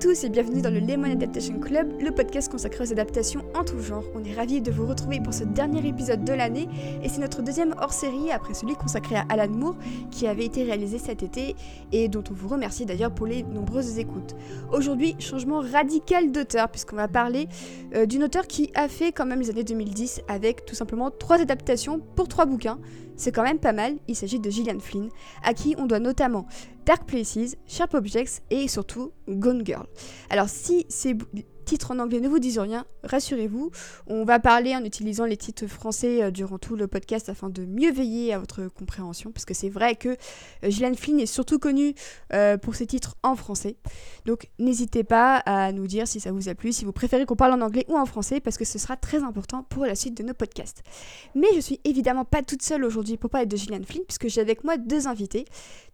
Tous et bienvenue dans le Lemon Adaptation Club, le podcast consacré aux adaptations en tout genre. On est ravis de vous retrouver pour ce dernier épisode de l'année et c'est notre deuxième hors-série après celui consacré à Alan Moore qui avait été réalisé cet été et dont on vous remercie d'ailleurs pour les nombreuses écoutes. Aujourd'hui, changement radical d'auteur puisqu'on va parler euh, d'une auteure qui a fait quand même les années 2010 avec tout simplement trois adaptations pour trois bouquins. C'est quand même pas mal, il s'agit de Gillian Flynn, à qui on doit notamment Dark Places, Sharp Objects et surtout Gone Girl. Alors si ces titres en anglais ne vous disent rien, rassurez-vous, on va parler en utilisant les titres français euh, durant tout le podcast afin de mieux veiller à votre compréhension, parce que c'est vrai que euh, Gillian Flynn est surtout connue euh, pour ses titres en français. Donc n'hésitez pas à nous dire si ça vous a plu, si vous préférez qu'on parle en anglais ou en français, parce que ce sera très important pour la suite de nos podcasts. Mais je suis évidemment pas toute seule aujourd'hui pour parler de Gillian Flynn, puisque j'ai avec moi deux invités.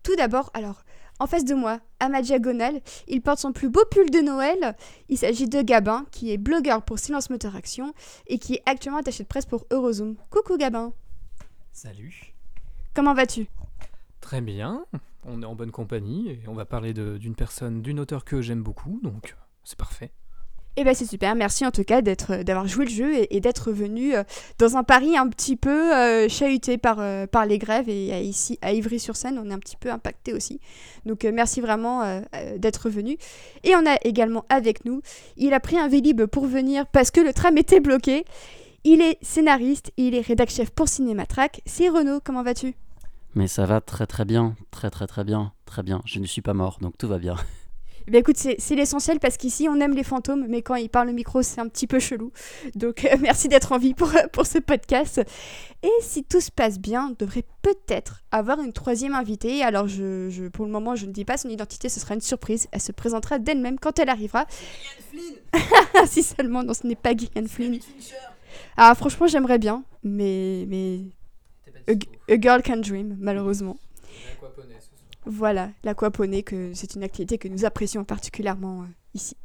Tout d'abord, alors en face de moi, à ma diagonale, il porte son plus beau pull de Noël. Il s'agit de Gabin, qui est blogueur pour Silence Motor Action et qui est actuellement attaché de presse pour Eurozoom. Coucou Gabin. Salut. Comment vas-tu? Très bien. On est en bonne compagnie et on va parler d'une personne, d'une auteur que j'aime beaucoup, donc c'est parfait. Eh ben c'est super, merci en tout cas d'être, euh, d'avoir joué le jeu et, d'être venu euh, dans un Paris un petit peu euh, chahuté par, par les grèves et ici à Ivry-sur-Seine on est un petit peu impacté aussi. Donc merci vraiment d'être venu. Et on a également avec nous, il a pris un Vélib pour venir parce que le tram était bloqué. Il est scénariste et il est rédac chef pour Cinématrack. C'est Renaud, comment vas-tu? Mais ça va très très bien, très très très bien, très bien. Je ne suis pas mort donc tout va bien. Bah écoute, c'est l'essentiel parce qu'ici on aime les fantômes, mais quand ils parlent au micro, c'est un petit peu chelou. Donc euh, merci d'être en vie pour, pour ce podcast. Et si tout se passe bien, on devrait peut-être avoir une troisième invitée. Alors je, je, pour le moment, je ne dis pas son identité, ce sera une surprise. Elle se présentera d'elle-même quand elle arrivera. si seulement, non, ce n'est pas Gillian Flynn. Ah franchement, j'aimerais bien, mais mais a, girl can dream, malheureusement. Voilà, l'aquaponie, que c'est une activité que nous apprécions particulièrement euh, ici.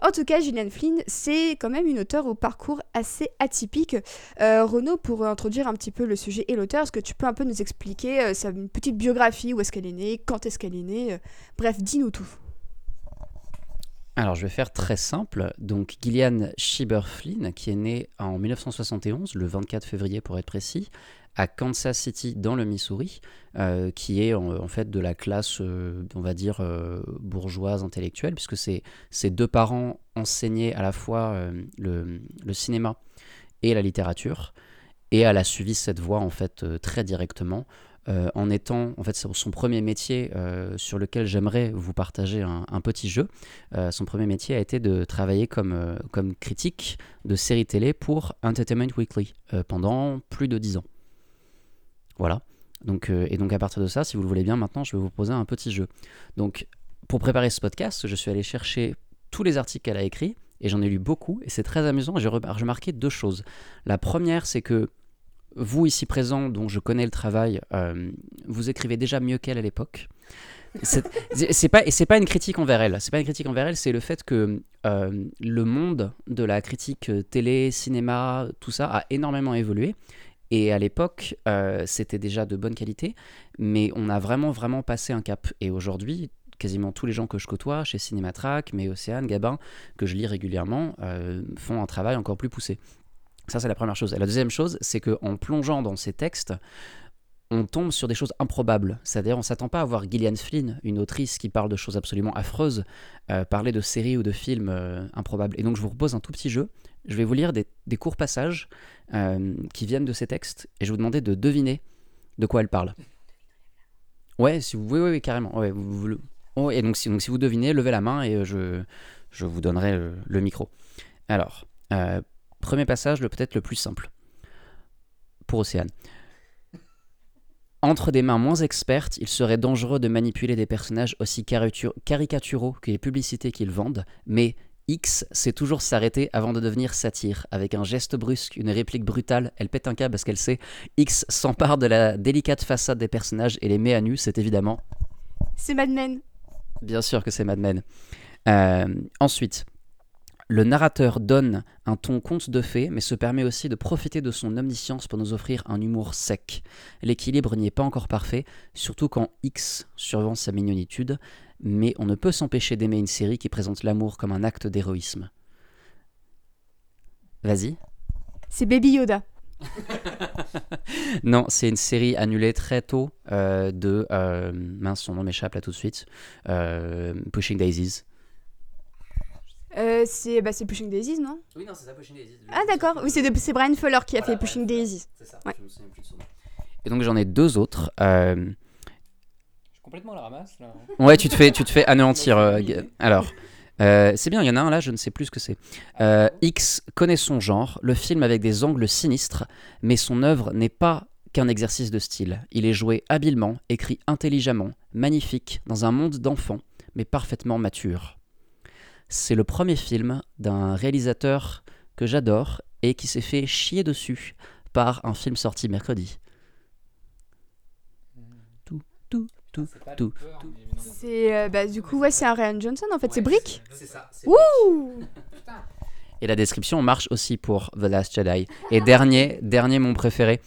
En tout cas, Gillian Flynn, c'est quand même une auteure au parcours assez atypique. Euh, Renaud, pour introduire un petit peu le sujet et l'auteur, est-ce que tu peux un peu nous expliquer euh, sa petite biographie, où est-ce qu'elle est née, quand est-ce qu'elle est née Bref, dis-nous tout. Alors, je vais faire très simple. Donc, Gillian Schieber Flynn, qui est née en 1971, le 24 février pour être précis, à Kansas City dans le Missouri, euh, qui est en, fait de la classe, euh, on va dire, euh, bourgeoise intellectuelle, puisque ses, deux parents enseignaient à la fois le, cinéma et la littérature, et elle a suivi cette voie en fait très directement. en étant, en fait, son premier métier sur lequel j'aimerais vous partager un, petit jeu. son premier métier a été de travailler comme critique de séries télé pour Entertainment Weekly pendant plus de dix ans. Voilà. Donc, euh, et donc à partir de ça, si vous le voulez bien, maintenant, je vais vous proposer un petit jeu. Donc, pour préparer ce podcast, je suis allé chercher tous les articles qu'elle a écrits, et j'en ai lu beaucoup, et c'est très amusant. J'ai remarqué deux choses. La première, c'est que vous ici présents, dont je connais le travail, euh, vous écrivez déjà mieux qu'elle à l'époque. C'est pas et c'est pas une critique envers elle. C'est pas une critique envers elle. C'est le fait que euh, le monde de la critique télé, cinéma, tout ça a énormément évolué et à l'époque, euh, c'était déjà de bonne qualité, mais on a vraiment, vraiment passé un cap. Et aujourd'hui, quasiment tous les gens que je côtoie, chez Cinématrack, mais Océane, Gabin, que je lis régulièrement, euh, font un travail encore plus poussé. Ça, c'est la première chose. Et la deuxième chose, c'est qu'en plongeant dans ces textes, on tombe sur des choses improbables. C'est-à-dire, on s'attend pas à voir Gillian Flynn, une autrice qui parle de choses absolument affreuses, euh, parler de séries ou de films improbables. Et donc, je vous propose un tout petit jeu. Je vais vous lire des, courts passages euh, qui viennent de ces textes et je vais vous demander de deviner de quoi elle parle. Ouais, si vous, oui, oui, oui, carrément. Oh, et donc si, vous devinez, levez la main et euh, je, vous donnerai le, le micro. Alors, euh, premier passage, peut-être le plus simple. Pour Océane. Entre des mains moins expertes, il serait dangereux de manipuler des personnages aussi caricatur- caricaturaux que les publicités qu'ils vendent, mais X sait toujours s'arrêter avant de devenir satire. Avec un geste brusque, une réplique brutale, elle pète un câble parce qu'elle sait. X s'empare de la délicate façade des personnages et les met à nu, c'est évidemment C'est Mad Men. Bien sûr que c'est Mad Men. Euh, ensuite, le narrateur donne un ton conte de fées, mais se permet aussi de profiter de son omniscience pour nous offrir un humour sec. L'équilibre n'y est pas encore parfait, surtout quand X survend sa mignonitude, mais on ne peut s'empêcher d'aimer une série qui présente l'amour comme un acte d'héroïsme. Vas-y. C'est Baby Yoda. Non, c'est une série annulée très tôt euh, de... euh, mince, son nom m'échappe là tout de suite. Euh, Pushing Daisies. Euh, c'est bah, c'est Pushing Daisies, non? Oui, non, c'est ça, Pushing Daisies. Ah d'accord, oui, c'est Brian Fuller qui a fait Pushing Daisies. C'est ça, Ouais. je me souviens plus de son nom. Et donc j'en ai deux autres. euh, complètement la ramasse là. Ouais, tu te fais, tu te fais anéantir. euh, Alors, euh, c'est bien, il y en a un là, je ne sais plus ce que c'est. Euh, X connaît son genre, le film avec des angles sinistres, mais son œuvre n'est pas qu'un exercice de style. Il est joué habilement, écrit intelligemment, magnifique, dans un monde d'enfants, mais parfaitement mature. C'est le premier film d'un réalisateur que j'adore et qui s'est fait chier dessus par un film sorti mercredi. Tout, tout, tout, tout. C'est euh, bah, du coup ouais c'est un Ryan Johnson en fait, c'est Brick. C'est ça. Ouh Et la description marche aussi pour The Last Jedi. Et dernier, dernier mon préféré.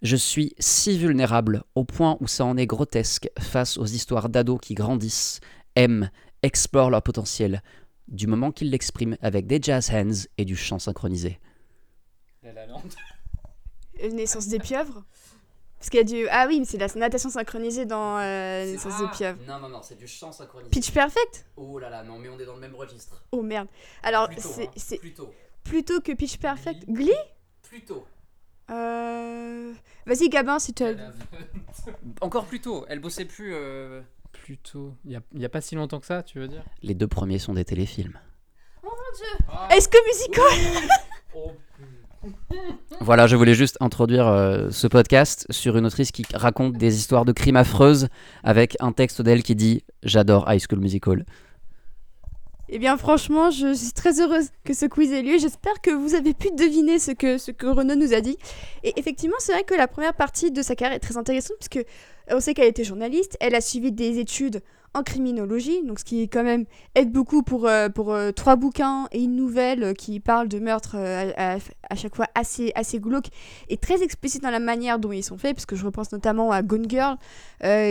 Je suis si vulnérable au point où ça en est grotesque face aux histoires d'ados qui grandissent, aiment, explorent leur potentiel, du moment qu'ils l'expriment avec des jazz hands et du chant synchronisé. Euh, Naissance des pieuvres. Parce qu'il y a du ah oui mais c'est de la natation synchronisée dans euh, Naissance des pieuvres. Non, non, non, c'est du chant synchronisé. Pitch Perfect Oh là là, non, mais on est dans le même registre. Oh merde. Alors hein. c'est c'est plutôt. plutôt que Pitch Perfect. Glee Plutôt. Euh... Vas-y Gabin si tu as... Encore plus tôt, elle bossait plus. euh, Plutôt. Il y a, il y a pas si longtemps que ça, tu veux dire? Les deux premiers sont des téléfilms. Est-ce que musical? Voilà, je voulais juste introduire euh, ce podcast sur une autrice qui raconte des histoires de crimes affreuses avec un texte d'elle qui dit J'adore High School Musical. Eh bien franchement je suis très heureuse que ce quiz ait lieu. J'espère que vous avez pu deviner ce que, ce que Renaud nous a dit. Et effectivement c'est vrai que la première partie de sa carrière est très intéressante puisque euh, on sait qu'elle était journaliste, elle a suivi des études en criminologie, donc ce qui quand même aide beaucoup pour, euh, pour euh, trois bouquins et une nouvelle euh, qui parle de meurtres à, à- chaque fois assez, assez glauques et très explicites dans la manière dont ils sont faits, puisque je repense notamment à Gone Girl,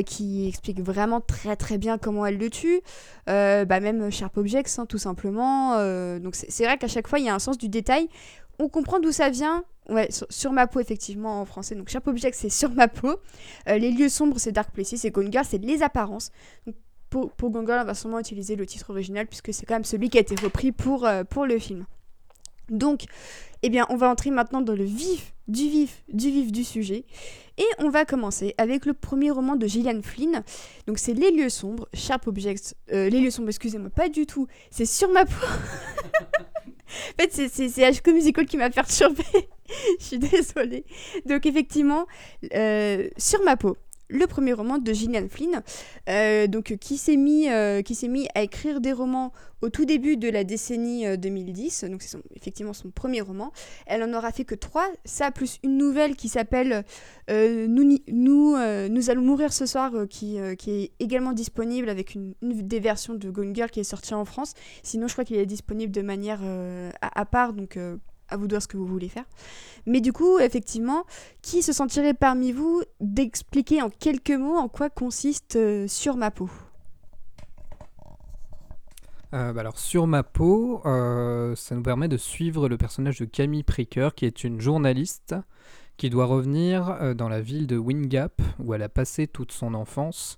qui explique vraiment très très bien comment elle le tue, bah même Sharp Objects, hein, tout simplement. donc c'est vrai qu'à chaque fois, il y a un sens du détail. On comprend d'où ça vient. Ouais, sur, ma peau, effectivement, en français. Donc, Sharp Objects, c'est sur ma peau. Les lieux sombres, c'est Dark Places. Et Gone Girl, c'est les apparences. Girl, on va sûrement utiliser le titre original, puisque c'est quand même celui qui a été repris pour, euh, pour le film. Donc, eh bien, on va entrer maintenant dans le vif du vif du vif du sujet. Et on va commencer avec le premier roman de Gillian Flynn. Donc, c'est Les lieux sombres, Sharp Objects. euh, les lieux sombres, excusez-moi, pas du tout. C'est sur ma peau. en fait, c'est HQ Musical qui m'a perturbée. Je suis désolée. Donc, effectivement, euh, sur ma peau. Le premier roman de Gillian Flynn, euh, donc euh, qui s'est mis, euh, mis à écrire des romans au tout début de la décennie euh, 2010. Donc c'est effectivement son premier roman. Elle en aura fait que trois. Ça plus une nouvelle qui s'appelle euh, Nous, nous, euh, nous allons mourir ce soir, euh, qui, euh, qui est également disponible avec une, des versions de Gone Girl qui est sortie en France. Sinon, je crois qu'il est disponible de manière euh, à, à part, donc euh, à vous de voir ce que vous voulez faire. Mais du coup, effectivement, qui se sentirait parmi vous d'expliquer en quelques mots en quoi consiste euh, Sur ma peau? Euh, bah alors sur ma peau, euh, ça nous permet de suivre le personnage de Camille Pricker, qui est une journaliste qui doit revenir dans la ville de Wingap, où elle a passé toute son enfance,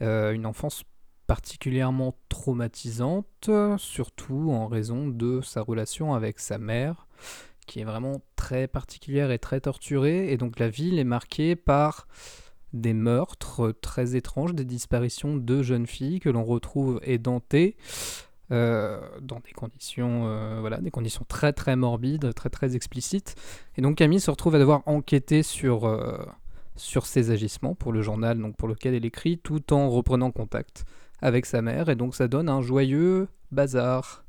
une enfance particulièrement traumatisante, surtout en raison de sa relation avec sa mère, qui est vraiment très particulière et très torturée, et donc la ville est marquée par des meurtres très étranges, des disparitions de jeunes filles que l'on retrouve édentées, euh, dans des conditions, euh, voilà, des conditions très très morbides, très très explicites. Et donc Camille se retrouve à devoir enquêter sur, euh, sur ses agissements pour le journal donc pour lequel elle écrit, tout en reprenant contact avec sa mère. Et donc ça donne un joyeux bazar.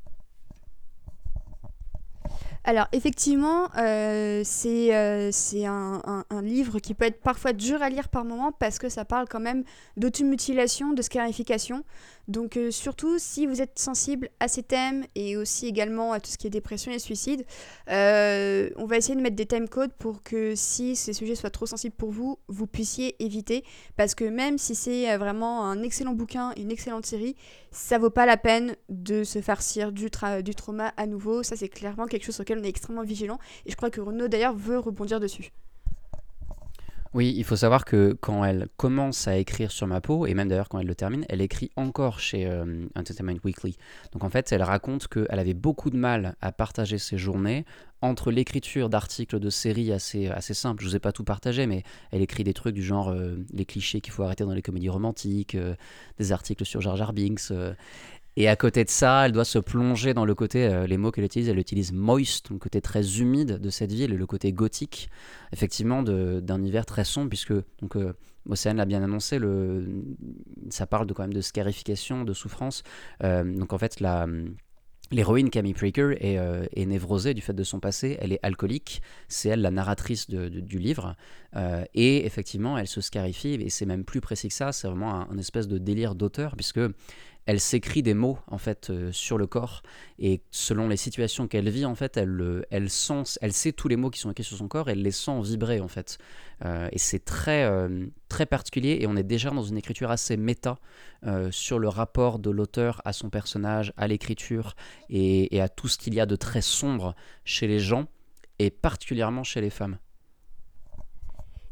Alors effectivement, c'est un, un, livre qui peut être parfois dur à lire par moment parce que ça parle quand même d'automutilation, de scarification. Donc euh, surtout si vous êtes sensible à ces thèmes et aussi également à tout ce qui est dépression et suicide, euh, on va essayer de mettre des time codes pour que si ces sujets soient trop sensibles pour vous, vous puissiez éviter. Parce que même si c'est euh, vraiment un excellent bouquin, une excellente série, ça vaut pas la peine de se farcir du, du trauma à nouveau. Ça c'est clairement quelque chose sur lequel on est extrêmement vigilant. Et je crois que Renaud d'ailleurs veut rebondir dessus. Oui, il faut savoir que quand elle commence à écrire sur ma peau, et même d'ailleurs quand elle le termine, elle écrit encore chez euh, Entertainment Weekly. Donc en fait, elle raconte qu'elle avait beaucoup de mal à partager ses journées entre l'écriture d'articles de séries assez, assez simples. Je vous ai pas tout partagé, mais elle écrit des trucs du genre euh, les clichés qu'il faut arrêter dans les comédies romantiques, euh, des articles sur Jar Jar. Et à côté de ça, elle doit se plonger dans le côté, euh, les mots qu'elle utilise, elle utilise moist, le côté très humide de cette ville, le côté gothique, effectivement, d'un hiver très sombre, puisque, donc, euh, Océane l'a bien annoncé, ça parle de, quand même de scarification, de souffrance. Euh, donc en fait, L'héroïne Camille Praker est, névrosée du fait de son passé, elle est alcoolique, c'est elle la narratrice du livre, et effectivement elle se scarifie, et c'est même plus précis que ça, c'est vraiment un, espèce de délire d'auteur, puisque elle s'écrit des mots en fait euh, sur le corps. Et selon les situations qu'elle vit en fait elle elle sent elle sait tous les mots qui sont écrits sur son corps elle les sent vibrer en fait. Euh, et c'est très euh, très particulier et on est déjà dans une écriture assez méta sur le rapport de l'auteur à son personnage à l'écriture et, et à tout ce qu'il y a de très sombre chez les gens et particulièrement chez les femmes.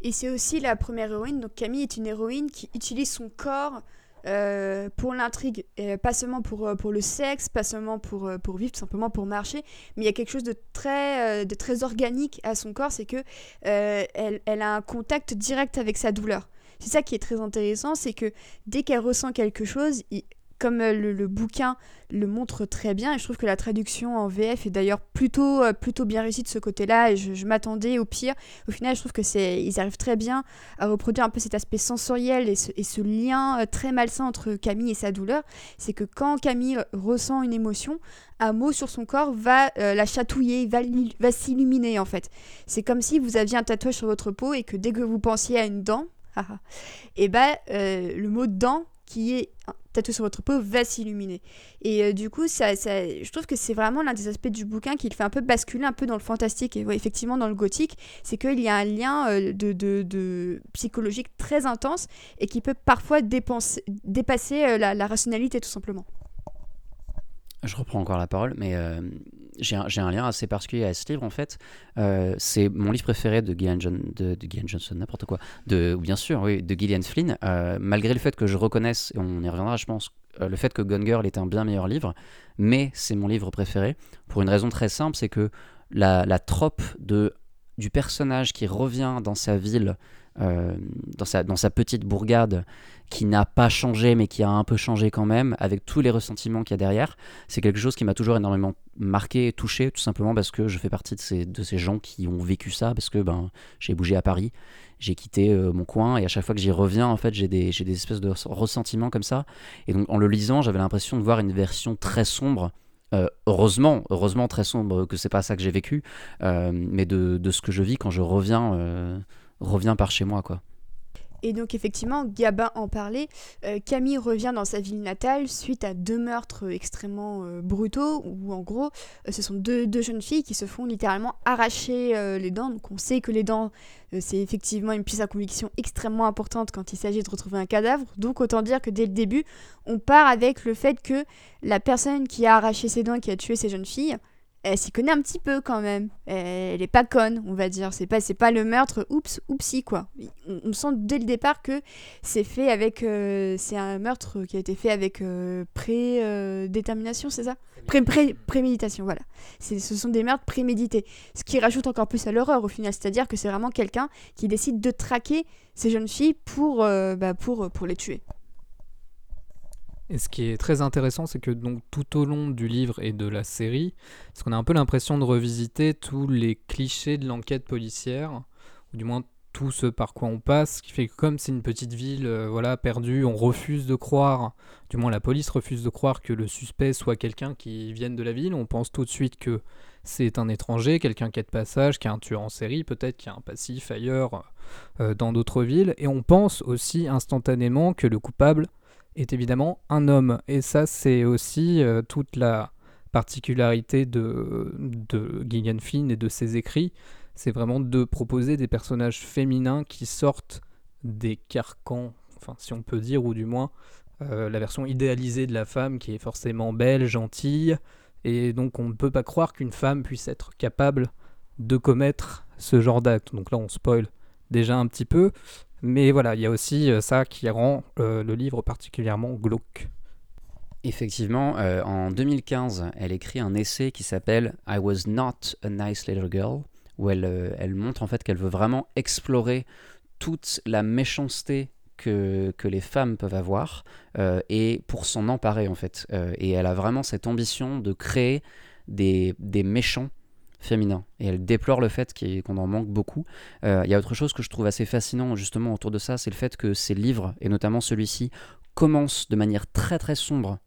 Et c'est aussi la première héroïne. Donc Camille est une héroïne qui utilise son corps euh, pour l'intrigue, pas seulement pour, euh, pour le sexe, pas seulement pour, euh, pour vivre, tout simplement pour marcher, mais il y a quelque chose de très, de très organique à son corps, c'est que elle, elle, a un contact direct avec sa douleur. C'est ça qui est très intéressant, c'est que dès qu'elle ressent quelque chose, comme le, le, bouquin le montre très bien. Et je trouve que la traduction en VF est d'ailleurs plutôt, euh, plutôt bien réussie de ce côté-là. Et je, m'attendais au pire. Au final, je trouve que c'est, ils arrivent très bien à reproduire un peu cet aspect sensoriel et ce, lien euh, très malsain entre Camille et sa douleur. C'est que quand Camille ressent une émotion, un mot sur son corps va euh, la chatouiller, va, va s'illuminer en fait. C'est comme si vous aviez un tatouage sur votre peau et que dès que vous pensiez à une dent, et ben le mot dent qui est tatoué sur votre peau va s'illuminer. Et euh, du coup, ça, ça, je trouve que c'est vraiment l'un des aspects du bouquin qui le fait un peu basculer un peu dans le fantastique et effectivement dans le gothique, c'est qu'il y a un lien euh, de, de, psychologique très intense et qui peut parfois dépasser euh, la, la rationalité tout simplement. Je reprends encore la parole, mais j'ai un, lien assez particulier à ce livre en fait. Euh, c'est mon livre préféré de Gillian, Johnson, n'importe quoi. De, bien sûr, oui, de Gillian Flynn. Euh, malgré le fait que je reconnaisse, et on y reviendra, je pense, le fait que Gone Girl est un bien meilleur livre, mais c'est mon livre préféré pour une raison très simple, c'est que la, la trope de, du personnage qui revient dans sa ville euh, dans, sa, dans sa petite bourgade qui n'a pas changé mais qui a un peu changé quand même, avec tous les ressentiments qu'il y a derrière, c'est quelque chose qui m'a toujours énormément marqué et touché, tout simplement parce que je fais partie de ces, de ces gens qui ont vécu ça, parce que ben, j'ai bougé à Paris, j'ai quitté euh, mon coin, et à chaque fois que j'y reviens, en fait, j'ai des, des espèces de ressentiments comme ça. Et donc en le lisant, j'avais l'impression de voir une version très sombre. Euh, heureusement, heureusement très sombre que c'est pas ça que j'ai vécu, mais de, de, ce que je vis quand je reviens revient par chez moi, quoi. Et donc effectivement, Gabin en parlait, euh, Camille revient dans sa ville natale suite à deux meurtres extrêmement euh, brutaux, où en gros, euh, ce sont deux, deux, jeunes filles qui se font littéralement arracher les dents. Donc on sait que les dents, c'est effectivement une pièce à conviction extrêmement importante quand il s'agit de retrouver un cadavre. Donc autant dire que dès le début, on part avec le fait que la personne qui a arraché ses dents, qui a tué ces jeunes filles, elle s'y connaît un petit peu quand même. Elle est pas conne, on va dire. C'est pas, c'est pas le meurtre, oups, oupsie quoi. On, sent dès le départ que c'est fait avec, euh, c'est un meurtre qui a été fait avec euh, pré-détermination, c'est ça? Pré, pré, Préméditation, voilà. ce sont des meurtres prémédités. Ce qui rajoute encore plus à l'horreur au final, c'est-à-dire que c'est vraiment quelqu'un qui décide de traquer ces jeunes filles pour, euh, bah, pour, pour les tuer. Et ce qui est très intéressant, c'est que donc tout au long du livre et de la série, c'est qu'on a un peu l'impression de revisiter tous les clichés de l'enquête policière, ou du moins tout ce par quoi on passe, ce qui fait que comme c'est une petite ville euh, voilà perdue, on refuse de croire, du moins la police refuse de croire que le suspect soit quelqu'un qui vienne de la ville, on pense tout de suite que c'est un étranger, quelqu'un qui est de passage, qui est un tueur en série, peut-être qui a un passif ailleurs euh, dans d'autres villes, et on pense aussi instantanément que le coupable est évidemment un homme. Et ça, c'est aussi euh, toute la particularité de, de Gillian et de ses écrits. C'est vraiment de proposer des personnages féminins qui sortent des carcans, enfin si on peut dire, ou du moins euh, la version idéalisée de la femme qui est forcément belle, gentille, et donc on ne peut pas croire qu'une femme puisse être capable de commettre ce genre d'acte. Donc là on spoil déjà un petit peu, mais voilà, il y a aussi euh, ça qui rend euh, le livre particulièrement glauque. Effectivement, euh, en 2015, elle écrit un essai qui s'appelle I Was Not a Nice Little Girl, où elle, montre en fait qu'elle veut vraiment explorer toute la méchanceté que, que les femmes peuvent avoir et pour s'en emparer en fait. et elle a vraiment cette ambition de créer des, des méchants féminin. Et elle déplore le fait qu'on en manque beaucoup. Euh, il y a autre chose que je trouve assez fascinant justement autour de ça, c'est le fait que ces livres, et notamment celui-ci, commencent de manière très très sombre.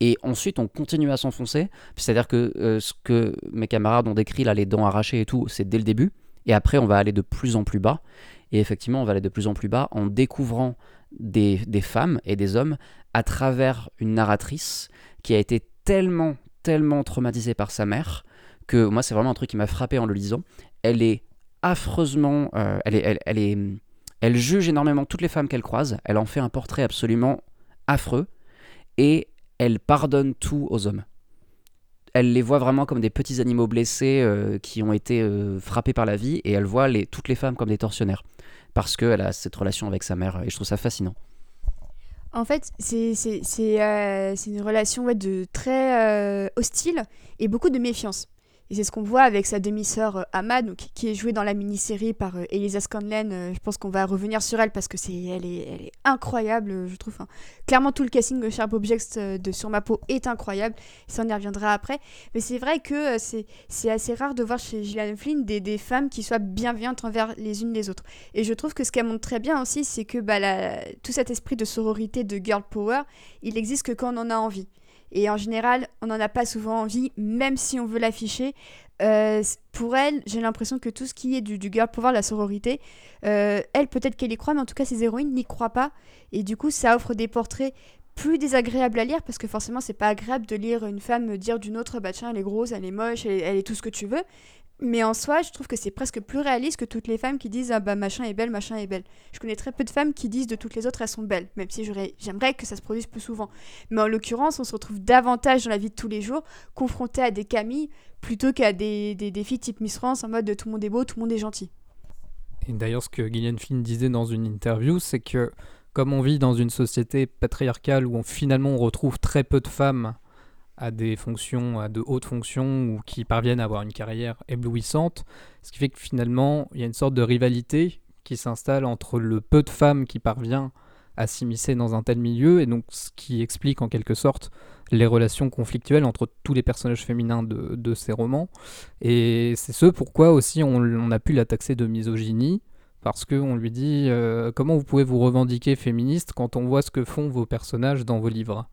Et ensuite, on continue à s'enfoncer. C'est-à-dire que euh, ce que mes camarades ont décrit, là, les dents arrachées et tout, c'est dès le début. Et après, on va aller de plus en plus bas. Et effectivement, on va aller de plus en plus bas en découvrant des, des femmes et des hommes à travers une narratrice qui a été tellement, tellement traumatisée par sa mère que moi, c'est vraiment un truc qui m'a frappé en le lisant. Elle est affreusement. Euh, elle, est, elle, est, elle juge énormément toutes les femmes qu'elle croise. Elle en fait un portrait absolument affreux. Et elle pardonne tout aux hommes. Elle les voit vraiment comme des petits animaux blessés euh, qui ont été euh, frappés par la vie. Et elle voit les, toutes les femmes comme des tortionnaires. Parce qu'elle a cette relation avec sa mère. Et je trouve ça fascinant. En fait, c'est une relation de très hostile et beaucoup de méfiance. Et c'est ce qu'on voit avec sa demi-sœur euh, Ahmad, qui est jouée dans la mini-série par euh, Elisa Scanlon. Euh, je pense qu'on va revenir sur elle parce que c'est, elle est, elle est incroyable, je trouve. clairement, tout le casting de Sharp Objects de Sur ma peau est incroyable. Ça, on y reviendra après. Mais c'est vrai que c'est, c'est assez rare de voir chez Gillian Flynn des, des, femmes qui soient bienveillantes envers les unes les autres. Et je trouve que ce qu'elle montre très bien aussi, c'est que bah, tout cet esprit de sororité, de girl power, il existe que quand on en a envie. Et en général, on n'en a pas souvent envie, même si on veut l'afficher. Euh, pour elle, j'ai l'impression que tout ce qui est du, du girl power, la sororité, euh, elle, peut-être qu'elle y croit, mais en tout cas, ses héroïnes n'y croient pas. Et du coup, ça offre des portraits plus désagréables à lire parce que forcément c'est pas agréable de lire une femme dire d'une autre bah tiens elle est grosse elle est moche elle est tout ce que tu veux mais en soi, je trouve que c'est presque plus réaliste que toutes les femmes qui disent ah bah machin est belle, machin est belle. Je connais très peu de femmes qui disent de toutes les autres elles sont belles, même si j'aimerais que ça se produise plus souvent. Mais en l'occurrence, on se retrouve davantage dans la vie de tous les jours, confronté à des Camille plutôt qu'à des, des, filles type Miss France en mode de tout le monde est beau, tout le monde est gentil. Et d'ailleurs, ce que Gillian Flynn disait dans une interview, c'est que comme on vit dans une société patriarcale où on, finalement on retrouve très peu de femmes à des fonctions, à de hautes fonctions ou qui parviennent à avoir une carrière éblouissante. Ce qui fait que finalement, il y a une sorte de rivalité qui s'installe entre le peu de femmes qui parvient à s'immiscer dans un tel milieu, et donc ce qui explique en quelque sorte les relations conflictuelles entre tous les personnages féminins de, ces romans. Et c'est ce pourquoi aussi on, a pu la taxer de misogynie, parce qu'on lui dit euh, comment vous pouvez vous revendiquer féministe quand on voit ce que font vos personnages dans vos livres?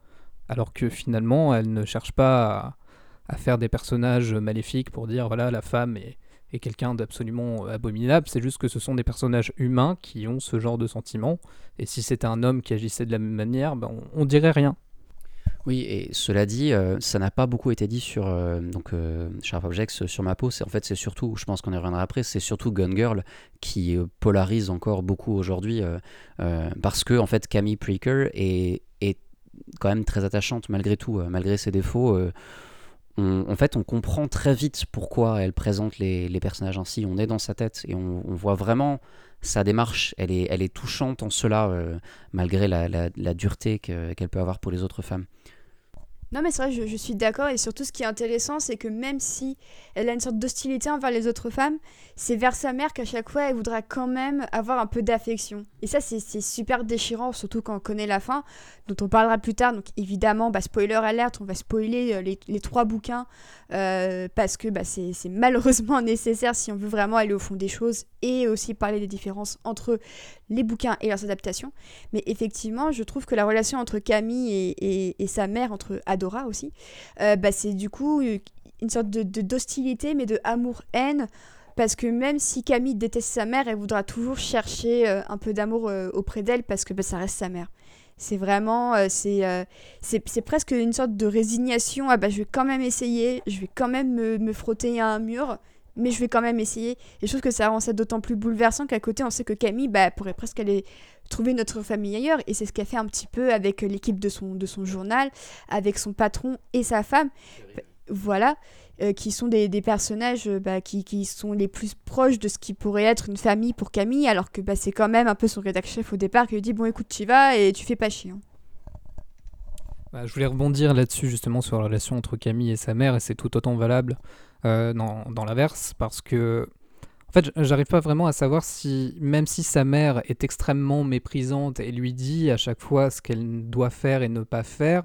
Alors que finalement, elle ne cherche pas à, faire des personnages maléfiques pour dire voilà, la femme est, quelqu'un d'absolument abominable, c'est juste que ce sont des personnages humains qui ont ce genre de sentiments, et si c'était un homme qui agissait de la même manière, ben on, dirait rien. Oui, et cela dit, euh, ça n'a pas beaucoup été dit sur euh, donc euh, Sharp Objects sur ma peau. C'est en fait c'est surtout, je pense qu'on y reviendra après, c'est surtout Gun Girl qui polarise encore beaucoup aujourd'hui parce que en fait Camille Preaker est, est quand même très attachante malgré tout, euh, malgré ses défauts. Euh, en fait, on comprend très vite pourquoi elle présente les, personnages ainsi. On est dans sa tête et on, voit vraiment sa démarche. Elle est, elle est touchante en cela, euh, malgré la, dureté qu'elle peut avoir pour les autres femmes. Non mais c'est vrai, je, suis d'accord et surtout ce qui est intéressant c'est que même si elle a une sorte d'hostilité envers les autres femmes, c'est vers sa mère qu'à chaque fois elle voudra quand même avoir un peu d'affection. Et ça c'est super déchirant, surtout quand on connaît la fin, dont on parlera plus tard. Donc évidemment, bah, spoiler alerte, on va spoiler euh, les, trois bouquins euh, parce que bah, c'est malheureusement nécessaire si on veut vraiment aller au fond des choses et aussi parler des différences entre les bouquins et leurs adaptations. Mais effectivement, je trouve que la relation entre Camille et, sa mère, entre Adora aussi, euh, bah, c'est du coup une sorte de d'hostilité, mais de amour-haine. Parce que même si Camille déteste sa mère, elle voudra toujours chercher euh, un peu d'amour euh, auprès d'elle parce que bah, ça reste sa mère. C'est vraiment, c'est c'est presque une sorte de résignation. Ah bah je vais quand même essayer, je vais quand même me, me frotter à un mur, mais je vais quand même essayer. Et je trouve que ça rend ça d'autant plus bouleversant qu'à côté, on sait que Camille bah, pourrait presque aller trouver notre famille ailleurs. Et c'est ce qu'elle fait un petit peu avec l'équipe de son, de son journal, avec son patron et sa femme. Voilà. Euh, qui sont des, des personnages bah, qui, qui, sont les plus proches de ce qui pourrait être une famille pour Camille, alors que bah, c'est quand même un peu son rédacteur chef au départ qui lui dit Bon, écoute, tu vas et tu fais pas chier. Hein. Bah, je voulais rebondir là-dessus, justement, sur la relation entre Camille et sa mère, et c'est tout autant valable euh, dans, dans l'inverse, parce que en fait, j'arrive pas vraiment à savoir si, même si sa mère est extrêmement méprisante et lui dit à chaque fois ce qu'elle doit faire et ne pas faire,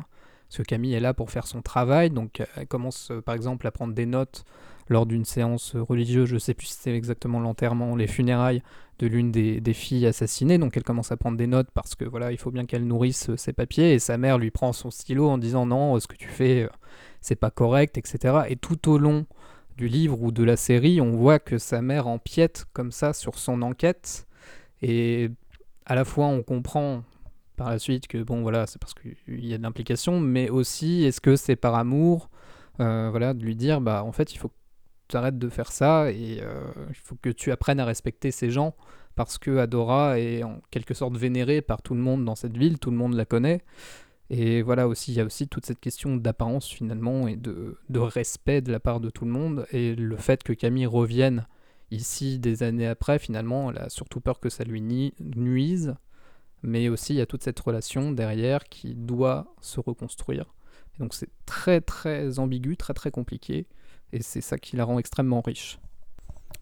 parce que Camille est là pour faire son travail, donc elle commence euh, par exemple à prendre des notes lors d'une séance religieuse, je sais plus si c'était exactement l'enterrement, les funérailles de l'une des, filles assassinées, donc elle commence à prendre des notes parce que voilà, il faut bien qu'elle nourrisse euh, ses papiers, et sa mère lui prend son stylo en disant non, ce que tu fais, c'est pas correct, etc. Et tout au long du livre ou de la série, on voit que sa mère empiète comme ça sur son enquête. Et à la fois, on comprend par la suite que bon, voilà, c'est parce qu'il y a de l'implication, mais aussi, est-ce que c'est par amour euh, Voilà, de lui dire, bah en fait, il faut que tu arrêtes de faire ça et euh, il faut que tu apprennes à respecter ces gens parce que Adora est en quelque sorte vénérée par tout le monde dans cette ville, tout le monde la connaît. Et voilà aussi, il y a aussi toute cette question d'apparence finalement et de, respect de la part de tout le monde. Et le fait que Camille revienne ici des années après, finalement, elle a surtout peur que ça lui nuise. Mais aussi, il y a toute cette relation derrière qui doit se reconstruire. Donc c'est très très ambigu, très très compliqué. Et c'est ça qui la rend extrêmement riche.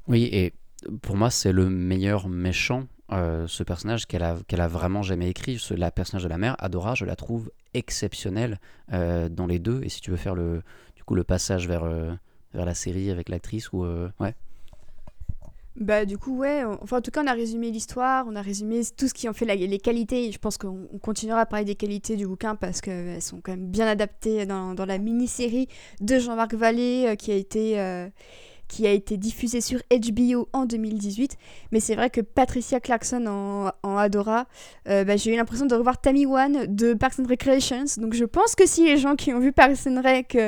Oui, et pour moi, c'est le meilleur méchant euh, ce personnage qu'elle a, a vraiment jamais écrit. Ce, la personnage de la mère, Adora, je la trouve exceptionnelle euh, dans les deux. Et si tu veux faire le, du coup, le passage vers, euh, vers la série avec l'actrice, ou ouais. Bah du coup ouais, enfin en tout cas on a résumé l'histoire, on a résumé tout ce qui en fait les qualités, je pense qu'on continuera à parler des qualités du bouquin parce qu'elles sont quand même bien adaptées dans, dans la mini-série de Jean-Marc Vallée qui a été qui a été diffusé sur HBO en 2018. Mais c'est vrai que Patricia Clarkson en, Adora, euh, bah, j'ai eu l'impression de revoir Tammy One de Parks and Recreations. Donc je pense que si les gens qui ont vu Parks and Rec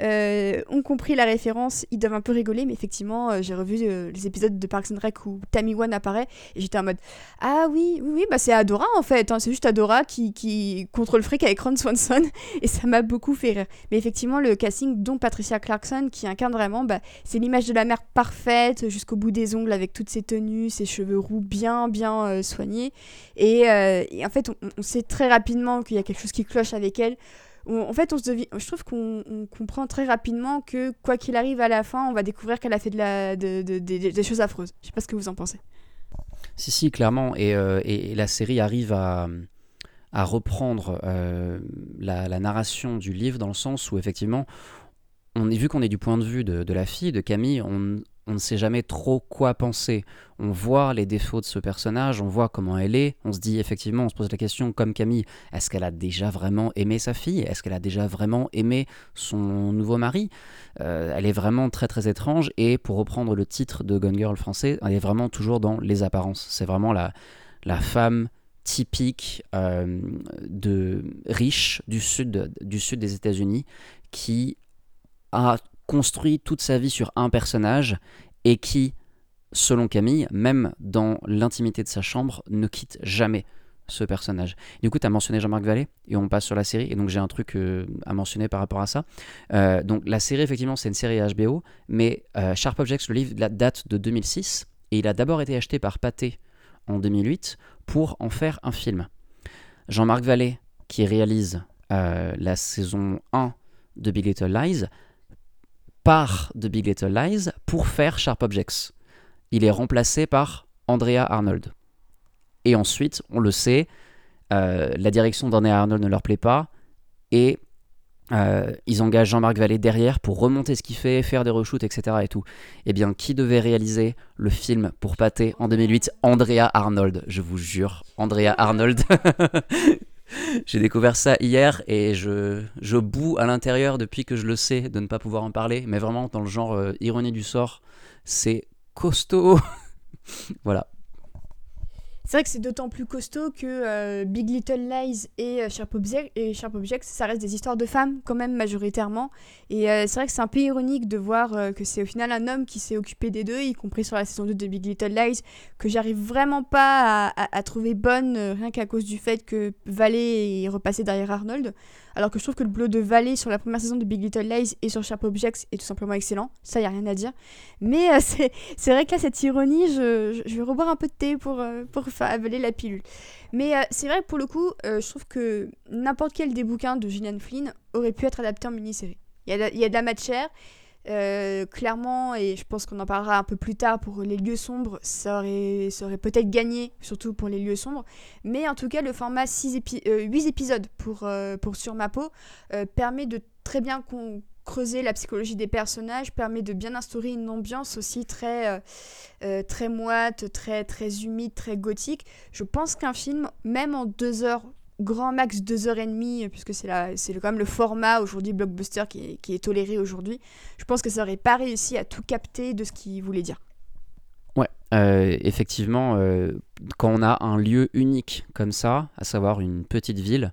euh, ont compris la référence, ils doivent un peu rigoler. Mais effectivement, euh, j'ai revu les épisodes de Parks and Rec où Tammy One apparaît et j'étais en mode Ah oui, oui, oui bah c'est Adora en fait. Hein. c'est juste Adora qui, qui contrôle fric avec Ron Swanson et ça m'a beaucoup fait rire. Mais effectivement, le casting dont Patricia Clarkson qui incarne vraiment, bah, c'est l'image de la mère parfaite jusqu'au bout des ongles avec toutes ses tenues, ses cheveux roux bien bien euh, soignés. Euh, et, en fait, on, sait très rapidement qu'il y a quelque chose qui cloche avec elle. En fait, on se je trouve qu'on comprend très rapidement que quoi qu'il arrive à la fin, on va découvrir qu'elle a fait de la, de, des choses affreuses. Je sais pas ce que vous en pensez. Si, si, clairement. Et, euh, et la série arrive à, à reprendre la, la, narration du livre dans le sens où effectivement on est vu qu'on est du point de vue de, la fille, de Camille, on, ne sait jamais trop quoi penser. On voit les défauts de ce personnage, on voit comment elle est, on se dit effectivement, on se pose la question comme Camille, est-ce qu'elle a déjà vraiment aimé sa fille? Est-ce qu'elle a déjà vraiment aimé son nouveau mari? Euh, Elle est vraiment très très étrange et pour reprendre le titre de Gone Girl français, elle est vraiment toujours dans les apparences. C'est vraiment la, la femme typique euh, de riche du sud, du sud des États-Unis qui a construit toute sa vie sur un personnage et qui, selon Camille, même dans l'intimité de sa chambre, ne quitte jamais ce personnage. Du coup, tu as mentionné Jean-Marc Vallée et on passe sur la série. Et donc, j'ai un truc euh, à mentionner par rapport à ça. Euh, donc, la série, effectivement, c'est une série HBO, mais euh, Sharp Objects, le livre, la date de 2006 et il a d'abord été acheté par Pathé en 2008 pour en faire un film. Jean-Marc Vallée, qui réalise la saison 1 de Big Little Lies, part de Big Little Lies pour faire Sharp Objects. Il est remplacé par Andrea Arnold. Et ensuite, on le sait, euh, la direction d'Andrea Arnold ne leur plaît pas. Et euh, ils engagent Jean-Marc Vallée derrière pour remonter ce qu'il fait, faire des reshoots, etc. Et tout. Eh bien, qui devait réaliser le film pour Pâté en 2008 Andrea Arnold, je vous jure. Andrea Arnold. J'ai découvert ça hier et je, je boue à l'intérieur depuis que je le sais de ne pas pouvoir en parler. Mais vraiment, dans le genre euh, ironie du sort, c'est costaud. voilà. C'est vrai que c'est d'autant plus costaud que euh, Big Little Lies et, euh, Sharp et Sharp Objects, ça reste des histoires de femmes quand même majoritairement. Et euh, c'est vrai que c'est un peu ironique de voir que c'est au final un homme qui s'est occupé des deux, y compris sur la saison 2 de Big Little Lies, que j'arrive vraiment pas à, trouver bonne, rien qu'à cause du fait que Valley est repassé derrière Arnold. Alors que je trouve que le boulot de Valley sur la première saison de Big Little Lies et sur Sharp Objects est tout simplement excellent. Ça, y a rien à dire. Mais euh, c'est vrai que là, cette ironie, je, je, vais reboire un peu de thé pour, euh, pour faire avaler la pilule. Mais euh, c'est vrai que pour le coup, je trouve que n'importe quel des bouquins de Gillian Flynn aurait pu être adapté en mini-série. Il y, a y a de la. Euh, clairement, et je pense qu'on en parlera un peu plus tard pour les lieux sombres, ça aurait, ça aurait peut-être gagné, surtout pour les lieux sombres. Mais en tout cas, le format 6 8 euh, épisodes pour, euh, pour Sur ma peau permet de très bien creuser la psychologie des personnages, permet de bien instaurer une ambiance aussi très, très moite, très, très humide, très gothique. Je pense qu'un film, même en deux heures grand max 2h30, puisque c'est quand même le format aujourd'hui blockbuster qui est, toléré aujourd'hui, je pense que ça n'aurait pas réussi à tout capter de ce qu'il voulait dire. Ouais, euh, effectivement, euh, quand on a un lieu unique comme ça, à savoir une petite ville,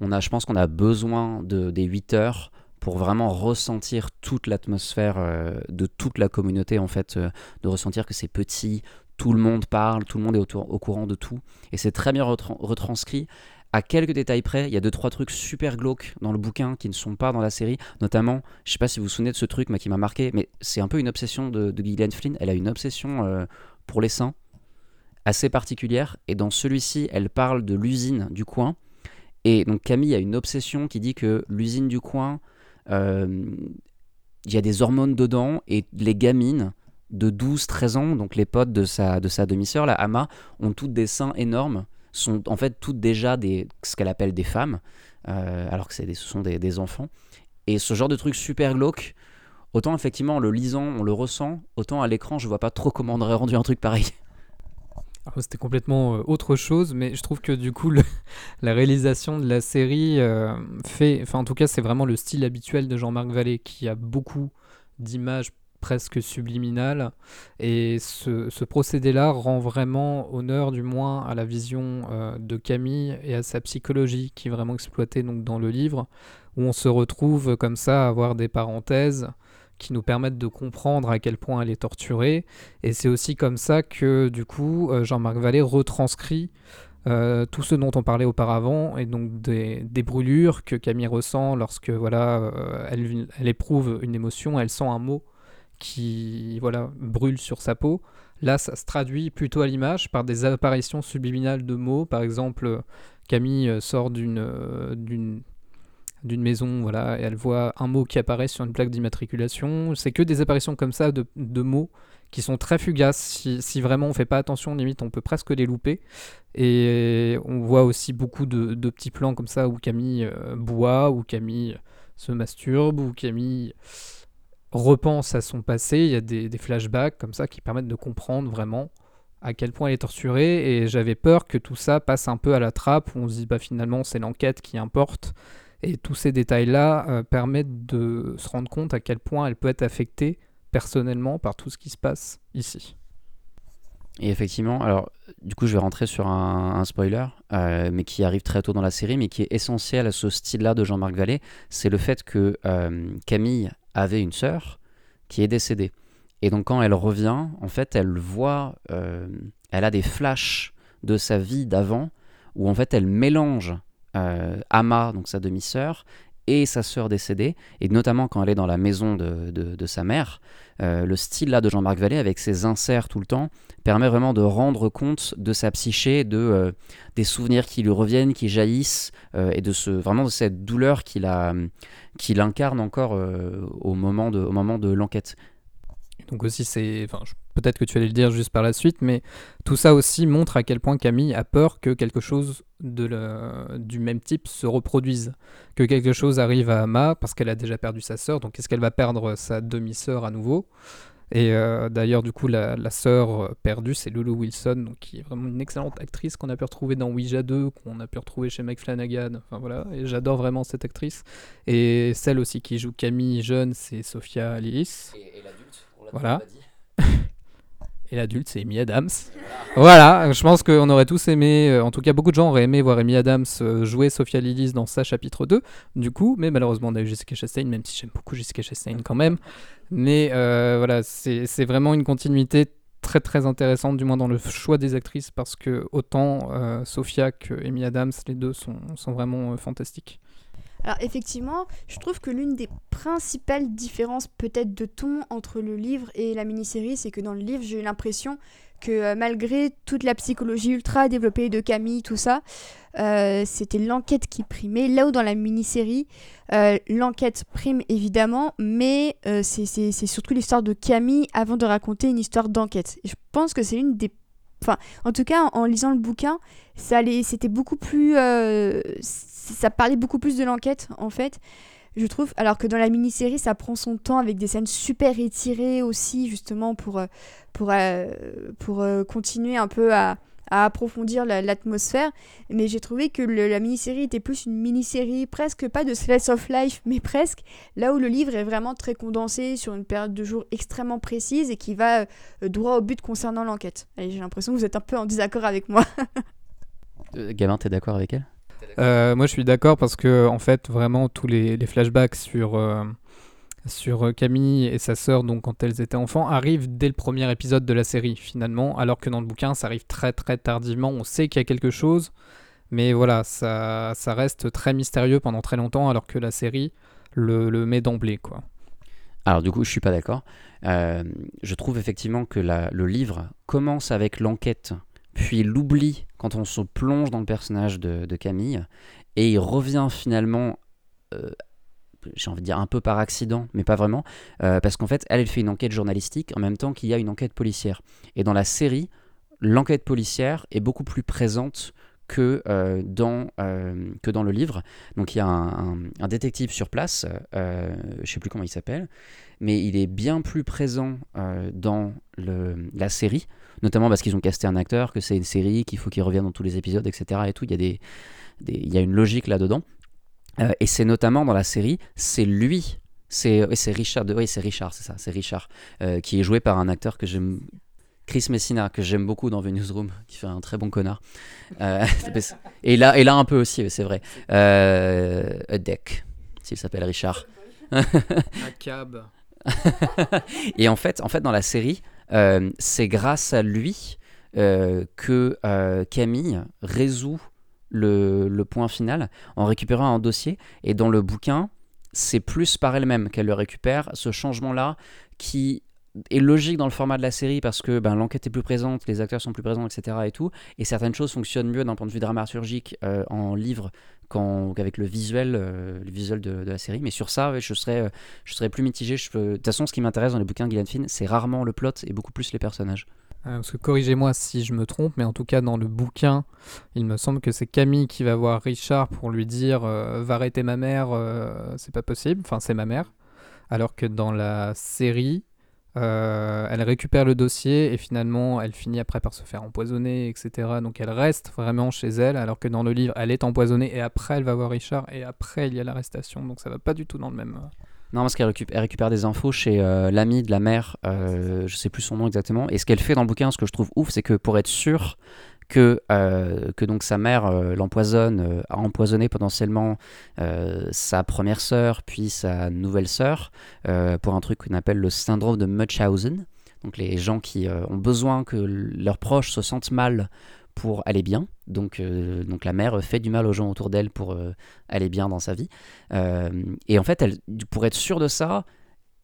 on a, je pense qu'on a besoin de, des 8 heures pour vraiment ressentir toute l'atmosphère euh, de toute la communauté, en fait, de ressentir que c'est petit, tout le monde parle, tout le monde est au, au courant de tout. Et c'est très bien retranscrit à quelques détails près, il y a deux trois trucs super glauques dans le bouquin qui ne sont pas dans la série. Notamment, je sais pas si vous vous souvenez de ce truc qui m'a marqué, mais c'est un peu une obsession de, Gillian Flynn. Elle a une obsession euh, pour les seins assez particulière. Et dans celui-ci, elle parle de l'usine du coin. Et donc Camille a une obsession qui dit que l'usine du coin, euh, il y a des hormones dedans et les gamines de 12-13 ans, donc les potes de sa, de sa demi-sœur, la Ama, ont toutes des seins énormes sont en fait toutes déjà des, ce qu'elle appelle des femmes, euh, alors que ce sont des, enfants. Et ce genre de truc super glauque, autant effectivement en le lisant, on le ressent, autant à l'écran, je vois pas trop comment on aurait rendu un truc pareil. C'était complètement euh, autre chose, mais je trouve que du coup, la réalisation de la série euh, fait. Enfin, en tout cas, c'est vraiment le style habituel de Jean-Marc Vallée qui a beaucoup d'images presque subliminal. Et ce, procédé-là rend vraiment honneur, du moins, à la vision euh, de Camille et à sa psychologie qui est vraiment exploitée donc, dans le livre, où on se retrouve comme ça à avoir des parenthèses qui nous permettent de comprendre à quel point elle est torturée. Et c'est aussi comme ça que, du coup, euh, Jean-Marc Vallée retranscrit euh, tout ce dont on parlait auparavant, et donc des, brûlures que Camille ressent lorsque voilà, elle, elle, éprouve une émotion, elle sent un mot qui voilà, brûle sur sa peau. Là, ça se traduit plutôt à l'image par des apparitions subliminales de mots. Par exemple, Camille euh, sort euh, d'une d'une maison, voilà, et elle voit un mot qui apparaît sur une plaque d'immatriculation. C'est que des apparitions comme ça de, de mots qui sont très fugaces. Si, si, vraiment on fait pas attention, limite on peut presque les louper. Et on voit aussi beaucoup de, de petits plans comme ça où Camille euh, boit, où Camille se masturbe, où Camille repense à son passé, il y a des, flashbacks comme ça qui permettent de comprendre vraiment à quel point elle est torturée. Et j'avais peur que tout ça passe un peu à la trappe où on se dit bah finalement c'est l'enquête qui importe. Et tous ces détails là euh, permettent de se rendre compte à quel point elle peut être affectée personnellement par tout ce qui se passe ici. Et effectivement, alors du coup je vais rentrer sur un, spoiler, euh, mais qui arrive très tôt dans la série, mais qui est essentiel à ce style-là de Jean-Marc Vallée, c'est le fait que euh, Camille avait une sœur qui est décédée. Et donc quand elle revient, en fait, elle voit, euh, elle a des flashs de sa vie d'avant où en fait elle mélange euh, Ama, donc sa demi-sœur, et sa sœur décédée, et notamment quand elle est dans la maison de, de, sa mère, euh, le style là de Jean-Marc Vallée avec ses inserts tout le temps permet vraiment de rendre compte de sa psyché, de euh, des souvenirs qui lui reviennent, qui jaillissent, et de ce vraiment de cette douleur qu'il qu'il incarne encore au moment de, au moment de l'enquête. Donc aussi, c'est, enfin, peut-être que tu allais le dire juste par la suite, mais tout ça aussi montre à quel point Camille a peur que quelque chose de du même type se reproduise, que quelque chose arrive à Ama parce qu'elle a déjà perdu sa sœur, donc est-ce qu'elle va perdre sa demi-sœur à nouveau? Et euh, d'ailleurs, du coup, la, la sœur perdue, c'est Lulu Wilson, donc qui est vraiment une excellente actrice qu'on a pu retrouver dans Ouija 2, qu'on a pu retrouver chez Mike Flanagan. Enfin voilà, et j'adore vraiment cette actrice. Et celle aussi qui joue Camille jeune, c'est Sophia Lillis. Et, et l'adulte, on l'a voilà. dit. Et l'adulte, c'est Amy Adams. Voilà, je pense qu'on aurait tous aimé, euh, en tout cas beaucoup de gens auraient aimé voir Amy Adams euh, jouer Sophia Lillis dans sa chapitre 2, du coup, mais malheureusement on a eu Jessica Chastain, même si j'aime beaucoup Jessica Chastain quand même. Mais euh, voilà, c'est vraiment une continuité très très intéressante, du moins dans le choix des actrices, parce que autant Sophia que Amy Adams, les deux sont, sont vraiment fantastiques. Alors effectivement, je trouve que l'une des principales différences peut-être de ton entre le livre et la mini-série, c'est que dans le livre, j'ai eu l'impression que euh, malgré toute la psychologie ultra développée de Camille, tout ça, euh, c'était l'enquête qui primait. Là où dans la mini-série, euh, l'enquête prime évidemment, mais c'est surtout l'histoire de Camille avant de raconter une histoire d'enquête. je pense que c'est une des Enfin, en tout cas, en, lisant le bouquin, ça c'était beaucoup plus, ça parlait beaucoup plus de l'enquête en fait je trouve. Alors que dans la mini-série ça prend son temps avec des scènes super étirées aussi justement pour euh, pour euh, pour euh, continuer un peu à, approfondir l'atmosphère mais j'ai trouvé que la mini-série était plus une mini-série presque pas de slice of life mais presque là où le livre est vraiment très condensé sur une période de jour extrêmement précise et qui va droit au but concernant l'enquête. J'ai l'impression que vous êtes un peu en désaccord avec moi. Gavin t'es d'accord avec elle? Euh, moi, je suis d'accord parce que, en fait, vraiment, tous les, flashbacks sur, euh, sur Camille et sa sœur, donc quand elles étaient enfants, arrivent dès le premier épisode de la série, finalement, alors que dans le bouquin, ça arrive très, très tardivement. On sait qu'il y a quelque chose, mais voilà, ça, ça reste très mystérieux pendant très longtemps, alors que la série le, le met d'emblée, quoi. Alors du coup, je suis pas d'accord. Euh, je trouve effectivement que le livre commence avec l'enquête puis l'oubli quand on se plonge dans le personnage de, Camille, et il revient finalement, euh, j'ai envie de dire un peu par accident, mais pas vraiment, euh, parce qu'en fait, elle, fait une enquête journalistique en même temps qu'il y a une enquête policière. Et dans la série, l'enquête policière est beaucoup plus présente que, euh, dans, que dans le livre. Donc il y a un, détective sur place, je ne sais plus comment il s'appelle, mais il est bien plus présent dans le, la série notamment parce qu'ils ont casté un acteur, que c'est une série, qu'il faut qu'il revienne dans tous les épisodes, etc. Et tout, il y a, des, il y a une logique là-dedans. Euh, et c'est notamment dans la série, c'est lui, c'est Richard, oui c'est Richard, c'est ça, c'est Richard, euh, qui est joué par un acteur que j'aime, Chris Messina, que j'aime beaucoup dans The Newsroom, qui fait un très bon connard. Euh, et, là, et là un peu aussi, c'est vrai. Euh, Deck, s'il s'appelle Richard. un cab. et en fait, en fait, dans la série, c'est grâce à lui que Camille résout le, point final en récupérant un dossier. Et dans le bouquin, c'est plus par elle-même qu'elle le récupère, ce changement-là qui est logique dans le format de la série parce que ben, l'enquête est plus présente, les acteurs sont plus présents, etc. Et, tout, et certaines choses fonctionnent mieux d'un point de vue dramaturgique en livre qu'avec le visuel, le visuel de, la série. Mais sur ça, je, serais, je serais plus mitigé. De toute façon, ce qui m'intéresse dans les bouquins de Gillian Finn, c'est rarement le plot et beaucoup plus les personnages. Parce que corrigez-moi si je me trompe, mais en tout cas dans le bouquin, il me semble que c'est Camille qui va voir Richard pour lui dire va arrêter ma mère, c'est pas possible, enfin c'est ma mère. Alors que dans la série, euh, elle récupère le dossier et finalement elle finit après par se faire empoisonner, etc. Donc elle reste vraiment chez elle, alors que dans le livre elle est empoisonnée et après elle va voir Richard et après il y a l'arrestation. Donc ça va pas du tout dans le même. Euh. Non, parce qu'elle récupère, des infos chez euh, l'ami de la mère, je sais plus son nom exactement. Et ce qu'elle fait dans le bouquin, ce que je trouve ouf, c'est que pour être sûr que, euh, que donc sa mère euh, l'empoisonne, euh, a empoisonné potentiellement sa première sœur, puis sa nouvelle sœur, pour un truc qu'on appelle le syndrome de Munchausen. Donc les gens qui ont besoin que leurs proches se sentent mal pour aller bien. Donc, euh, donc la mère fait du mal aux gens autour d'elle pour euh, aller bien dans sa vie. Euh, et en fait, elle, pour être sûre de ça,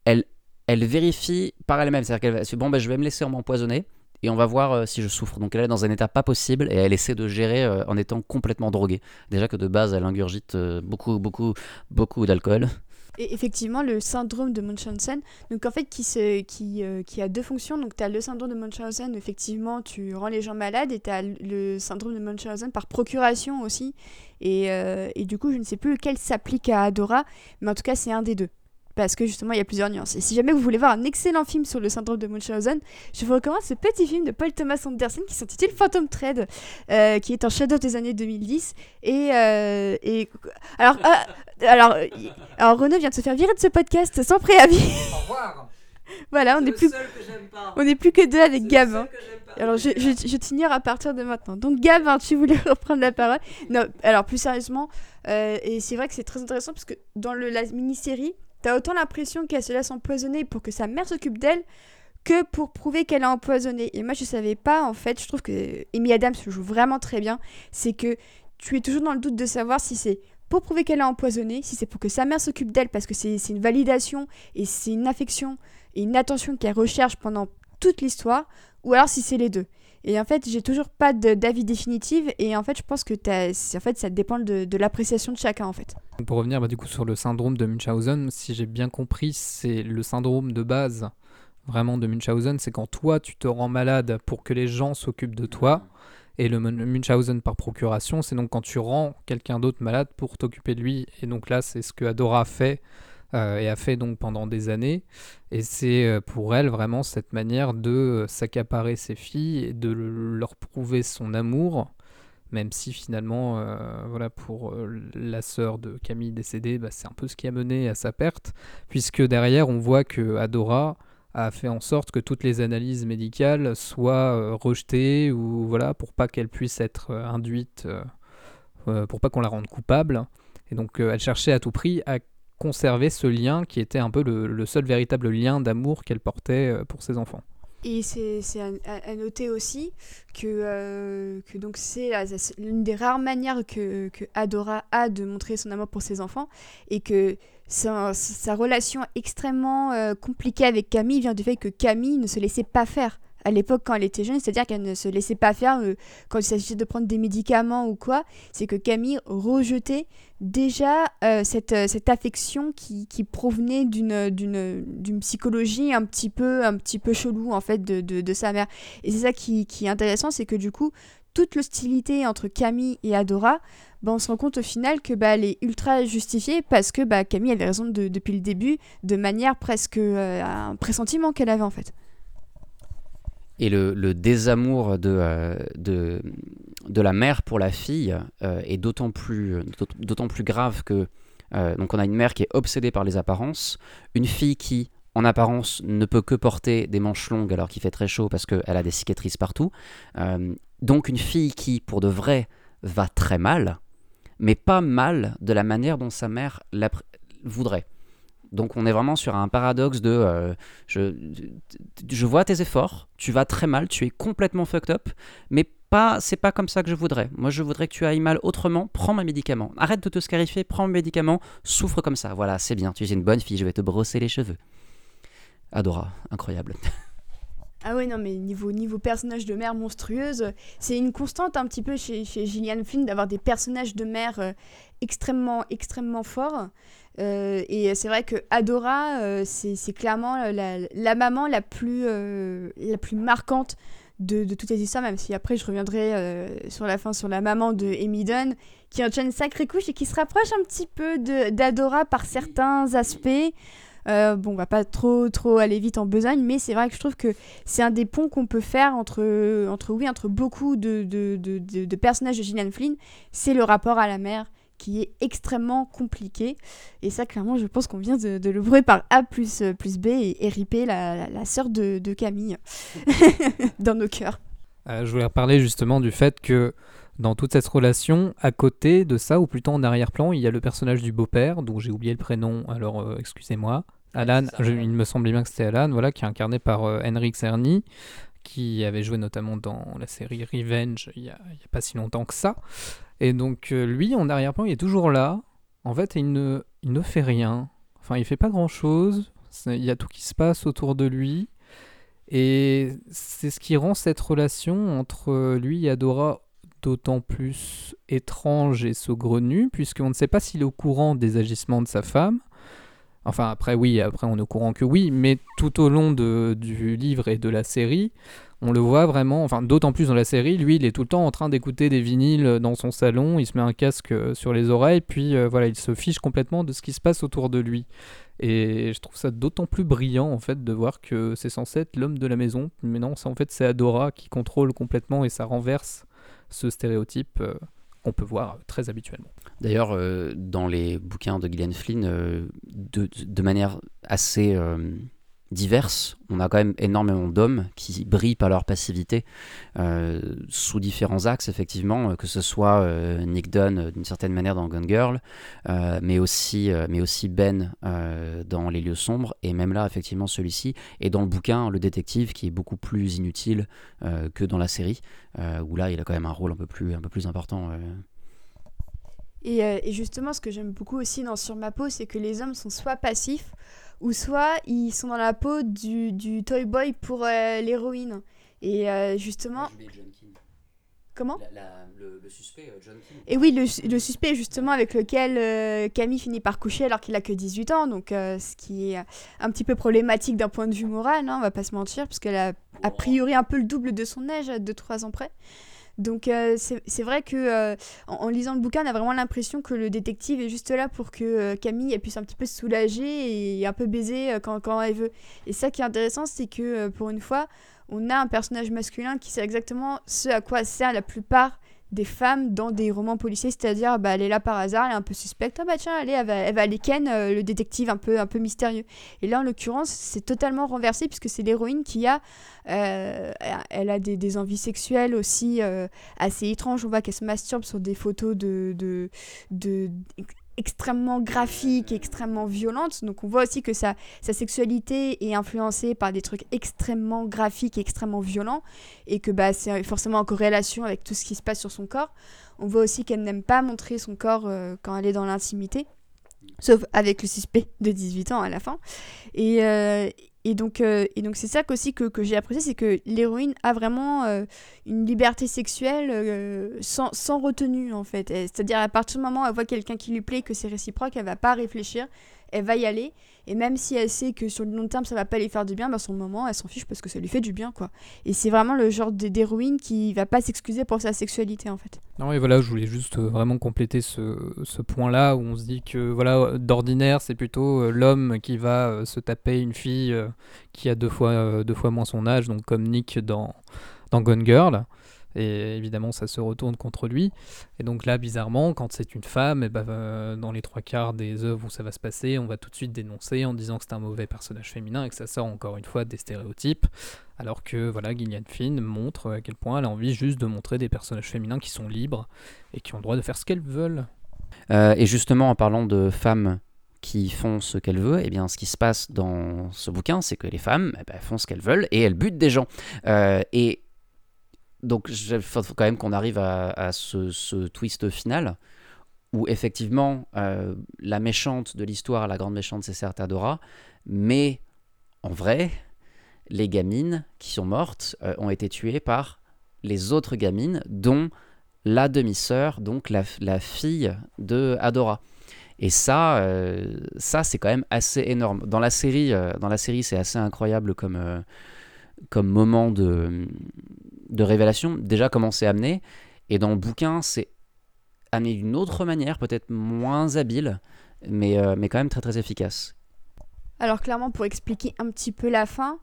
elle, elle vérifie par elle-même. C'est-à-dire qu'elle va se bon, ben, je vais me laisser m'empoisonner et on va voir si je souffre. Donc elle est dans un état pas possible et elle essaie de gérer en étant complètement droguée. Déjà que de base, elle ingurgite beaucoup, beaucoup, beaucoup d'alcool. Et effectivement, le syndrome de Munchausen, donc en fait, qui, se, qui, euh, a deux fonctions. Donc, tu as le syndrome de Munchausen, effectivement, tu rends les gens malades, et tu as le syndrome de Munchausen par procuration aussi. Et, euh, et du coup, je ne sais plus lequel s'applique à Adora, mais en tout cas, c'est un des deux parce que justement il y a plusieurs nuances. Et si jamais vous voulez voir un excellent film sur le syndrome de Munchausen, je vous recommande ce petit film de Paul Thomas Anderson qui s'intitule Phantom Thread, euh, qui est un chef des années 2010. Et, euh, et alors, euh, alors, alors Renaud vient de se faire virer de ce podcast sans préavis. Au revoir. voilà, on n'est plus, on est plus que deux avec Gab. Hein. Alors je, je, je t'ignore à partir de maintenant. Donc Gab, hein, tu voulais reprendre la parole? Non, alors plus sérieusement, et c'est vrai que c'est très intéressant parce que dans le, la mini-série, T'as autant l'impression qu'elle se laisse empoisonner pour que sa mère s'occupe d'elle que pour prouver qu'elle a empoisonné. Et moi, je savais pas, en fait, je trouve que Amy Adams joue vraiment très bien. C'est que tu es toujours dans le doute de savoir si c'est pour prouver qu'elle a empoisonné, si c'est pour que sa mère s'occupe d'elle parce que c'est une validation et c'est une affection et une attention qu'elle recherche pendant toute l'histoire, ou alors si c'est les deux. Et en fait, j'ai toujours pas d'avis définitif. Et en fait, je pense que en fait, ça dépend de, l'appréciation de chacun, en fait. Pour revenir bah, du coup sur le syndrome de Munchausen, si j'ai bien compris, c'est le syndrome de base vraiment de Munchausen, c'est quand toi tu te rends malade pour que les gens s'occupent de toi. Et le Munchausen par procuration, c'est donc quand tu rends quelqu'un d'autre malade pour t'occuper de lui. Et donc là, c'est ce que Adora fait euh, et a fait donc pendant des années. Et c'est euh, pour elle vraiment cette manière de euh, s'accaparer ses filles et de leur prouver son amour, même si finalement, voilà, pour la sœur de Camille décédée, bah, c'est un peu ce qui a mené à sa perte, puisque derrière on voit que Adora a fait en sorte que toutes les analyses médicales soient rejetées ou voilà pour pas qu'elle puisse être induite, pour pas qu'on la rende coupable. Et donc elle cherchait à tout prix à conserver ce lien qui était un peu le, seul véritable lien d'amour qu'elle portait euh, pour ses enfants. Et c'est à, noter aussi que, euh, donc c'est l'une des rares manières que, que, Adora a de montrer son amour pour ses enfants et que sa, relation extrêmement euh, compliquée avec Camille vient du fait que Camille ne se laissait pas faire à l'époque quand elle était jeune, c'est-à-dire qu'elle ne se laissait pas faire quand il s'agissait de prendre des médicaments ou quoi, c'est que Camille rejetait déjà euh, cette, euh, cette affection qui, qui provenait d'une, psychologie un petit peu, un petit peu chelou en fait de, de, sa mère. Et c'est ça qui, qui est intéressant, c'est que du coup, toute l'hostilité entre Camille et Adora, bah, on se rend compte au final que bah, elle est ultra justifiée parce que bah, Camille avait raison de, depuis le début, de manière presque un pressentiment qu'elle avait en fait. Et le, désamour de, euh, de, de, la mère pour la fille euh, est d'autant plus, d'autant plus grave que euh, donc on a une mère qui est obsédée par les apparences, une fille qui en apparence ne peut que porter des manches longues alors qu'il fait très chaud parce qu'elle a des cicatrices partout. donc une fille qui pour de vrai va très mal, mais pas mal de la manière dont sa mère voudrait. Donc on est vraiment sur un paradoxe de euh, je, je vois tes efforts, tu vas très mal, tu es complètement fucked up, mais pas c'est pas comme ça que je voudrais. Moi je voudrais que tu ailles mal autrement, prends mes médicaments. Arrête de te scarifier, prends mes médicaments, souffre comme ça. Voilà, c'est bien, tu es une bonne fille, je vais te brosser les cheveux. Adora, incroyable. Ah ouais, non, mais niveau, niveau personnage de mère monstrueuse, c'est une constante un petit peu chez, Gillian Flynn d'avoir des personnages de mère euh, extrêmement, extrêmement forts. Euh, et c'est vrai que Adora, euh, c'est clairement la, la, maman la plus, la plus marquante de, de, toutes les histoires, même si après je reviendrai sur la fin sur la maman de Amy Dunn, qui a une sacrée couche et qui se rapproche un petit peu d'Adora par certains aspects. Euh, bon, on va pas trop trop aller vite en besogne, mais c'est vrai que je trouve que c'est un des ponts qu'on peut faire entre, entre, oui, entre beaucoup de, de, de, de personnages de Gillian Flynn. C'est le rapport à la mère qui est extrêmement compliqué. Et ça, clairement, je pense qu'on vient de, de le brûler par A plus, plus B et, et la, la, sœur de, de Camille dans nos cœurs. Euh, je voulais reparler justement du fait que dans toute cette relation, à côté de ça, ou plutôt en arrière-plan, il y a le personnage du beau-père, dont j'ai oublié le prénom, alors euh, excusez-moi. Alan, il me semblait bien que c'était Alan, voilà, qui est incarné par euh, Henrik Cerny, qui avait joué notamment dans la série Revenge il n'y a, pas si longtemps que ça. Et donc euh, lui, en arrière-plan, il est toujours là. En fait, il ne, il ne fait rien. Enfin, il fait pas grand-chose. Il y a tout qui se passe autour de lui. Et c'est ce qui rend cette relation entre lui et Adora d'autant plus étrange et saugrenue, puisqu'on ne sait pas s'il est au courant des agissements de sa femme. Enfin, après, oui, après, on est au courant que oui, mais tout au long de, du livre et de la série, on le voit vraiment, enfin, d'autant plus dans la série, lui, il est tout le temps en train d'écouter des vinyles dans son salon, il se met un casque euh, sur les oreilles, puis euh, voilà, il se fiche complètement de ce qui se passe autour de lui. Et je trouve ça d'autant plus brillant, en fait, de voir que c'est censé être l'homme de la maison, mais non, en fait, c'est Adora qui contrôle complètement et ça renverse ce stéréotype euh, qu'on peut voir très habituellement. D'ailleurs, euh, dans les bouquins de Gillian Flynn, euh, de, de, manière assez diverses. On a quand même énormément d'hommes qui brillent par leur passivité euh, sous différents axes, effectivement, que ce soit euh, Nick Dunn euh, d'une certaine manière dans Gone Girl, mais, aussi, mais aussi Ben dans Les lieux sombres, et même là, effectivement, celui-ci, et dans le bouquin, le détective, qui est beaucoup plus inutile que dans la série, où là, il a quand même un rôle un peu plus, un peu plus important. Et, et, justement, ce que j'aime beaucoup aussi dans Sur ma peau, c'est que les hommes sont soit passifs, ou soit ils sont dans la peau du, du toy boy pour euh, l'héroïne. Et euh, justement. Comment le, suspect, euh, John King. Et oui, le, le, suspect justement avec lequel Camille finit par coucher alors qu'il a que 18 ans, donc ce qui est un petit peu problématique d'un point de vue moral, hein, on va pas se mentir, parce qu'elle a a priori un peu le double de son âge, à 2-3 ans près. Donc euh, c'est vrai que euh, en, lisant le bouquin, on a vraiment l'impression que le détective est juste là pour que euh, Camille puisse un petit peu se soulager et un peu baiser quand, quand, elle veut. Et ça qui est intéressant, c'est que pour une fois, on a un personnage masculin qui sait exactement ce à quoi sert la plupart des femmes dans des romans policiers, c'est-à-dire bah, elle est là par hasard, elle est un peu suspecte, ah bah tiens, allez, elle va, elle va aller ken euh, le détective un peu, un peu mystérieux. Et là, en l'occurrence, c'est totalement renversé puisque c'est l'héroïne qui a, euh, elle a des, des, envies sexuelles aussi euh, assez étranges. On voit qu'elle se masturbe sur des photos de, de, de extrêmement graphique, extrêmement violente. Donc on voit aussi que sa, sexualité est influencée par des trucs extrêmement graphiques extrêmement violents et que bah, c'est forcément en corrélation avec tout ce qui se passe sur son corps. On voit aussi qu'elle n'aime pas montrer son corps euh, quand elle est dans l'intimité, sauf avec le suspect de 18 ans à la fin. Et, euh, et donc, euh, et donc c'est ça aussi que, que j'ai apprécié, c'est que l'héroïne a vraiment euh, une liberté sexuelle euh, sans, sans, retenue en fait. C'est-à-dire à partir du moment où elle voit quelqu'un qui lui plaît, que c'est réciproque, elle va pas réfléchir, elle va y aller. Et même si elle sait que sur le long terme ça va pas lui faire du bien, bah, son moment elle s'en fiche parce que ça lui fait du bien quoi. Et c'est vraiment le genre d'héroïne qui va pas s'excuser pour sa sexualité en fait. Non et voilà, je voulais juste euh, vraiment compléter ce, ce point-là où on se dit que voilà d'ordinaire c'est plutôt euh, l'homme qui va euh, se taper une fille qui a deux fois, deux fois moins son âge, donc comme Nick dans, dans Gone Girl et évidemment ça se retourne contre lui. Et donc là, bizarrement, quand c'est une femme, et bah, dans les trois quarts des œuvres où ça va se passer, on va tout de suite dénoncer en disant que c'est un mauvais personnage féminin et que ça sort encore une fois des stéréotypes. Alors que voilà, Gillian Flynn montre à quel point elle a envie juste de montrer des personnages féminins qui sont libres et qui ont le droit de faire ce qu'elles veulent. Euh, et justement, en parlant de femmes qui font ce qu'elles veulent, eh bien ce qui se passe dans ce bouquin, c'est que les femmes eh ben, font ce qu'elles veulent et elles butent des gens. Euh, et donc il faut quand même qu'on arrive à, ce, twist final où effectivement euh, la méchante de l'histoire, la grande méchante, c'est certes Adora, mais en vrai, les gamines qui sont mortes euh, ont été tuées par les autres gamines, dont la demi-sœur, donc la, fille de Adora. Et ça, euh, ça c'est quand même assez énorme. Dans la série, dans la série, c'est assez incroyable comme, comme moment de, de révélation, déjà comment c'est amené. Et dans le bouquin, c'est amené d'une autre manière, peut-être moins habile, mais, euh, mais quand même très très efficace. Alors clairement, pour expliquer un petit peu la fin,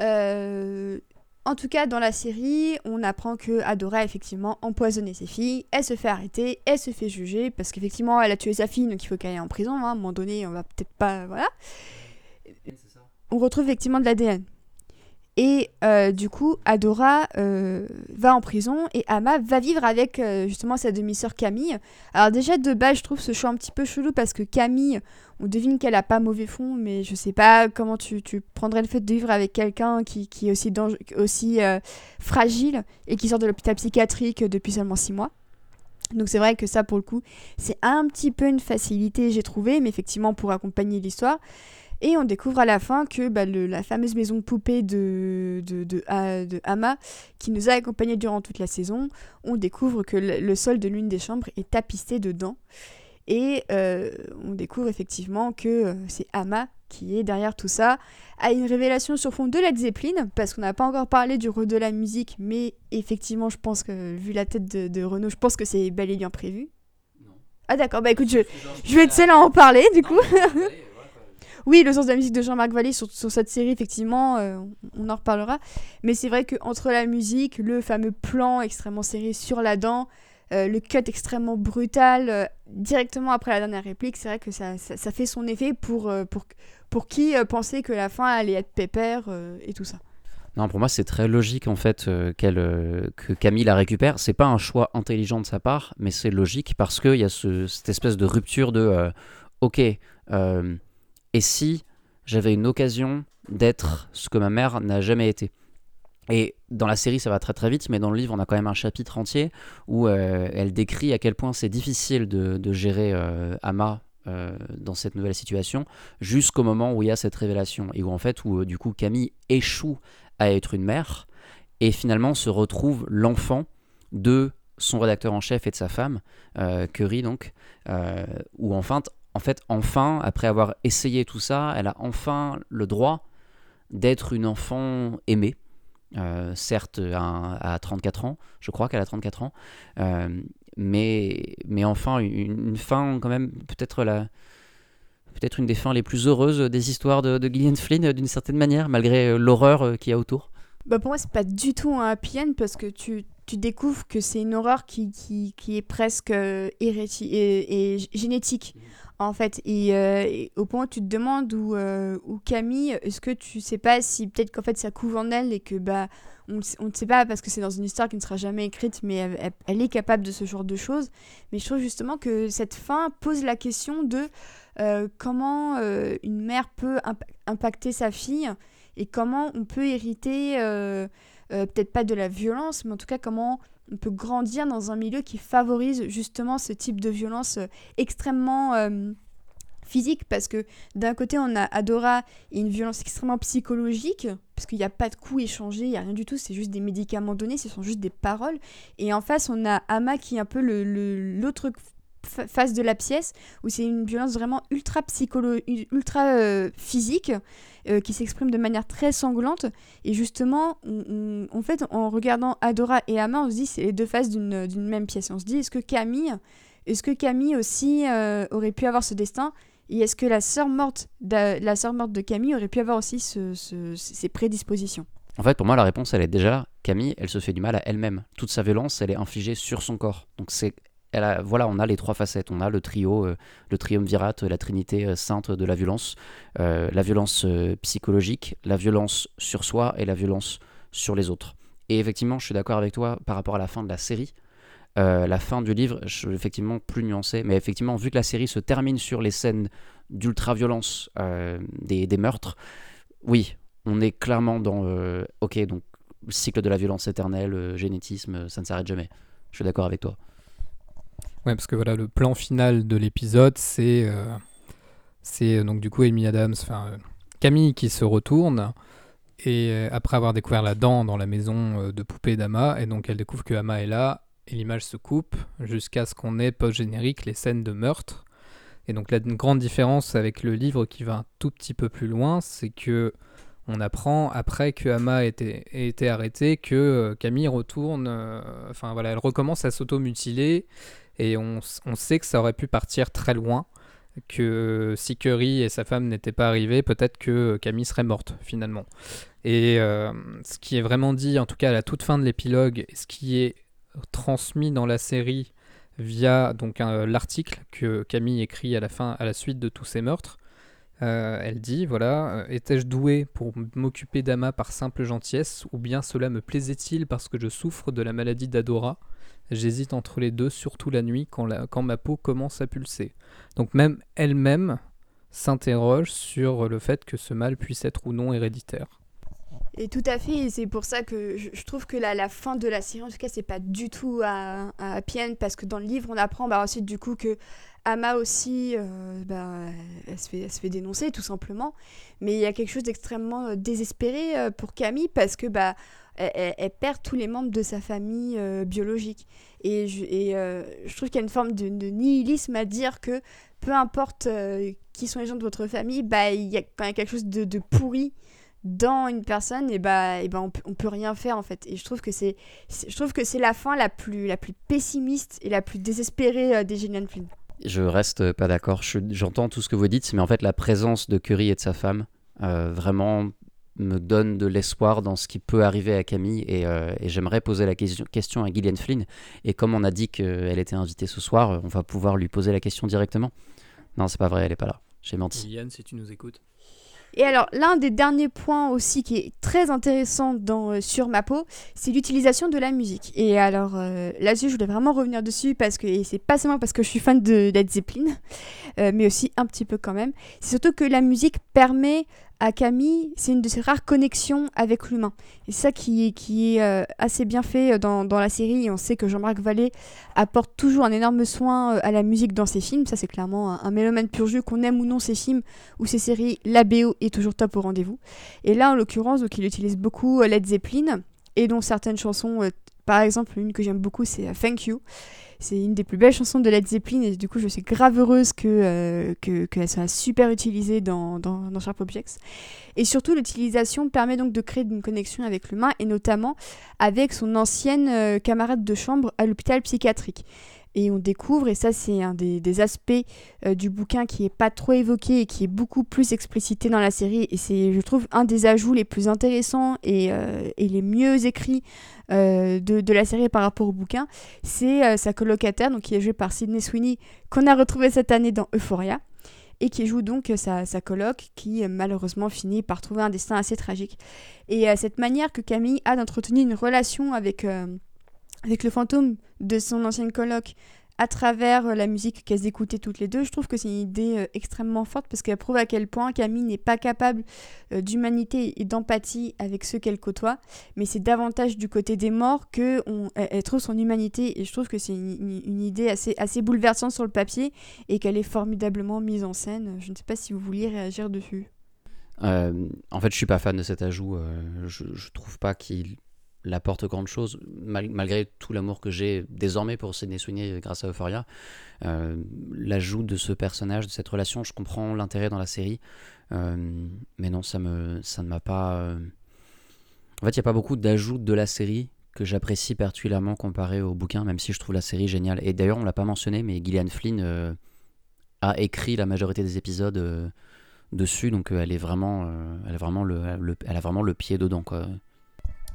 euh, en tout cas dans la série, on apprend que Adora a effectivement empoisonné ses filles, elle se fait arrêter, elle se fait juger, parce qu'effectivement elle a tué sa fille, donc il faut qu'elle aille en prison, hein. à un moment donné on va peut-être pas... Voilà. On retrouve effectivement de l'ADN. Et euh, du coup, Adora euh, va en prison et Ama va vivre avec euh, justement sa demi-sœur Camille. Alors déjà de base, je trouve ce choix un petit peu chelou parce que Camille, on devine qu'elle a pas mauvais fond, mais je sais pas comment tu, tu prendrais le fait de vivre avec quelqu'un qui, qui est aussi, dangereux, aussi fragile et qui sort de l'hôpital psychiatrique depuis seulement six mois. Donc c'est vrai que ça, pour le coup, c'est un petit peu une facilité, j'ai trouvé, mais effectivement pour accompagner l'histoire. Et on découvre à la fin que bah, le, la fameuse maison de poupée de, de, de, de, Hama, qui nous a accompagnés durant toute la saison, on découvre que le, sol de l'une des chambres est tapissé dedans. Et euh, on découvre effectivement que euh, c'est Hama qui est derrière tout ça, a une révélation sur fond de Led Zeppelin, parce qu'on n'a pas encore parlé du rôle de la musique, mais effectivement, je pense que, vu la tête de, de Renault, je pense que c'est bel et bien prévu. Ah d'accord, bah écoute, je, je vais être seule à en parler du coup. Oui, le sens de la musique de Jean-Marc Vallée sur, sur, cette série, effectivement, euh, on en reparlera. Mais c'est vrai qu'entre la musique, le fameux plan extrêmement serré sur la dent, euh, le cut extrêmement brutal, euh, directement après la dernière réplique, c'est vrai que ça, fait son effet pour, pour, pour qui pensait que la fin allait être pépère et tout ça. Non, pour moi, c'est très logique en fait qu'elle, que Camille la récupère. C'est pas un choix intelligent de sa part, mais c'est logique parce qu'il y a ce, cette espèce de rupture de ok, et si j'avais une occasion d'être ce que ma mère n'a jamais été. Et dans la série, ça va très très vite, mais dans le livre, on a quand même un chapitre entier où euh, elle décrit à quel point c'est difficile de, gérer euh, Ama euh, dans cette nouvelle situation, jusqu'au moment où il y a cette révélation, et où en fait, où du coup Camille échoue à être une mère, et finalement se retrouve l'enfant de son rédacteur en chef et de sa femme, Curry donc, où enfin en fait, enfin, après avoir essayé tout ça, elle a enfin le droit d'être une enfant aimée. Euh, certes, à, 34 ans, je crois qu'elle a 34 ans, euh, mais, mais enfin, une, fin quand même, peut-être la, peut-être une des fins les plus heureuses des histoires de, Gillian Flynn d'une certaine manière, malgré euh, l'horreur qu'il y a autour. Bah pour moi, c'est pas du tout un happy end parce que tu, tu découvres que c'est une horreur qui, qui, est presque et, génétique en fait. Euh, et, au point où tu te demandes où, euh, Camille, est-ce que tu sais pas si peut-être qu'en fait ça couve en elle et que bah on ne sait pas parce que c'est dans une histoire qui ne sera jamais écrite, mais elle, est capable de ce genre de choses. Mais je trouve justement que cette fin pose la question de euh, comment une mère peut impacter sa fille et comment on peut hériter, peut-être pas de la violence, mais en tout cas comment on peut grandir dans un milieu qui favorise justement ce type de violence euh, extrêmement euh, physique parce que d'un côté on a Adora et une violence extrêmement psychologique parce qu'il n'y a pas de coups échangés, il n'y a rien du tout, c'est juste des médicaments donnés, ce sont juste des paroles. Et en face on a Ama qui est un peu l'autre face de la pièce où c'est une violence vraiment ultra psychologique, ultra euh, physique euh, qui s'exprime de manière très sanglante. Et justement, en fait, en regardant Adora et Ama, on se dit c'est les deux faces d'une même pièce. On se dit est-ce que Camille, est-ce que Camille aussi euh, aurait pu avoir ce destin? Et est-ce que la sœur morte, la sœur morte de Camille aurait pu avoir aussi ce, ces prédispositions? En fait, pour moi, la réponse, elle est déjà Camille, elle se fait du mal à elle-même. Toute sa violence, elle est infligée sur son corps. Donc c'est voilà, on a les trois facettes. On a le trio, euh, le triumvirat, la trinité euh, sainte de la violence. Euh, la violence psychologique, la violence sur soi et la violence sur les autres. Et effectivement, je suis d'accord avec toi par rapport à la fin de la série. la fin du livre, je suis effectivement plus nuancé, mais effectivement, vu que la série se termine sur les scènes d'ultra-violence des, des, meurtres, oui, on est clairement dans ok, donc cycle de la violence éternelle, génétisme, ça ne s'arrête jamais. Je suis d'accord avec toi. Ouais, parce que voilà, le plan final de l'épisode, c'est euh, euh, donc du coup Amy Adams, enfin euh, Camille qui se retourne et après avoir découvert la dent dans la maison de poupée d'Ama, et donc elle découvre que Ama est là et l'image se coupe jusqu'à ce qu'on ait post-générique les scènes de meurtre. Et donc la grande différence avec le livre qui va un tout petit peu plus loin, c'est que on apprend après que Ama a été, été arrêtée que Camille retourne, enfin voilà, elle recommence à s'auto-mutiler et on, sait que ça aurait pu partir très loin, que si Curry et sa femme n'étaient pas arrivés, peut-être que Camille serait morte finalement. Et euh, ce qui est vraiment dit, en tout cas à la toute fin de l'épilogue, ce qui est transmis dans la série via donc l'article que Camille écrit à la fin, à la suite de tous ces meurtres, Euh, elle dit voilà, étais-je doué pour m'occuper d'Ama par simple gentillesse, ou bien cela me plaisait-il parce que je souffre de la maladie d'Adora? J'hésite entre les deux, surtout la nuit quand, ma peau commence à pulser. Donc même elle-même s'interroge sur le fait que ce mal puisse être ou non héréditaire. Et tout à fait, et c'est pour ça que je, trouve que la, la fin de la série, en tout cas, c'est pas du tout à, à parce que dans le livre, on apprend bah, ensuite du coup que Ama aussi, euh, bah, elle, se fait, se dénoncer tout simplement. Mais il y a quelque chose d'extrêmement euh, désespéré euh, pour Camille, parce que bah, elle, perd tous les membres de sa famille euh, biologique. Et euh, je trouve qu'il y a une forme de, nihilisme à dire que peu importe euh, qui sont les gens de votre famille, bah, il y a quelque chose de, pourri dans une personne bah, bah on, on peut rien faire en fait et je trouve que c'est la fin la plus pessimiste et la plus désespérée des Gillian Flynn Je reste pas d'accord. Je- J'entends tout ce que vous dites, mais en fait, la présence de Curry et de sa femme vraiment me donne de l'espoir dans ce qui peut arriver à Camille. Et, euh, et j'aimerais poser la question, question à Gillian Flynn. Et comme on a dit qu'elle était invitée ce soir, on va pouvoir lui poser la question directement. Non, c'est pas vrai, elle est pas là. J'ai menti. Yann, si tu nous écoutes. et alors l'un des derniers points aussi qui est très intéressant dans euh, sur ma peau c'est l'utilisation de la musique et alors euh, là-dessus je voulais vraiment revenir dessus parce que et c'est pas seulement parce que je suis fan de Led Zeppelin euh, mais aussi un petit peu quand même c'est surtout que la musique permet à Camille, c'est une de ses rares connexions avec l'humain. Et ça qui, qui est euh, assez bien fait euh, dans, dans la série. On sait que Jean-Marc Vallée apporte toujours un énorme soin euh, à la musique dans ses films. Ça, c'est clairement un, un mélomane pur jus, qu'on aime ou non ses films ou ses séries. La BO est toujours top au rendez-vous. Et là, en l'occurrence, donc, il utilise beaucoup Led Zeppelin et dont certaines chansons. par exemple, une que j'aime beaucoup, c'est Thank You. C'est une des plus belles chansons de Led Zeppelin et du coup, je suis grave heureuse que, euh, que, qu'elle soit super utilisée dans, dans, Sharp Objects. Et surtout, l'utilisation permet donc de créer une connexion avec l'humain et notamment avec son ancienne euh, camarade de chambre à l'hôpital psychiatrique. Et on découvre, et ça c'est un des, des aspects euh, du bouquin qui est pas trop évoqué et qui est beaucoup plus explicité dans la série, et c'est je trouve un des ajouts les plus intéressants et, euh, et les mieux écrits euh, de, de la série par rapport au bouquin, c'est euh, sa colocataire, donc qui est jouée par Sydney Sweeney, qu'on a retrouvé cette année dans Euphoria et qui joue donc euh, sa, sa coloc qui malheureusement finit par trouver un destin assez tragique. Et cette manière que Camille a d'entretenir une relation avec, avec le fantôme de son ancienne coloc à travers euh, la musique qu'elles écoutaient toutes les deux, je trouve que c'est une idée euh, extrêmement forte parce qu'elle prouve à quel point Camille n'est pas capable euh, d'humanité et d'empathie avec ceux qu'elle côtoie, mais c'est davantage du côté des morts que on, elle, trouve son humanité et je trouve que c'est une, idée assez, assez bouleversante sur le papier et qu'elle est formidablement mise en scène. Je ne sais pas si vous vouliez réagir dessus. En fait, je suis pas fan de cet ajout. je, je trouve pas qu'il apporte grande chose, mal- malgré tout l'amour que j'ai désormais pour Sidney Sweeney grâce à Euphoria. Euh, L'ajout de ce personnage, de cette relation, je comprends l'intérêt dans la série, euh, mais non, ça me, ça ne m'a pas. euh, En fait, il n'y a pas beaucoup d'ajouts de la série que j'apprécie particulièrement comparé au bouquin, même si je trouve la série géniale. Et d'ailleurs, on l'a pas mentionné, mais Gillian Flynn euh, a écrit la majorité des épisodes. euh, dessus donc euh, elle est vraiment euh, elle a vraiment le, le- elle a vraiment le pied dedans quoi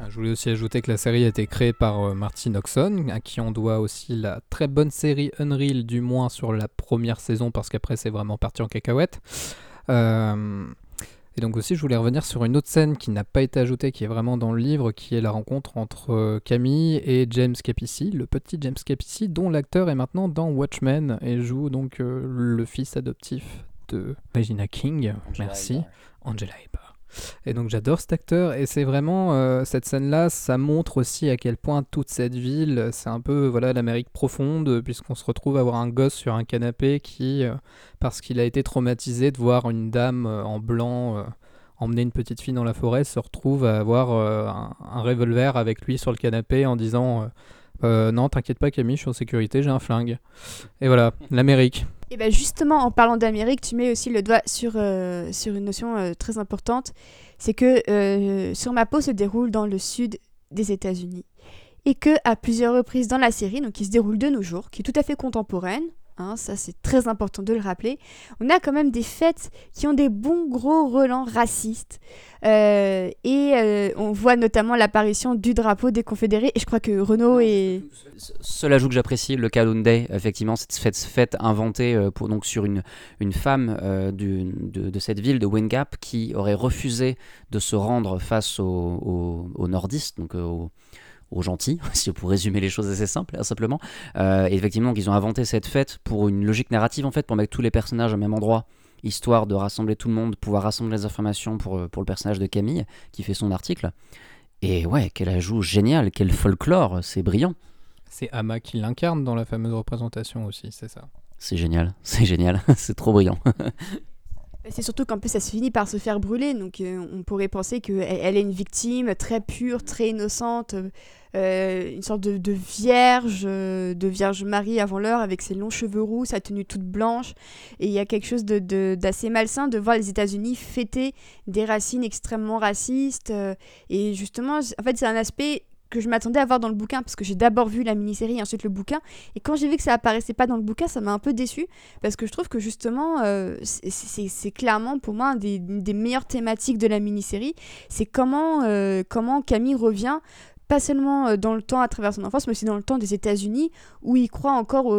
Je voulais aussi ajouter que la série a été créée par euh, Martin Oxon, à qui on doit aussi la très bonne série Unreal, du moins sur la première saison, parce qu'après c'est vraiment parti en cacahuète. Euh, et donc aussi, je voulais revenir sur une autre scène qui n'a pas été ajoutée, qui est vraiment dans le livre, qui est la rencontre entre euh, Camille et James Capici, le petit James Capici, dont l'acteur est maintenant dans Watchmen et joue donc le fils adoptif de Regina King. Merci. Angela Eber. Et donc j'adore cet acteur et c'est vraiment euh, cette scène-là, ça montre aussi à quel point toute cette ville, c'est un peu voilà l'Amérique profonde puisqu'on se retrouve à avoir un gosse sur un canapé qui, euh, parce qu'il a été traumatisé de voir une dame euh, en blanc emmener une petite fille dans la forêt, se retrouve à avoir un, un revolver avec lui sur le canapé en disant non t'inquiète pas Camille, je suis en sécurité, j'ai un flingue. Et voilà, l'Amérique. Et bien justement, en parlant d'Amérique, tu mets aussi le doigt sur, euh, une notion euh, très importante, c'est que euh, Sur ma peau se déroule dans le sud des États-Unis. Et que à plusieurs reprises dans la série, donc qui se déroule de nos jours, qui est tout à fait contemporaine, hein, ça c'est très important de le rappeler, on a quand même des fêtes qui ont des bons gros relents racistes. Euh, et euh, on voit notamment l'apparition du drapeau des confédérés. Et je crois que Renault est... Seul ajout que j'apprécie, le Calhoun Day, effectivement, cette fête, fête inventée euh, pour, donc, sur une, une femme du, de, de, cette ville de Wingap qui aurait refusé de se rendre face aux, aux, nordistes, donc aux aux gentils, si pour résumer les choses assez simples, hein, simplement. Euh, et effectivement, ils ont inventé cette fête pour une logique narrative, en fait, pour mettre tous les personnages au même endroit, histoire de rassembler tout le monde, pouvoir rassembler les informations pour, euh, pour le personnage de Camille, qui fait son article. Et ouais, quel ajout génial, quel folklore, c'est brillant. C'est Ama qui l'incarne dans la fameuse représentation aussi, c'est ça. C'est génial, c'est génial, c'est trop brillant. C'est surtout qu'en plus ça se finit par se faire brûler, donc euh, on pourrait penser qu'elle elle est une victime très pure, très innocente, euh, une sorte de, vierge, euh, de vierge Marie avant l'heure avec ses longs cheveux roux, sa tenue toute blanche. Et il y a quelque chose d'assez malsain de voir les États-Unis fêter des racines extrêmement racistes. Et justement, en fait, c'est un aspect que je m'attendais à voir dans le bouquin parce que j'ai d'abord vu la mini-série et ensuite le bouquin. Et quand j'ai vu que ça apparaissait pas dans le bouquin ça m'a un peu déçu parce que je trouve que justement c'est clairement pour moi une des, meilleures thématiques de la mini-série. C'est comment, comment Camille revient pas seulement euh, dans le temps à travers son enfance, mais aussi dans le temps des États-Unis, où ils croient encore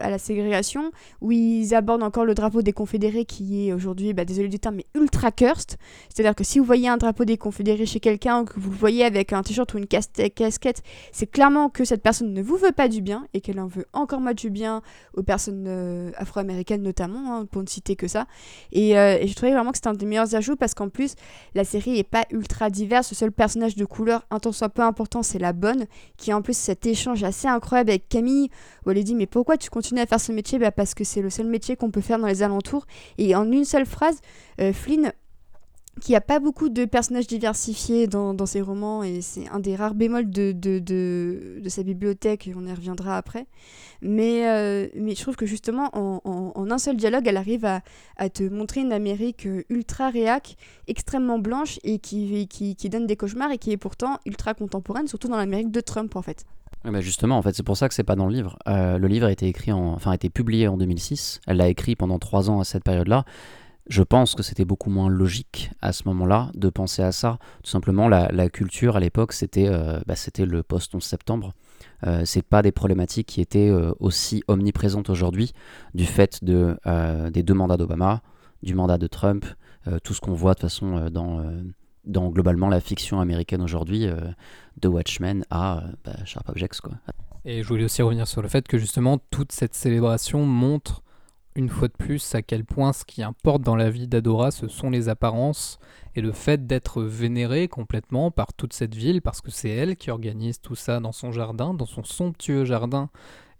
à la ségrégation, où ils abordent encore le drapeau des Confédérés qui est aujourd'hui, bah, désolé du terme, mais ultra cursed. C'est-à-dire que si vous voyez un drapeau des Confédérés chez quelqu'un, que vous le voyez avec un t-shirt ou une casquette, c'est clairement que cette personne ne vous veut pas du bien et qu'elle en veut encore moins du bien aux personnes euh, afro-américaines notamment, hein, pour ne citer que ça. Et, euh, et je trouvais vraiment que c'était un des meilleurs ajouts parce qu'en plus, la série n'est pas ultra diverse. Le seul personnage de couleur, un tant soit peu important, c'est la bonne, qui a en plus cet échange assez incroyable avec Camille, où elle dit mais pourquoi tu continues à faire ce métier? Bah Parce que c'est le seul métier qu'on peut faire dans les alentours. Et en une seule phrase, euh, Flynn qui a pas beaucoup de personnages diversifiés dans, ses romans et c'est un des rares bémols de, de, de, sa bibliothèque, on y reviendra après. Mais, euh, mais je trouve que justement en, en, un seul dialogue, elle arrive à, te montrer une Amérique euh, ultra réac, extrêmement blanche et qui, qui, qui, donne des cauchemars et qui est pourtant ultra contemporaine, surtout dans l'Amérique de Trump en fait. mais justement, en fait, c'est pour ça que c'est pas dans le livre. Euh, le livre a été écrit, en, enfin, a été publié en 2006. Elle l'a écrit pendant trois ans à cette période-là. Je pense que c'était beaucoup moins logique à ce moment-là de penser à ça. Tout simplement, la, culture à l'époque, c'était euh, bah, le post-11 septembre. Euh, c'est pas des problématiques qui étaient euh, aussi omniprésentes aujourd'hui du fait de, euh, des deux mandats d'Obama, du mandat de Trump, tout ce qu'on voit de toute façon dans, dans globalement la fiction américaine aujourd'hui, de Watchmen à bah, Sharp Objects. Quoi. Et je voulais aussi revenir sur le fait que justement toute cette célébration montre une fois de plus à quel point ce qui importe dans la vie d'Adora, ce sont les apparences et le fait d'être vénérée complètement par toute cette ville, parce que c'est elle qui organise tout ça dans son jardin, dans son somptueux jardin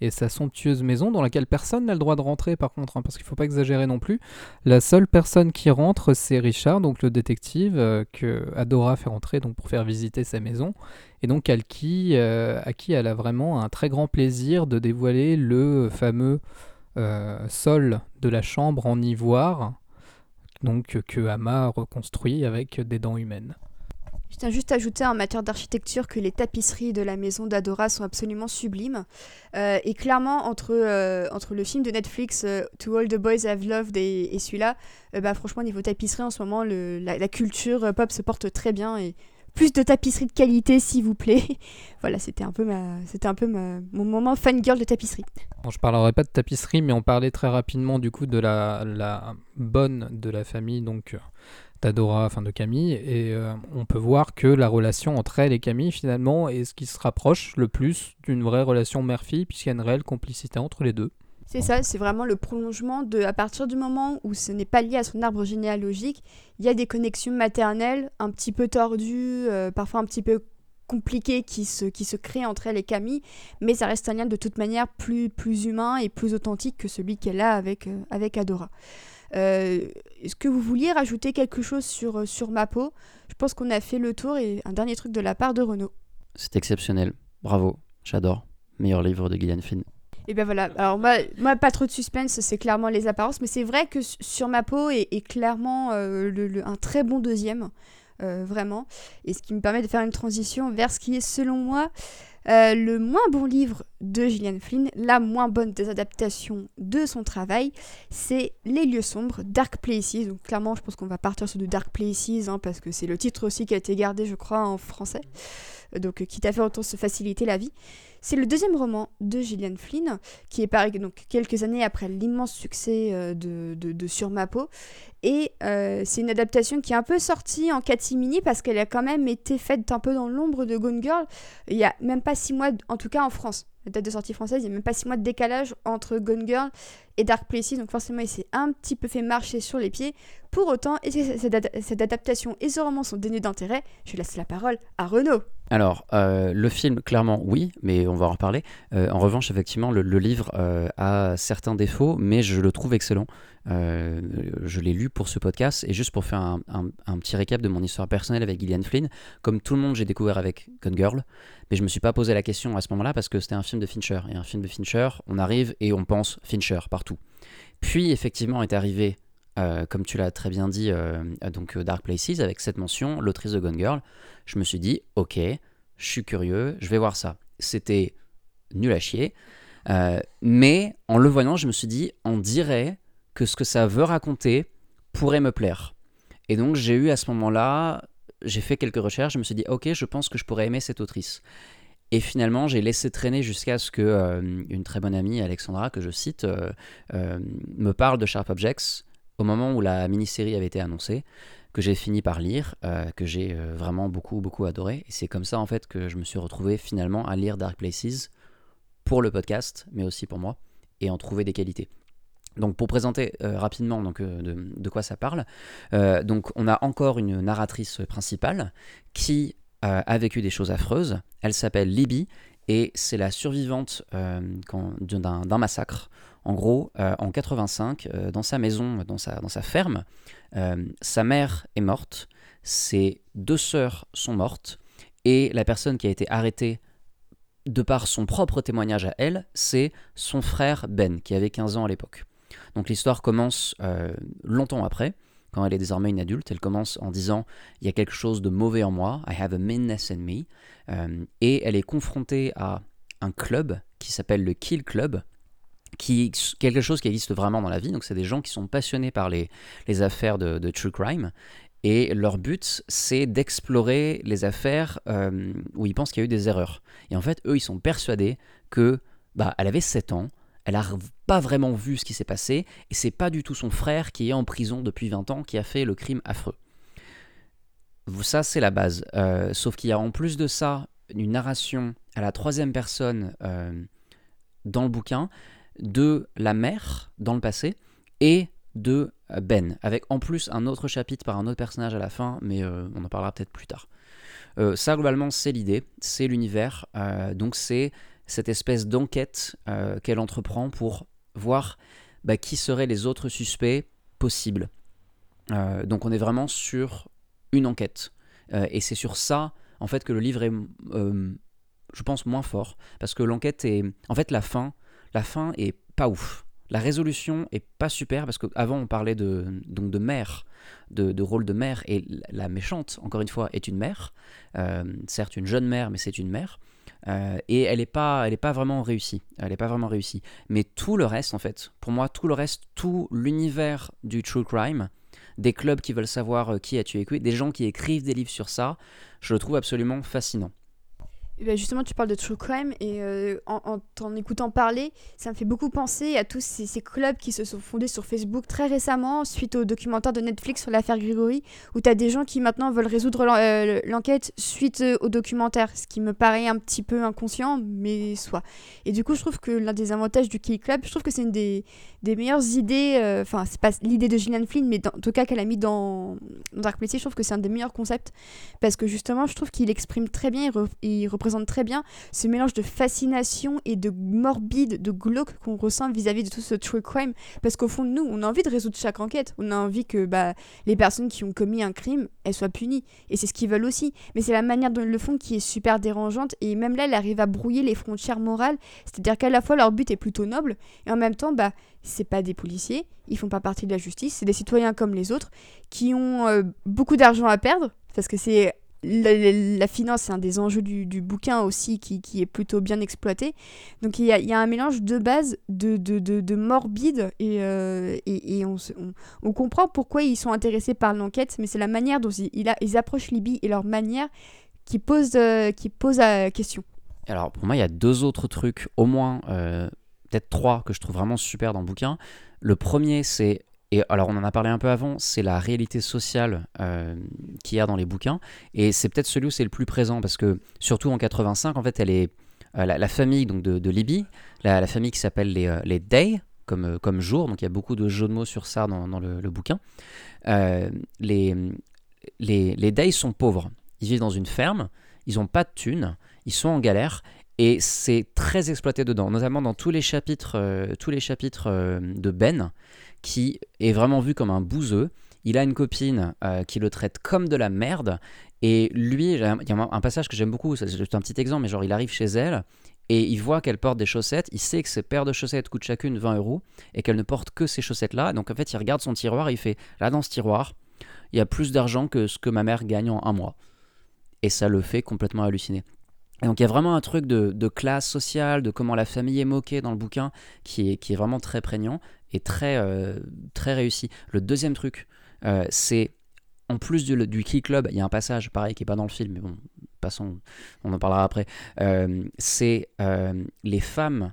et sa somptueuse maison dans laquelle personne n'a le droit de rentrer par contre, hein, parce qu'il ne faut pas exagérer non plus. La seule personne qui rentre, c'est Richard, donc le détective euh, que Adora fait rentrer donc pour faire visiter sa maison, et donc à qui, euh, à qui elle a vraiment un très grand plaisir de dévoiler le fameux sol de la chambre en ivoire, donc que Hama reconstruit avec des dents humaines. Je tiens juste à ajouter en matière d'architecture que les tapisseries de la maison d'Adora sont absolument sublimes. Euh, et clairement, entre, euh, entre le film de Netflix To All the Boys I've Loved et, celui-là, bah, franchement, niveau tapisserie, en ce moment, le, la, la, culture pop se porte très bien. Et plus de tapisserie de qualité, s'il vous plaît. voilà, c'était un peu, ma, un peu ma, mon moment fangirl de tapisserie. Bon, je parlerai pas de tapisserie, mais on parlait très rapidement du coup de la, la bonne de la famille, donc euh, d'Adora, enfin de Camille, et euh, on peut voir que la relation entre elle et Camille finalement est ce qui se rapproche le plus d'une vraie relation mère-fille, puisqu'il y a une réelle complicité entre les deux. C'est ça, c'est vraiment le prolongement de, à partir du moment où ce n'est pas lié à son arbre généalogique, il y a des connexions maternelles un petit peu tordues, euh, parfois un petit peu compliquées qui se, qui se créent entre elle et Camille, mais ça reste un lien de toute manière plus, plus humain et plus authentique que celui qu'elle a avec, euh, avec Adora. Euh, est-ce que vous vouliez rajouter quelque chose sur, sur ma peau? Je pense qu'on a fait le tour et un dernier truc de la part de Renaud. C'est exceptionnel, bravo, j'adore. Meilleur livre de Gillian Finn. Et ben voilà. Alors moi, pas trop de suspense, c'est clairement les apparences, mais c'est vrai que sur ma peau est, clairement euh, un très bon deuxième, euh, vraiment. Et ce qui me permet de faire une transition vers ce qui est selon moi Euh, le moins bon livre de Gillian Flynn, la moins bonne des adaptations de son travail, c'est Les lieux sombres, Dark Places. Donc clairement, je pense qu'on va partir sur du Dark Places, hein, parce que c'est le titre aussi qui a été gardé, je crois, en français. Euh, donc qui t'a fait autant se faciliter la vie. C'est le deuxième roman de Gillian Flynn, qui est paru donc quelques années après l'immense succès euh, de, de, Sur ma peau. Et euh, c'est une adaptation qui est un peu sortie en catimini parce qu'elle a quand même été faite un peu dans l'ombre de Gone Girl. Il y a même pas six mois, en tout cas en France. La date de sortie française, il n'y a même pas six mois de décalage entre Gone Girl et Dark Places. Donc forcément, il s'est un petit peu fait marcher sur les pieds. Pour autant, que cette, adaptation et ce roman sont dénués d'intérêt? Je laisse la parole à Renaud. Alors, euh, le film, clairement, oui, mais on va en reparler. Euh, en revanche, effectivement, le, livre euh, a certains défauts, mais je le trouve excellent. je l'ai lu pour ce podcast, et juste pour faire un, petit récap de mon histoire personnelle avec Gillian Flynn, comme tout le monde, j'ai découvert avec Gone Girl, mais je me suis pas posé la question à ce moment-là parce que c'était un film de Fincher. Et un film de Fincher, on arrive et on pense Fincher partout. Puis, effectivement, est arrivé comme tu l'as très bien dit, donc Dark Places, avec cette mention, l'autrice de Gone Girl, je me suis dit, ok, je suis curieux, je vais voir ça. C'était nul à chier. Euh, mais en le voyant, je me suis dit, on dirait que ce que ça veut raconter pourrait me plaire. Et donc j'ai eu à ce moment-là, j'ai fait quelques recherches, je me suis dit, ok, je pense que je pourrais aimer cette autrice. Et finalement, j'ai laissé traîner jusqu'à ce que euh, une très bonne amie, Alexandra, que je cite, euh, me parle de Sharp Objects au moment où la mini-série avait été annoncée que j'ai fini par lire, euh, que j'ai euh, vraiment beaucoup, beaucoup adoré. Et c'est comme ça, en fait, que je me suis retrouvé finalement à lire Dark Places pour le podcast, mais aussi pour moi, et en trouver des qualités. Donc pour présenter euh, rapidement de, quoi ça parle, donc on a encore une narratrice principale qui a vécu des choses affreuses. Elle s'appelle Libby et c'est la survivante d'un massacre. En gros, en 85, dans sa maison, dans sa, ferme, euh, sa mère est morte, ses deux sœurs sont mortes, et la personne qui a été arrêtée de par son propre témoignage à elle, c'est son frère Ben, qui avait 15 ans à l'époque. Donc l'histoire commence euh, longtemps après, quand elle est désormais une adulte. Elle commence en disant Il y a quelque chose de mauvais en moi, I have a meanness in me. Euh, et elle est confrontée à un club qui s'appelle le Kill Club, qui quelque chose qui existe vraiment dans la vie. Donc c'est des gens qui sont passionnés par les, les affaires de, true crime. Et leur but, c'est d'explorer les affaires euh, où ils pensent qu'il y a eu des erreurs. Et en fait, eux, ils sont persuadés que, bah, elle avait 7 ans, elle n'a pas vraiment vu ce qui s'est passé, et c'est pas du tout son frère qui est en prison depuis 20 ans qui a fait le crime affreux. Ça, c'est la base. Euh, sauf qu'il y a en plus de ça une narration à la troisième personne euh, dans le bouquin de la mère dans le passé et de euh, Ben, avec en plus un autre chapitre par un autre personnage à la fin, mais euh, on en parlera peut-être plus tard. Euh, ça, globalement, c'est l'idée, c'est l'univers, donc c'est cette espèce d'enquête qu'elle entreprend pour voir bah, qui seraient les autres suspects possibles. donc on est vraiment sur une enquête. et c'est sur ça, en fait, que le livre est, je pense, moins fort, parce que l'enquête est... En fait, la fin la fin est pas ouf. La résolution est pas super parce qu'avant on parlait de, donc de mère, de, rôle de mère, et la méchante, encore une fois, est une mère. Euh, certes une jeune mère, mais c'est une mère. Euh, et elle n'est pas, pas vraiment réussie. Elle est pas vraiment réussie. Mais tout le reste, en fait, pour moi, tout le reste, tout l'univers du true crime, des clubs qui veulent savoir euh, qui a tué qui, des gens qui écrivent des livres sur ça, je le trouve absolument fascinant. Eh ben, justement, tu parles de true crime et euh, en, t'en écoutant parler, ça me fait beaucoup penser à tous ces, clubs qui se sont fondés sur Facebook très récemment suite au documentaire de Netflix sur l'affaire Grégory, où tu as des gens qui maintenant veulent résoudre euh, l'enquête suite euh, au documentaire, ce qui me paraît un petit peu inconscient, mais soit. Et du coup, je trouve que l'un des avantages du Kill Club, je trouve que c'est une des, des meilleures idées, enfin, c'est pas l'idée de Gillian Flynn, mais en tout cas qu'elle a mis dans, Dark Places, je trouve que c'est un des meilleurs concepts parce que justement, je trouve qu'il exprime très bien, il représente très bien ce mélange de fascination et de morbide, de glauque qu'on ressent vis-à-vis de tout ce true crime. Parce qu'au fond de nous, on a envie de résoudre chaque enquête. On a envie que bah, les personnes qui ont commis un crime, elles soient punies. Et c'est ce qu'ils veulent aussi. Mais c'est la manière dont ils le font qui est super dérangeante. Et même là, elle arrive à brouiller les frontières morales. C'est-à-dire qu'à la fois, leur but est plutôt noble. Et en même temps, bah, c'est pas des policiers. Ils font pas partie de la justice. C'est des citoyens comme les autres qui ont euh, beaucoup d'argent à perdre. Parce que c'est la, finance, c'est un des enjeux du, bouquin aussi qui, est plutôt bien exploité. Donc il y a, un mélange de base de, de, morbide et, euh, et, on, on, comprend pourquoi ils sont intéressés par l'enquête, mais c'est la manière dont ils, ils, approchent Libye et leur manière qui pose, euh, qui pose à question. Alors pour moi, il y a deux autres trucs, au moins euh, peut-être trois, que je trouve vraiment super dans le bouquin. Le premier, c'est et alors, on en a parlé un peu avant, c'est la réalité sociale euh, qu'il y a dans les bouquins. Et c'est peut-être celui où c'est le plus présent, parce que, surtout en 85, en fait, elle est. Euh, la, famille donc, de, Libye, la, famille qui s'appelle les, euh, les Day, comme, comme jour, donc il y a beaucoup de jeux de mots sur ça dans, le, bouquin. les, les, les Day sont pauvres. Ils vivent dans une ferme, ils n'ont pas de thunes, ils sont en galère, et c'est très exploité dedans, notamment dans tous les chapitres, tous les chapitres de Ben qui est vraiment vu comme un bouseux. Il a une copine euh, qui le traite comme de la merde. Et lui, il y a un passage que j'aime beaucoup, c'est un petit exemple, mais genre il arrive chez elle et il voit qu'elle porte des chaussettes, il sait que ses paires de chaussettes coûtent chacune 20 euros et qu'elle ne porte que ces chaussettes-là. Donc en fait, il regarde son tiroir et il fait là dans ce tiroir, il y a plus d'argent que ce que ma mère gagne en un mois. Et ça le fait complètement halluciner. Et donc il y a vraiment un truc de, classe sociale, de comment la famille est moquée dans le bouquin, qui est, qui est vraiment très prégnant et très, euh, très réussi. Le deuxième truc, euh, c'est en plus du, du Key Club, il y a un passage pareil qui n'est pas dans le film, mais bon, passons, on en parlera après. Euh, c'est les femmes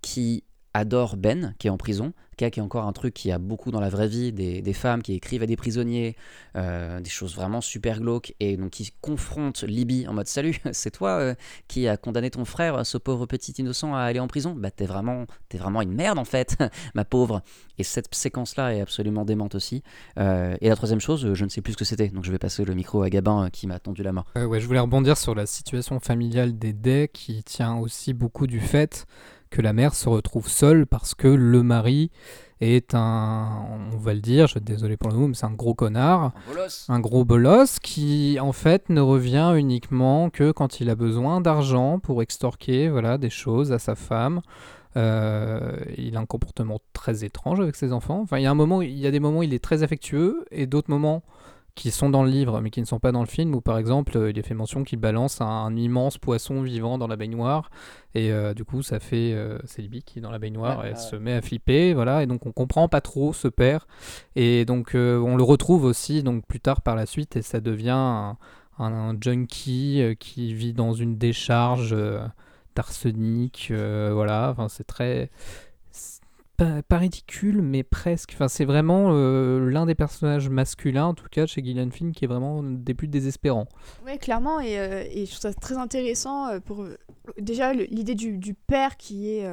qui adorent Ben, qui est en prison, qui est encore un truc qui a beaucoup dans la vraie vie, des, femmes qui écrivent à des prisonniers, euh, des choses vraiment super glauques, et donc qui confrontent Libye en mode Salut, c'est toi euh, qui a condamné ton frère, ce pauvre petit innocent, à aller en prison? Bah t'es vraiment, es vraiment une merde en fait, ma pauvre. Et cette séquence-là est absolument démente aussi. Euh, et la troisième chose, je ne sais plus ce que c'était, donc je vais passer le micro à Gabin qui m'a tendu la main. ouais, je voulais rebondir sur la situation familiale des Day qui tient aussi beaucoup du fait que la mère se retrouve seule parce que le mari est un, on va le dire, je suis désolé pour le mot, mais c'est un gros connard, un, gros bolos qui en fait ne revient uniquement que quand il a besoin d'argent pour extorquer voilà, des choses à sa femme. Euh, il a un comportement très étrange avec ses enfants. Enfin, il y a un moment, il y a des moments où il est très affectueux et d'autres moments qui sont dans le livre mais qui ne sont pas dans le film, où par exemple euh, il est fait mention qu'il balance un, immense poisson vivant dans la baignoire, et euh, du coup ça fait, euh, c'est Libby qui est dans la baignoire, et elle se met à flipper, voilà, et donc on comprend pas trop ce père, et donc on le retrouve aussi donc plus tard par la suite, et ça devient un, un junkie qui vit dans une décharge d'arsenic, voilà, enfin c'est très pas, ridicule, mais presque. Enfin, c'est vraiment euh, l'un des personnages masculins, en tout cas, chez Gillian Flynn, qui est vraiment des plus désespérants. Oui, clairement, et, euh, et, je trouve ça très intéressant euh, pour déjà l'idée du, père qui est,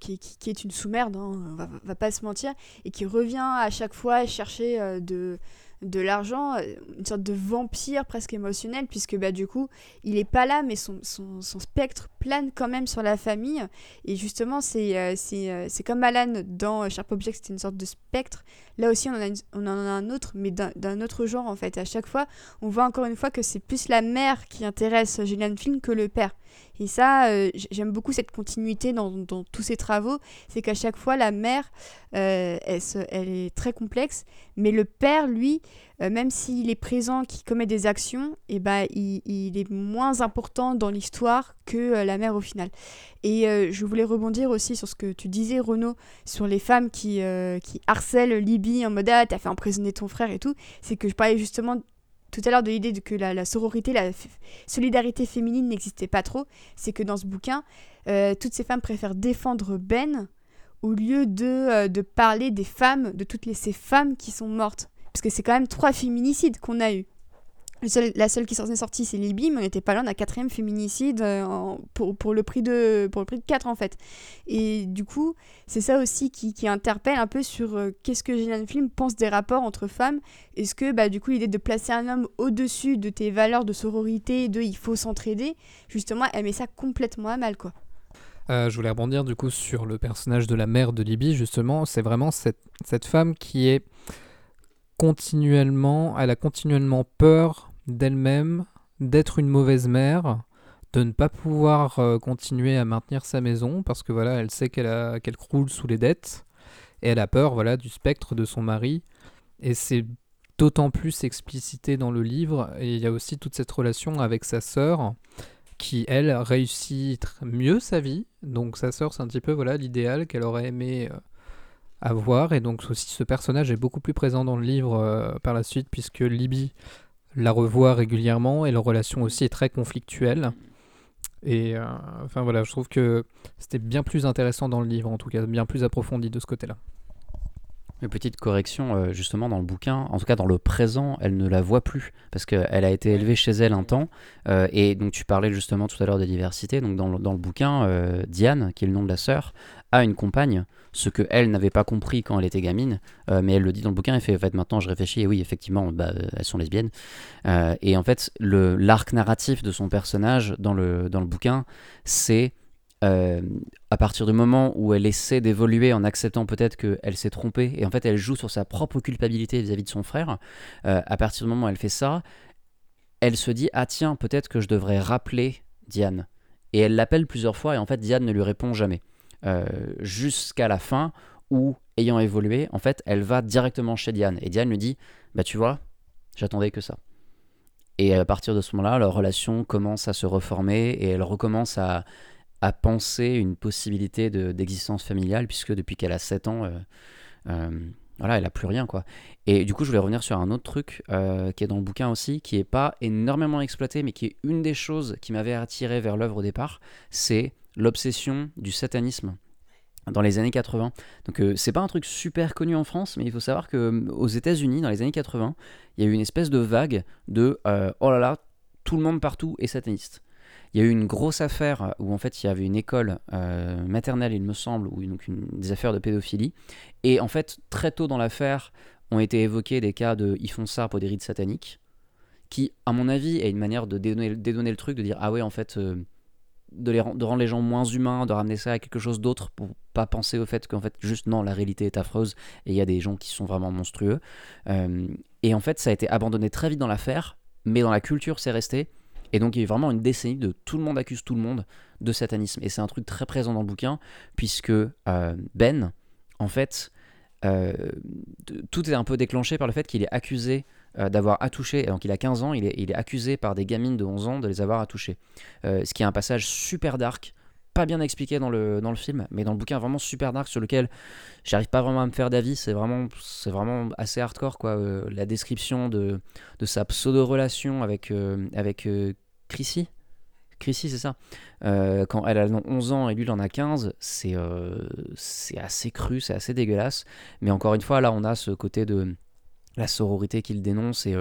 qui, qui, est une sous-merde, hein, on va, va, pas se mentir, et qui revient à chaque fois chercher de de l'argent, euh, une sorte de vampire presque émotionnel, puisque bah, du coup, il est pas là, mais son, son, spectre plane quand même sur la famille. Et justement, c'est euh, euh, comme Alan dans Sharp Object, c'était une sorte de spectre. Là aussi, on en a, on en a un autre, mais d'un autre genre en fait. À chaque fois, on voit encore une fois que c'est plus la mère qui intéresse Julian Flynn que le père. Et ça, euh, j'aime beaucoup cette continuité dans, tous ces travaux, c'est qu'à chaque fois, la mère, euh, elle, est très complexe, mais le père, lui, euh, même s'il est présent, qui commet des actions, eh ben, il, est moins important dans l'histoire que la mère au final. Et je voulais rebondir aussi sur ce que tu disais, Renaud, sur les femmes qui, qui harcèlent Libye en mode Ah, t'as fait emprisonner ton frère et tout. C'est que je parlais justement tout à l'heure de l'idée que la, sororité, la solidarité féminine n'existait pas trop, c'est que dans ce bouquin, euh, toutes ces femmes préfèrent défendre Ben au lieu de, euh, de parler des femmes, de toutes ces femmes qui sont mortes. Parce que c'est quand même trois féminicides qu'on a eu la seule qui s'en est sortie, c'est Libye, mais on n'était pas on a quatrième féminicide euh, pour, pour, le prix de, pour le prix de 4 en fait. Et du coup, c'est ça aussi qui, qui, interpelle un peu sur euh, qu'est-ce que Gillian Flynn pense des rapports entre femmes. Est-ce que bah, du coup l'idée de placer un homme au-dessus de tes valeurs de sororité, de il faut s'entraider, justement, elle met ça complètement à mal quoi. Euh, je voulais rebondir du coup sur le personnage de la mère de Libye, justement, c'est vraiment cette, cette femme qui est continuellement, elle a continuellement peur d'elle-même, d'être une mauvaise mère, de ne pas pouvoir euh, continuer à maintenir sa maison parce que voilà, elle sait qu'elle qu'elle croule sous les dettes et elle a peur voilà du spectre de son mari et c'est d'autant plus explicité dans le livre. Et il y a aussi toute cette relation avec sa sœur qui, elle, réussit mieux sa vie. Donc sa sœur, c'est un petit peu voilà l'idéal qu'elle aurait aimé euh, avoir. Et donc aussi ce personnage est beaucoup plus présent dans le livre euh, par la suite, puisque Libby la revoit régulièrement et leur relation aussi est très conflictuelle. Et euh, enfin voilà, je trouve que c'était bien plus intéressant dans le livre, en tout cas, bien plus approfondi de ce côté-là. Une petite correction, euh, justement, dans le bouquin, en tout cas dans le présent, elle ne la voit plus, parce qu'elle a été élevée chez elle un temps, euh, et donc tu parlais justement tout à l'heure de diversité, donc dans le, dans le bouquin, euh, Diane, qui est le nom de la sœur, a une compagne, ce que elle n'avait pas compris quand elle était gamine, mais elle le dit dans le bouquin, elle fait, en fait, maintenant je réfléchis, et oui, effectivement, bah, elles sont lesbiennes, et en fait, l'arc narratif de son personnage dans le, dans le bouquin, c'est euh, à partir du moment où elle essaie d'évoluer en acceptant peut-être qu'elle s'est trompée, et en fait elle joue sur sa propre culpabilité vis-à-vis de son frère, euh, à partir du moment où elle fait ça, elle se dit Ah tiens, peut-être que je devrais rappeler Diane. Et elle l'appelle plusieurs fois, et en fait Diane ne lui répond jamais. Euh, jusqu'à la fin où, ayant évolué, en fait elle va directement chez Diane. Et Diane lui dit Bah tu vois, j'attendais que ça. Et à partir de ce moment-là, leur relation commence à se reformer et elle recommence à, à penser une possibilité d'existence familiale, puisque depuis qu'elle a 7 ans, euh, euh, voilà, elle a plus rien, quoi. Et du coup, je voulais revenir sur un autre truc qui est dans le bouquin aussi, qui est pas énormément exploité, mais qui est une des choses qui m'avait attiré vers l'œuvre au départ, c'est l'obsession du satanisme dans les années 80. Donc c'est pas un truc super connu en France, mais il faut savoir que aux États-Unis dans les années 80, il y a eu une espèce de vague de oh là là, tout le monde partout est sataniste. Il y a eu une grosse affaire où en fait il y avait une école euh, maternelle, il me semble, ou donc une, des affaires de pédophilie. Et en fait, très tôt dans l'affaire, ont été évoqués des cas de ils font ça pour des rites sataniques, qui, à mon avis, est une manière de dédonner, le truc, de dire ah ouais, en fait, euh, de, les, de rendre les gens moins humains, de ramener ça à quelque chose d'autre pour pas penser au fait qu'en fait, juste non, la réalité est affreuse et il y a des gens qui sont vraiment monstrueux. Euh, et en fait, ça a été abandonné très vite dans l'affaire, mais dans la culture, c'est resté. Et donc il y a eu vraiment une décennie de tout le monde accuse tout le monde de satanisme. Et c'est un truc très présent dans le bouquin, puisque euh, Ben, en fait, euh, tout est un peu déclenché par le fait qu'il est accusé euh, d'avoir attouché, donc il a 15 ans, il est, il est, accusé par des gamines de 11 ans de les avoir attouchés. ce qui est un passage super dark, pas bien expliqué dans le, dans le film, mais dans le bouquin vraiment super dark sur lequel j'arrive pas vraiment à me faire d'avis. C'est vraiment, vraiment assez hardcore quoi. Euh, la description de, de sa pseudo-relation avec, euh, avec euh, Chrissy. Chrissy, c'est ça. quand elle a 11 ans et lui il en a 15, c'est c'est assez cru, c'est assez dégueulasse. Mais encore une fois, là on a ce côté de la sororité qu'il dénonce et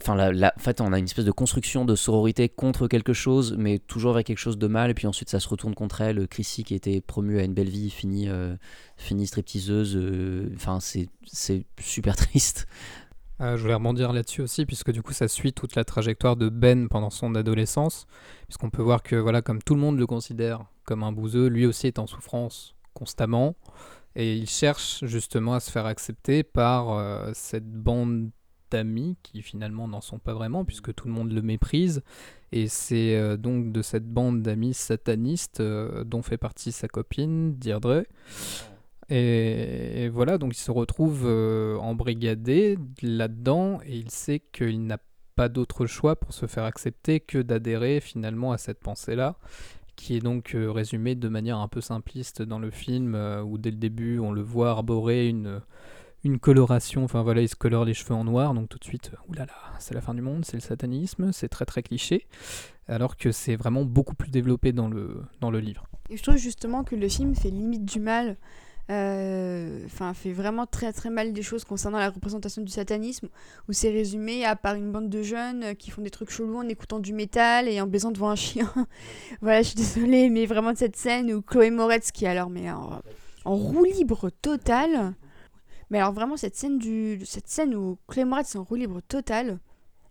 Enfin, la, en fait, on a une espèce de construction de sororité contre quelque chose, mais toujours avec quelque chose de mal, et puis ensuite ça se retourne contre elle. Chrissy, qui était promue à une belle vie, finit, euh, finit stripteaseuse. Euh, enfin, c'est super triste. Euh, je voulais rebondir là-dessus aussi, puisque du coup, ça suit toute la trajectoire de Ben pendant son adolescence, puisqu'on peut voir que, voilà, comme tout le monde le considère comme un bouseux, lui aussi est en souffrance constamment, et il cherche justement à se faire accepter par cette bande d'amis qui finalement n'en sont pas vraiment puisque tout le monde le méprise. Et c'est euh, donc de cette bande d'amis satanistes euh, dont fait partie sa copine, Deirdre. Et, voilà, donc il se retrouve euh, embrigadé là-dedans et il sait qu'il n'a pas d'autre choix pour se faire accepter que d'adhérer finalement à cette pensée-là qui est donc résumée de manière un peu simpliste dans le film, où dès le début on le voit arborer une, une coloration, enfin voilà, il se colore les cheveux en noir, donc tout de suite, oulala, c'est la fin du monde, c'est le satanisme, c'est très très cliché, alors que c'est vraiment beaucoup plus développé dans le, dans le livre. Et je trouve justement que le film fait limite du mal, euh, enfin fait vraiment très très mal des choses concernant la représentation du satanisme, où c'est résumé à part une bande de jeunes qui font des trucs chelous en écoutant du métal et en baisant devant un chien. voilà, je suis désolée, mais vraiment de cette scène où Chloé Moretz qui alors mais en, roue libre totale mais alors vraiment cette scène du cette scène où Clément est en roue libre total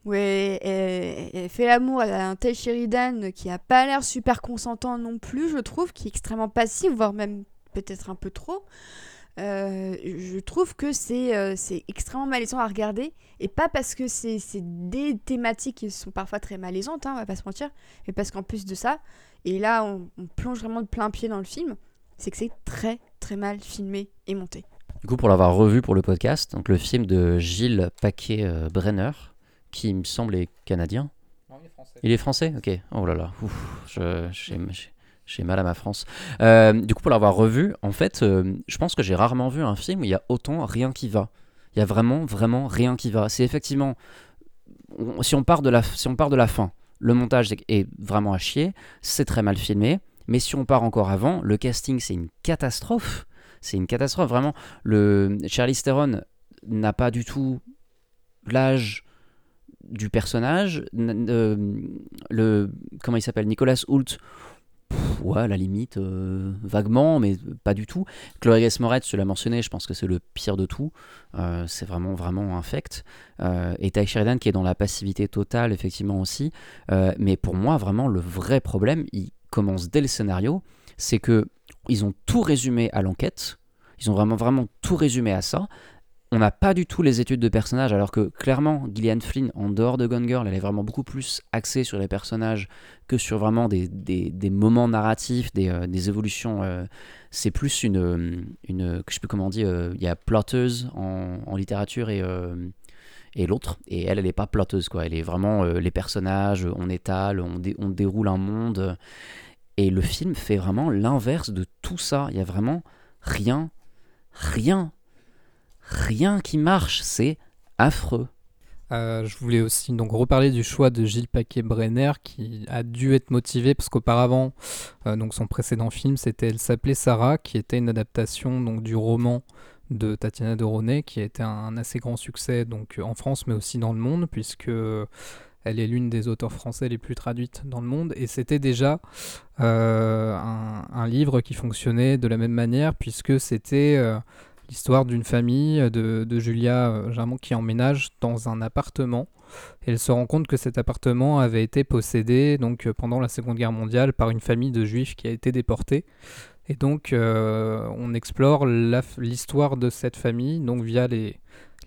où elle, fait l'amour à un tel Sheridan qui a pas l'air super consentant non plus, je trouve, qui est extrêmement passif, voire même peut-être un peu trop. Euh, je trouve que c'est euh, c'est extrêmement malaisant à regarder et pas parce que c'est des thématiques qui sont parfois très malaisantes, hein, on va pas se mentir, mais parce qu'en plus de ça, et là on, on plonge vraiment de plein pied dans le film, c'est que c'est très très mal filmé et monté. Du coup, pour l'avoir revu pour le podcast, donc le film de Gilles Paquet-Brenner, qui me semble est canadien. il est français. Il est français? Ok. Oh là là. Ouf, je- j'ai j'ai mal à ma France. Euh, du coup, pour l'avoir revu, en fait, euh, je pense que j'ai rarement vu un film où il y a autant rien qui va. Il y a vraiment, vraiment rien qui va. C'est effectivement. si, on part de la, si on part de la fin, le montage est, vraiment à chier, c'est très mal filmé. Mais si on part encore avant, le casting, c'est une catastrophe. C'est une catastrophe, vraiment. Le Charlie Theron n'a pas du tout l'âge du personnage. Euh, le comment il s'appelle? Nicolas Hoult. Ouais, la limite, euh, vaguement, mais pas du tout. Chloé Moretz, je l'ai mentionné, je pense que c'est le pire de tout. Euh, c'est vraiment, vraiment infect. Euh, et Ty Sheridan qui est dans la passivité totale, effectivement aussi. Euh, mais pour moi, vraiment, le vrai problème, il commence dès le scénario, c'est que ils ont tout résumé à l'enquête. Ils ont vraiment, vraiment tout résumé à ça. On n'a pas du tout les études de personnages, alors que clairement, Gillian Flynn, en dehors de Gone Girl, elle est vraiment beaucoup plus axée sur les personnages que sur vraiment des, des- moments narratifs, des, euh, des évolutions. euh, c'est plus une, euh, une. Je sais plus comment on dit, il y a plotteuse en, littérature et. et l'autre, et elle, elle n'est pas plotteuse, quoi. Elle est vraiment les personnages, on étale, on, dé- on déroule un monde. Et le film fait vraiment l'inverse de tout ça. Il y a vraiment rien, rien, rien qui marche. C'est affreux. Euh, je voulais aussi donc reparler du choix de Gilles Paquet-Brenner qui a dû être motivé parce qu'auparavant, euh, donc son précédent film, c'était Elle s'appelait Sarah, qui était une adaptation donc du roman de Tatiana de Ronet, qui a été un assez grand succès donc en France, mais aussi dans le monde, puisque elle est l'une des auteurs français les plus traduites dans le monde, et c'était déjà euh, un, livre qui fonctionnait de la même manière, puisque c'était euh, l'histoire d'une famille de, de Julia euh, qui emménage dans un appartement. Elle se rend compte que cet appartement avait été possédé donc euh, pendant la Seconde Guerre mondiale par une famille de juifs qui a été déportée. Et donc euh, on explore l'histoire de cette famille donc via les,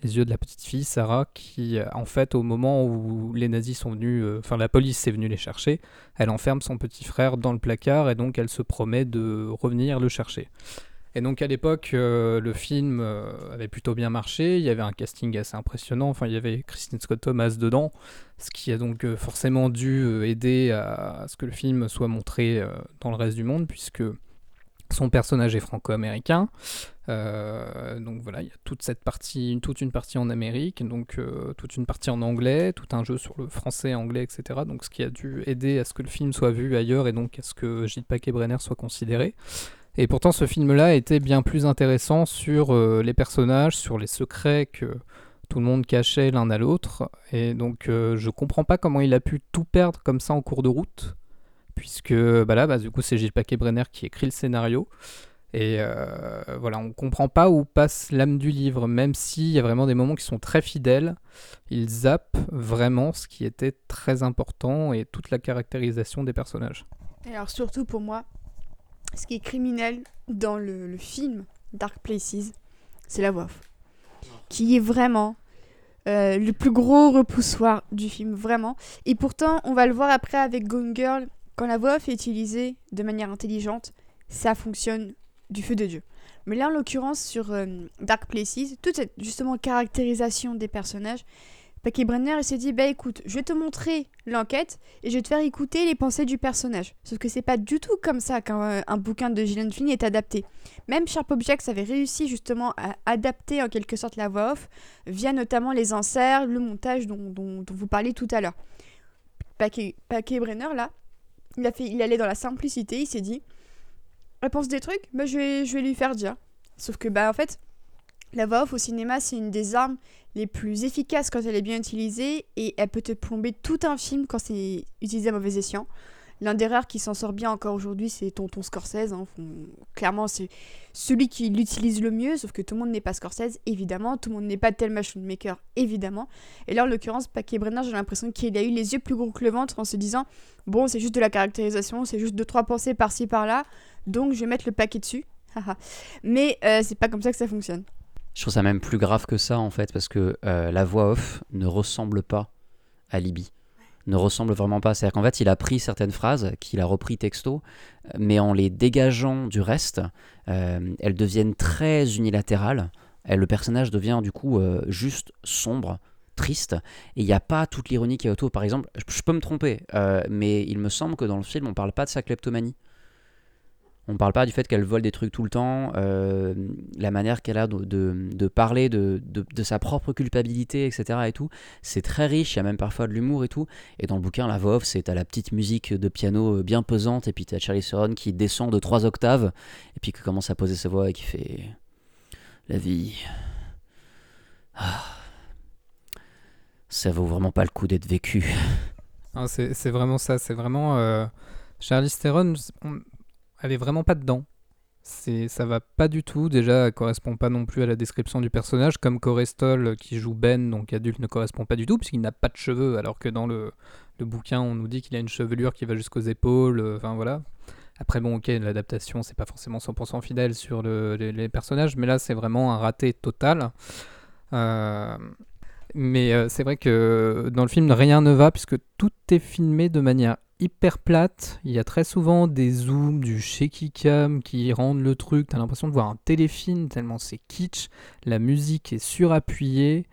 les yeux de la petite fille Sarah qui euh, en fait au moment où les nazis sont venus, euh, enfin la police est venue les chercher, elle enferme son petit frère dans le placard et donc elle se promet de revenir le chercher. Et donc à l'époque, euh, le film euh, avait plutôt bien marché, il y avait un casting assez impressionnant, enfin il y avait Christine Scott Thomas dedans, ce qui a donc euh, forcément dû aider à, ce que le film soit montré dans le reste du monde, puisque son personnage est franco-américain. Donc voilà, il y a toute cette partie, toute une partie en Amérique, donc toute une partie en anglais, tout un jeu sur le français, anglais, etc. Donc ce qui a dû aider à ce que le film soit vu ailleurs et donc à ce que Gilles Paquet-Brenner soit considéré. Et pourtant, ce film-là était bien plus intéressant sur euh, les personnages, sur les secrets que tout le monde cachait l'un à l'autre. Et donc, euh, je comprends pas comment il a pu tout perdre comme ça en cours de route, puisque bah là, bah, du coup, c'est Gilles Paquet-Brenner qui écrit le scénario. Et euh, voilà, on comprend pas où passe l'âme du livre, même s'il y a vraiment des moments qui sont très fidèles. Il zappe vraiment ce qui était très important et toute la caractérisation des personnages. Et alors surtout pour moi, ce qui est criminel dans le, film Dark Places, c'est la voix off. Qui est vraiment euh, le plus gros repoussoir du film, vraiment. Et pourtant, on va le voir après avec Gone Girl, quand la voix off est utilisée de manière intelligente, ça fonctionne du feu de Dieu. Mais là, en l'occurrence, sur euh, Dark Places, toute cette justement caractérisation des personnages, Paquet Brenner il s'est dit bah écoute, je vais te montrer l'enquête et je vais te faire écouter les pensées du personnage. Sauf que c'est pas du tout comme ça qu'un euh, un bouquin de Gillian Flynn est adapté. Même Sharp Objects avait réussi justement à adapter en quelque sorte la voix off via notamment les inserts, le montage dont, vous parliez tout à l'heure. Paquet, Paquet Brenner là, il, a fait, il allait dans la simplicité, il s'est dit elle pense des trucs, bah je vais, je vais lui faire dire. Sauf que bah en fait, la voix off au cinéma c'est une des armes les plus efficaces quand elle est bien utilisée et elle peut te plomber tout un film quand c'est utilisé à mauvais escient. L'un des rares qui s'en sort bien encore aujourd'hui, c'est Tonton Scorsese. hein. Clairement, c'est celui qui l'utilise le mieux, sauf que tout le monde n'est pas Scorsese, évidemment. Tout le monde n'est pas Thelma Schoonmaker, évidemment. Et là, en l'occurrence, Paquet Brenner, j'ai l'impression qu'il a eu les yeux plus gros que le ventre en se disant Bon, c'est juste de la caractérisation, c'est juste deux, trois pensées par-ci, par-là, donc je vais mettre le paquet dessus. Mais euh, c'est pas comme ça que ça fonctionne. Je trouve ça même plus grave que ça en fait, parce que euh, la voix off ne ressemble pas à Libby. ne ressemble vraiment pas. C'est-à-dire qu'en fait, il a pris certaines phrases qu'il a repris texto, mais en les dégageant du reste, euh, elles deviennent très unilatérales. Et le personnage devient du coup euh, juste sombre, triste, et il n'y a pas toute l'ironie qui est autour. Par exemple, je, peux me tromper, mais il me semble que dans le film, on parle pas de sa kleptomanie. On parle pas du fait qu'elle vole des trucs tout le temps, euh, la manière qu'elle a de, parler de, sa propre culpabilité, etc. Et tout. C'est très riche, il y a même parfois de l'humour et tout. Et dans le bouquin, la voix off, c'est à la petite musique de piano euh, bien pesante, et puis t'as Charlie Theron qui descend de trois octaves, et puis qui commence à poser sa voix et qui fait La vie. Ah. Ça vaut vraiment pas le coup d'être vécu. C'est vraiment ça, c'est vraiment... Euh, Charlize Theron, on- elle est vraiment pas dedans. C'est, ça va pas du tout. Déjà, elle correspond pas non plus à la description du personnage, comme Corestol euh, qui joue Ben, donc adulte, ne correspond pas du tout, puisqu'il n'a pas de cheveux, alors que dans le, le bouquin, on nous dit qu'il a une chevelure qui va jusqu'aux épaules. euh, Enfin voilà. Après, bon, ok, l'adaptation, c'est pas forcément 100% fidèle sur le- les, personnages, mais là, c'est vraiment un raté total. Euh, mais c'est vrai que dans le film, rien ne va, puisque tout est filmé de manière hyper plate. Il y a très souvent des zooms, du shaky cam qui rendent le truc. T'as l'impression de voir un téléfilm tellement c'est kitsch. La musique est surappuyée.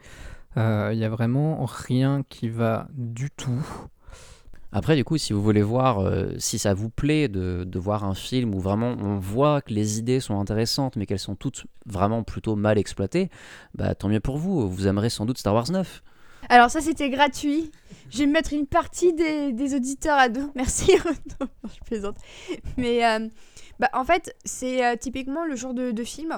Euh, Il y a vraiment rien qui va du tout. Après, du coup, si vous voulez voir, euh, si ça vous plaît de, de voir un film où vraiment on voit que les idées sont intéressantes, mais qu'elles sont toutes vraiment plutôt mal exploitées, bah tant mieux pour vous. Vous aimerez sans doute Star Wars 9. Alors ça c'était gratuit. Je vais mettre une partie des, des auditeurs à dos. Merci je plaisante. Mais euh, bah, en fait c'est euh, typiquement le genre de, de film.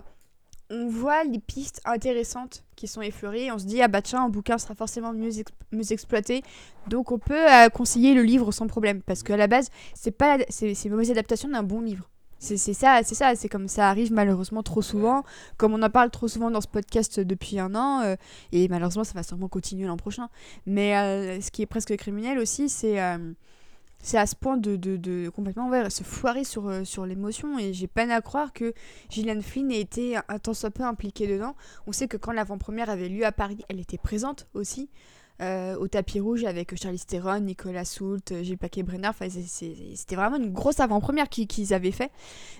On voit les pistes intéressantes qui sont effleurées on se dit ah bah tiens un bouquin sera forcément mieux, mieux exploité donc on peut euh, conseiller le livre sans problème parce qu'à la base c'est pas c'est une mauvaise adaptation d'un bon livre c'est ça c'est ça c'est comme ça arrive malheureusement trop souvent comme on en parle trop souvent dans ce podcast depuis un an euh, et malheureusement, ça va sûrement continuer l'an prochain. Mais euh, ce qui est presque criminel aussi, c'est euh, à ce point de, de, complètement se foirer sur, sur l'émotion. Et j'ai peine à croire que Gillian Flynn ait été un, un tant soit peu impliquée dedans. On sait que quand l'avant-première avait lieu à Paris, elle était présente aussi. Euh, au tapis rouge avec Charlize Theron, Nicolas Soult, euh, Gilles Paquet-Brenner. Enfin, c'était vraiment une grosse avant-première qu'ils avaient fait.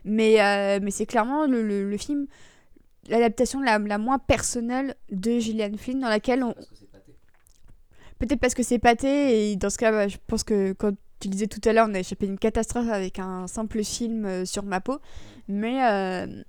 Mais, euh, mais c'est clairement le, le- le film, l'adaptation la, la moins personnelle de Gillian Flynn, dans laquelle on. Peut-être parce que c'est pâté, et dans ce cas, bah, je pense que quand tu disais tout à l'heure, on a échappé d'une catastrophe avec un simple film sur ma peau. Mais euh,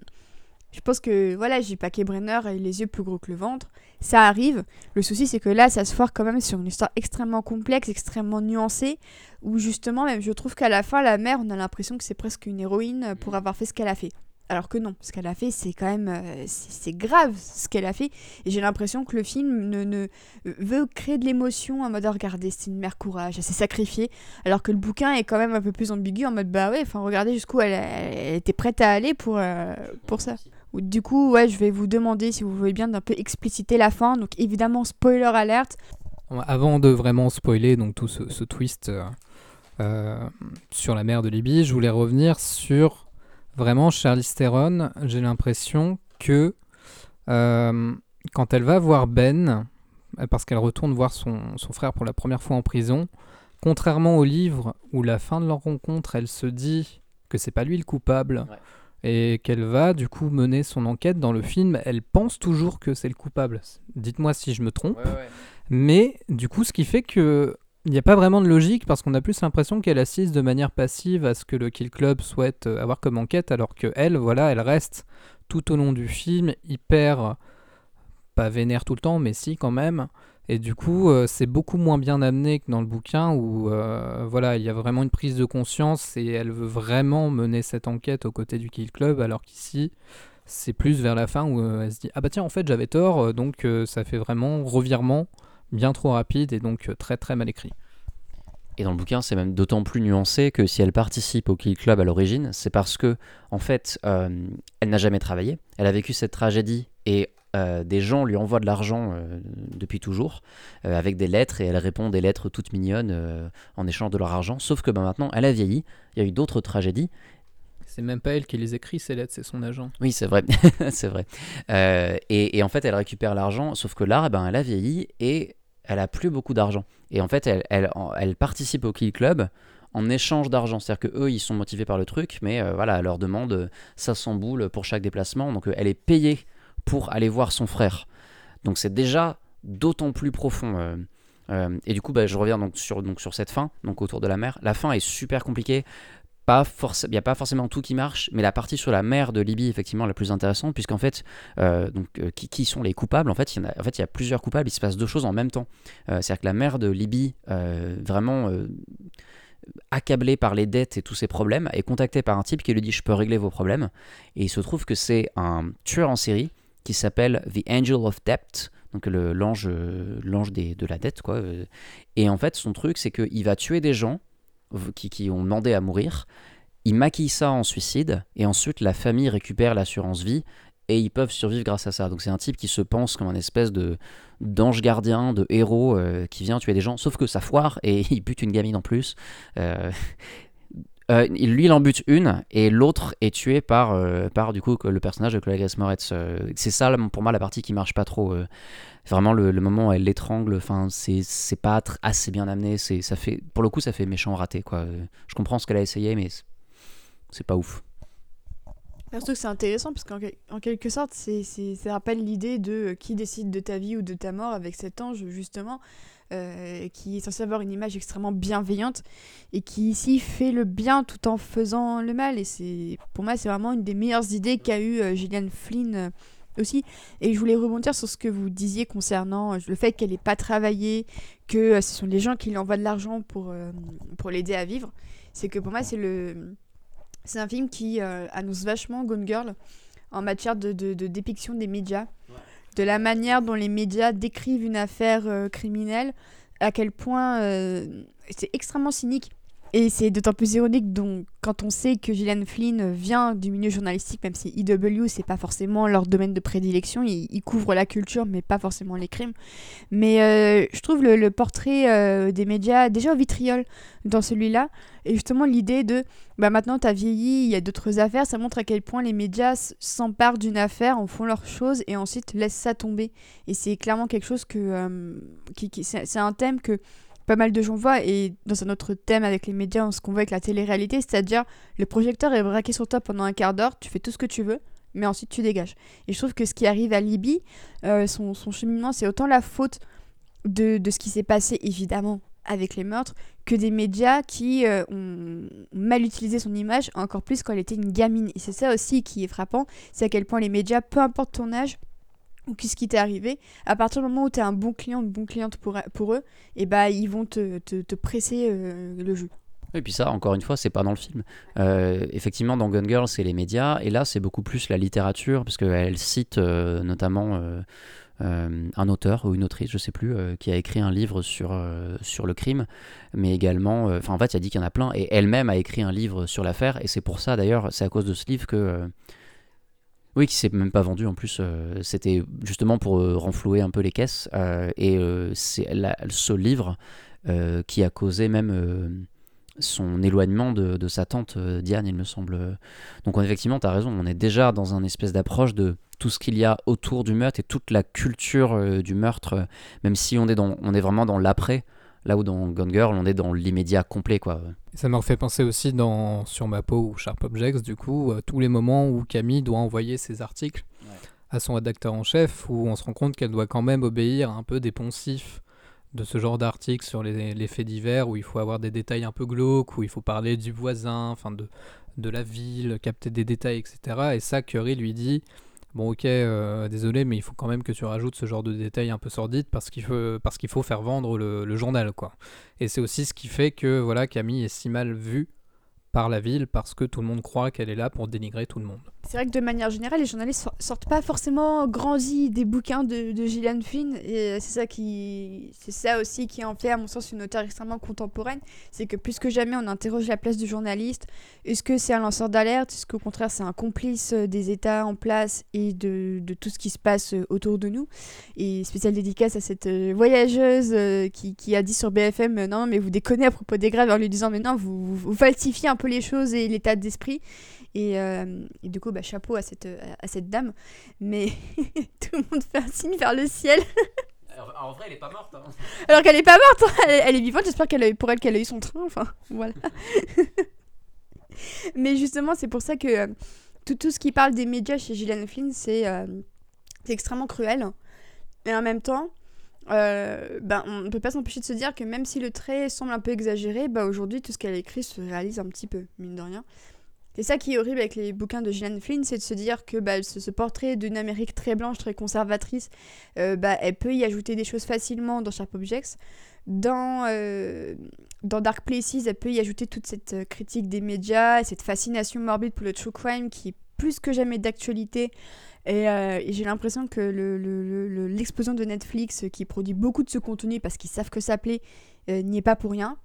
je pense que, voilà, j'ai Paquet Brenner et les yeux plus gros que le ventre. Ça arrive. Le souci, c'est que là, ça se foire quand même sur une histoire extrêmement complexe, extrêmement nuancée, où justement, même je trouve qu'à la fin, la mère, on a l'impression que c'est presque une héroïne euh, pour avoir fait ce qu'elle a fait. Alors que non, ce qu'elle a fait, c'est quand même. euh, c'est grave ce qu'elle a fait. Et j'ai l'impression que le film ne, ne veut créer de l'émotion en mode oh, regardez, c'est une mère courage, elle s'est sacrifiée. Alors que le bouquin est quand même un peu plus ambigu en mode bah ouais, enfin regardez jusqu'où elle, elle était prête à aller pour, euh, pour ça. Du coup, ouais, je vais vous demander si vous voulez bien d'un peu expliciter la fin. Donc évidemment, spoiler alerte. Avant de vraiment spoiler donc tout ce, ce twist euh, euh, sur la mer de Libye, je voulais revenir sur vraiment Charlize Theron. J'ai l'impression que euh, quand elle va voir Ben, parce qu'elle retourne voir son, son frère pour la première fois en prison, contrairement au livre où la fin de leur rencontre, elle se dit que c'est pas lui le coupable. Ouais. Et qu'elle va du coup mener son enquête dans le film, elle pense toujours que c'est le coupable. Dites-moi si je me trompe. Mais du coup, ce qui fait que il n'y a pas vraiment de logique parce qu'on a plus l'impression qu'elle assiste de manière passive à ce que le Kill Club souhaite euh, avoir comme enquête, alors que elle, voilà, elle reste tout au long du film hyper pas vénère tout le temps, mais si quand même. Et du coup, euh, c'est beaucoup moins bien amené que dans le bouquin où euh, voilà, il y a vraiment une prise de conscience et elle veut vraiment mener cette enquête aux côtés du Kill Club, alors qu'ici, c'est plus vers la fin où euh, elle se dit ah bah tiens en fait j'avais tort, donc ça fait vraiment revirement bien trop rapide et donc très très mal écrit. Et dans le bouquin, c'est même d'autant plus nuancé que si elle participe au Kill Club à l'origine, c'est parce que, en fait, elle n'a jamais travaillé. Elle a vécu cette tragédie et euh, des gens lui envoient de l'argent euh, depuis toujours, euh, avec des lettres, et elle répond des lettres toutes mignonnes en échange de leur argent. Sauf que ben, maintenant, elle a vieilli, il y a eu d'autres tragédies, C'est même pas elle qui les écrit ces lettres, c'est son agent. Oui, c'est vrai, c'est vrai. Et, et en fait, elle récupère l'argent, sauf que là, ben, elle a vieilli et elle a plus beaucoup d'argent. Et en fait, elle, elle, elle participe au Kill Club en échange d'argent. C'est-à-dire que eux, ils sont motivés par le truc, mais euh, voilà, elle leur demande 500 boules pour chaque déplacement. Donc elle est payée pour aller voir son frère. Donc c'est déjà d'autant plus profond. et du coup, bah, je reviens donc sur, cette fin, donc autour de la mer. La fin est super compliquée il n'y a pas forcément tout qui marche, mais la partie sur la mer de Libye, effectivement, la plus intéressante, puisqu'en fait, euh, euh, qui, sont les coupables? En fait, il y a, plusieurs coupables, il se passe deux choses en même temps. Euh, c'est-à-dire que la mer de Libye, vraiment accablée par les dettes et tous ses problèmes, est contactée par un type qui lui dit Je peux régler vos problèmes. Et il se trouve que c'est un tueur en série qui s'appelle The Angel of Debt, donc l'ange l'ange de la dette, quoi. Et en fait, son truc, c'est qu'il va tuer des gens qui, ont demandé à mourir. Ils maquillent ça en suicide et ensuite la famille récupère l'assurance vie et ils peuvent survivre grâce à ça. Donc c'est un type qui se pense comme un espèce de d'ange gardien, de héros euh, qui vient tuer des gens, sauf que ça foire et il bute une gamine en plus. Euh, euh, lui, il en bute une et l'autre est tué par, par du coup le personnage de Chloé Grace Moretz. c'est ça pour moi la partie qui marche pas trop vraiment le, moment où elle l'étrangle, enfin, c'est pas assez bien amené. C'est ça fait, pour le coup, ça fait méchant raté quoi. Je comprends ce qu'elle a essayé, mais c'est pas ouf. Surtout que c'est intéressant parce qu'en en quelque sorte, c'est ça rappelle l'idée de euh, qui décide de ta vie ou de ta mort avec cet ange justement. Euh, qui est censé avoir une image extrêmement bienveillante et qui ici fait le bien tout en faisant le mal et c'est pour moi c'est vraiment une des meilleures idées qu'a eu euh, Gillian Flynn aussi. Et je voulais rebondir sur ce que vous disiez concernant euh, le fait qu'elle n'ait pas travaillé, que euh, ce sont les gens qui lui envoient de l'argent pour, euh, pour l'aider à vivre. C'est que pour moi, c'est le c'est un film qui annonce vachement Gone Girl en matière de, de, dépiction des médias, de la manière dont les médias décrivent une affaire criminelle, à quel point c'est extrêmement cynique. Et c'est d'autant plus ironique donc, quand on sait que Gillian Flynn vient du milieu journalistique, même si EW, c'est pas forcément leur domaine de prédilection, ils, couvrent la culture, mais pas forcément les crimes. Mais euh, je trouve le, portrait euh, des médias déjà au vitriol dans celui-là. Et justement, l'idée de bah maintenant, t'as vieilli, il y a d'autres affaires, ça montre à quel point les médias s'emparent d'une affaire, en font leurs choses et ensuite laissent ça tomber. Et c'est clairement quelque chose que. Euh, qui c'est un thème que pas mal de gens voient, et dans un autre thème avec les médias, ce qu'on voit avec la télé-réalité, c'est-à-dire le projecteur est braqué sur toi pendant un quart d'heure, tu fais tout ce que tu veux, mais ensuite tu dégages. Et je trouve que ce qui arrive à Libye, euh, son, cheminement, c'est autant la faute de, de ce qui s'est passé, évidemment, avec les meurtres, que des médias qui euh, ont mal utilisé son image, encore plus quand elle était une gamine. Et c'est ça aussi qui est frappant, c'est à quel point les médias, peu importe ton âge, ou qu'est-ce qui t'est arrivé, à partir du moment où tu es un bon client, une bonne cliente pour, pour eux, et eh bah, ils vont te, te, presser euh, le jeu. Et puis ça, encore une fois, c'est pas dans le film. Euh, effectivement, dans Gun Girl, c'est les médias, et là, c'est beaucoup plus la littérature, parce qu'elle cite euh, notamment un auteur ou une autrice, je sais plus, qui a écrit un livre sur, sur le crime, mais également, enfin, en fait, a dit qu'il y en a plein, et elle-même a écrit un livre sur l'affaire, et c'est pour ça, d'ailleurs, c'est à cause de ce livre que oui, qui s'est même pas vendu en plus. Euh, c'était justement pour euh, renflouer un peu les caisses. Euh, et c'est ce livre qui a causé même son éloignement de, sa tante Diane, il me semble. Donc effectivement, tu as raison, on est déjà dans un espèce d'approche de tout ce qu'il y a autour du meurtre et toute la culture du meurtre, même si on est, dans, on est vraiment dans l'après. Là où dans Gone Girl, on est dans l'immédiat complet, quoi. Ça m'a fait penser aussi dans Sur ma peau ou Sharp Objects, du coup, tous les moments où Camille doit envoyer ses articles à son rédacteur en chef, où on se rend compte qu'elle doit quand même obéir un peu des poncifs de ce genre d'articles sur les, faits divers, où il faut avoir des détails un peu glauques, où il faut parler du voisin, enfin de, de la ville, capter des détails, etc. Et ça, Curry lui dit Bon, ok, euh, désolé, mais il faut quand même que tu rajoutes ce genre de détails un peu sordides parce qu'il faut, faire vendre le, le, journal, quoi. Et c'est aussi ce qui fait que voilà, Camille est si mal vue par la ville parce que tout le monde croit qu'elle est là pour dénigrer tout le monde. C'est vrai que de manière générale, les journalistes sortent pas forcément grandis des bouquins de, Gillian Flynn, et c'est ça qui, c'est ça aussi qui en fait, à mon sens, une auteure extrêmement contemporaine. C'est que plus que jamais, on interroge la place du journaliste. Est-ce que c'est un lanceur d'alerte? Est-ce qu'au contraire, c'est un complice euh, des États en place et de, tout ce qui se passe euh, autour de nous? Et spéciale dédicace à cette euh, voyageuse qui, a dit sur BFM non, mais vous déconnez à propos des grèves en lui disant mais non, vous falsifiez un peu les choses et l'état d'esprit. Euh, et, du coup, bah, chapeau à cette, à cette dame. Mais tout le monde fait un signe vers le ciel. En vrai, elle est pas morte. hein. Alors qu'elle est pas morte, hein, elle, est- elle est vivante, j'espère qu'elle a eu pour elle qu'elle a eu son train, enfin, voilà. Mais justement, c'est pour ça que euh, tout, tout ce qui parle des médias chez Gillian Flynn, c'est euh, extrêmement cruel. Et en même temps, euh, ben, on ne peut pas s'empêcher de se dire que même si le trait semble un peu exagéré, bah, aujourd'hui, tout ce qu'elle écrit se réalise un petit peu, mine de rien. C'est ça qui est horrible avec les bouquins de Gillian Flynn, c'est de se dire que bah, ce, portrait d'une Amérique très blanche, très conservatrice, euh, bah, elle peut y ajouter des choses facilement dans Sharp Objects. Dans, euh, Dark Places, elle peut y ajouter toute cette euh, critique des médias, cette fascination morbide pour le true crime qui est plus que jamais d'actualité. Et, j'ai l'impression que le- le- l'explosion de Netflix, qui produit beaucoup de ce contenu parce qu'ils savent que ça plaît, n'y est pas pour rien.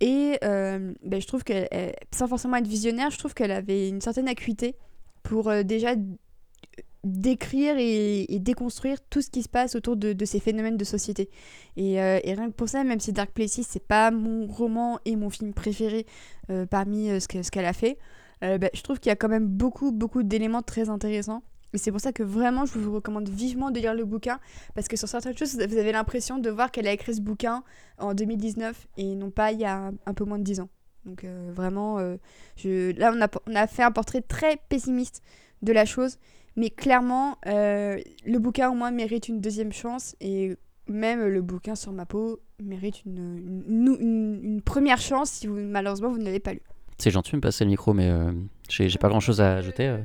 Et euh, ben, je trouve que, euh, sans forcément être visionnaire, je trouve qu'elle avait une certaine acuité pour euh, déjà décrire et, déconstruire tout ce qui se passe autour de, ces phénomènes de société. Et, rien que pour ça, même si Dark Places, c'est pas mon roman et mon film préféré parmi ce que- ce qu'elle a fait, ben, je trouve qu'il y a quand même beaucoup, beaucoup d'éléments très intéressants. Et c'est pour ça que vraiment, je vous recommande vivement de lire le bouquin, parce que sur certaines choses, vous avez l'impression de voir qu'elle a écrit ce bouquin en 2019 et non pas il y a un, peu moins de 10 ans. Donc euh, vraiment, euh, je... là, on a, on a fait un portrait très pessimiste de la chose, mais clairement, euh, le bouquin au moins mérite une deuxième chance, et même le bouquin sur ma peau mérite une- une première chance si vous, malheureusement vous ne l'avez pas lu. C'est gentil de me passer le micro, mais euh, j'ai pas grand chose à ajouter. euh.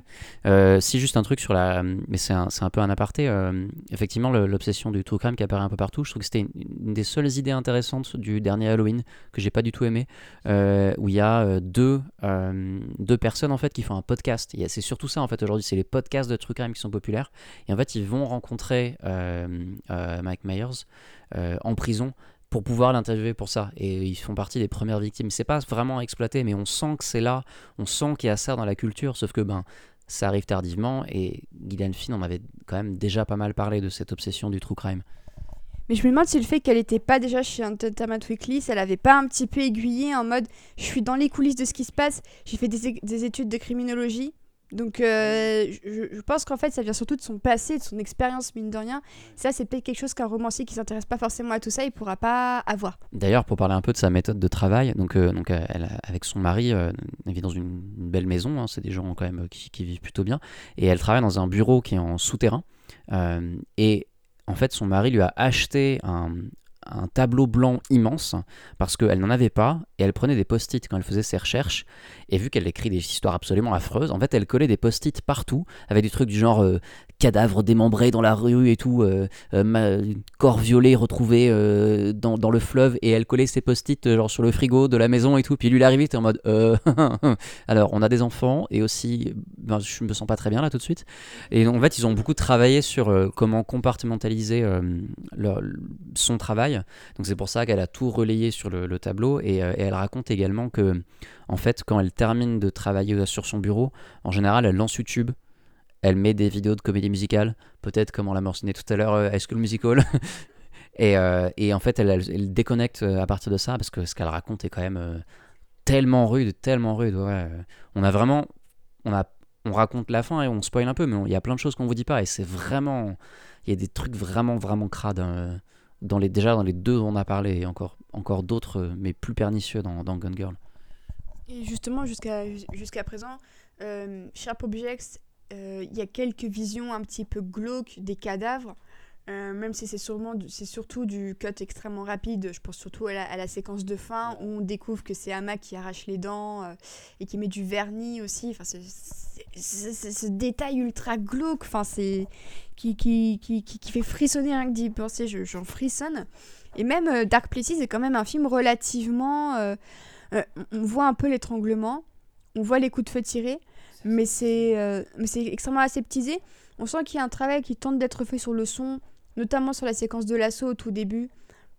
Euh, si, juste un truc sur la. Mais c'est un, un peu un aparté. euh, effectivement, l'obsession du true crime qui apparaît un peu partout, je trouve que c'était une, une des seules idées intéressantes du dernier Halloween que j'ai pas du tout aimé, euh, où il y a deux, deux personnes en fait qui font un podcast. C'est surtout ça en fait aujourd'hui, c'est les podcasts de true crime qui sont populaires. Et en fait, ils vont rencontrer Mike Myers en prison pour pouvoir l'interviewer pour ça. Et ils font partie des premières victimes. C'est pas vraiment exploité, mais on sent que c'est là, on sent qu'il y a ça dans la culture, sauf que ben ça arrive tardivement et Gillian Flynn en avait quand même déjà pas mal parlé de cette obsession du true crime. Mais je me demande si le fait qu'elle n'était pas déjà chez Entertainment Weekly, ça l'avait pas un petit peu aiguillée en mode je suis dans les coulisses de ce qui se passe, j'ai fait des études de criminologie. Donc euh, je, je pense qu'en fait ça vient surtout de son passé, de son expérience mine de rien. Ça c'est peut-être quelque chose qu'un romancier qui s'intéresse pas forcément à tout ça, il pourra pas avoir. D'ailleurs, pour parler un peu de sa méthode de travail, donc, euh, donc euh, elle, avec son mari, euh, elle vit dans une, une belle maison, hein, c'est des gens quand même qui, qui vivent plutôt bien, et elle travaille dans un bureau qui est en souterrain. et en fait, son mari lui a acheté un, un tableau blanc immense parce qu'elle n'en avait pas et elle prenait des post-it quand elle faisait ses recherches. Et vu qu'elle écrit des histoires absolument affreuses, en fait, elle collait des post-it partout avec des trucs du genre euh, cadavre démembré dans la rue et tout, euh, euh, corps violé retrouvé euh, dans, dans le fleuve et elle collait ses post-it genre sur le frigo de la maison et tout. Puis lui, il arrivait, il était en mode alors on a des enfants et aussi ben, je me sens pas très bien là tout de suite. Et en fait, ils ont beaucoup travaillé sur comment compartimentaliser leur- son travail. Donc c'est pour ça qu'elle a tout relayé sur le, le tableau et elle raconte également que en fait, quand elle termine de travailler sur son bureau, en général, elle lance YouTube. Elle met des vidéos de comédie musicale, peut-être comme on l'a mentionné tout à l'heure, euh, High School Musical. et, euh, et en fait, elle, elle- déconnecte euh, à partir de ça parce que ce qu'elle raconte est quand même tellement rude, tellement rude. On a vraiment, on a, on raconte la fin et on spoil un peu, mais il y a plein de choses qu'on vous dit pas et c'est vraiment, il y a des trucs vraiment, vraiment crades. euh, dans les, déjà dans les deux dont on a parlé et encore, encore d'autres, mais plus pernicieux dans, Gone Girl. Et justement, jusqu'à jusqu'à présent, Sharp Objects, il y a quelques visions un petit peu glauques des cadavres, euh, même si c'est sûrement c'est surtout du cut extrêmement rapide. Je pense surtout à la, séquence de fin où on découvre que c'est Ama qui arrache les dents euh, et qui met du vernis aussi. Enfin, ce détail ultra glauque, enfin, c'est qui, qui, qui, qui, fait frissonner rien que d'y penser. je- J'en frissonne. Et même euh, Dark Places est quand même un film relativement. euh, euh, on voit un peu l'étranglement, on voit les coups de feu tirés, mais c'est euh, mais c'est extrêmement aseptisé. On sent qu'il y a un travail qui tente d'être fait sur le son, notamment sur la séquence de l'assaut au tout début,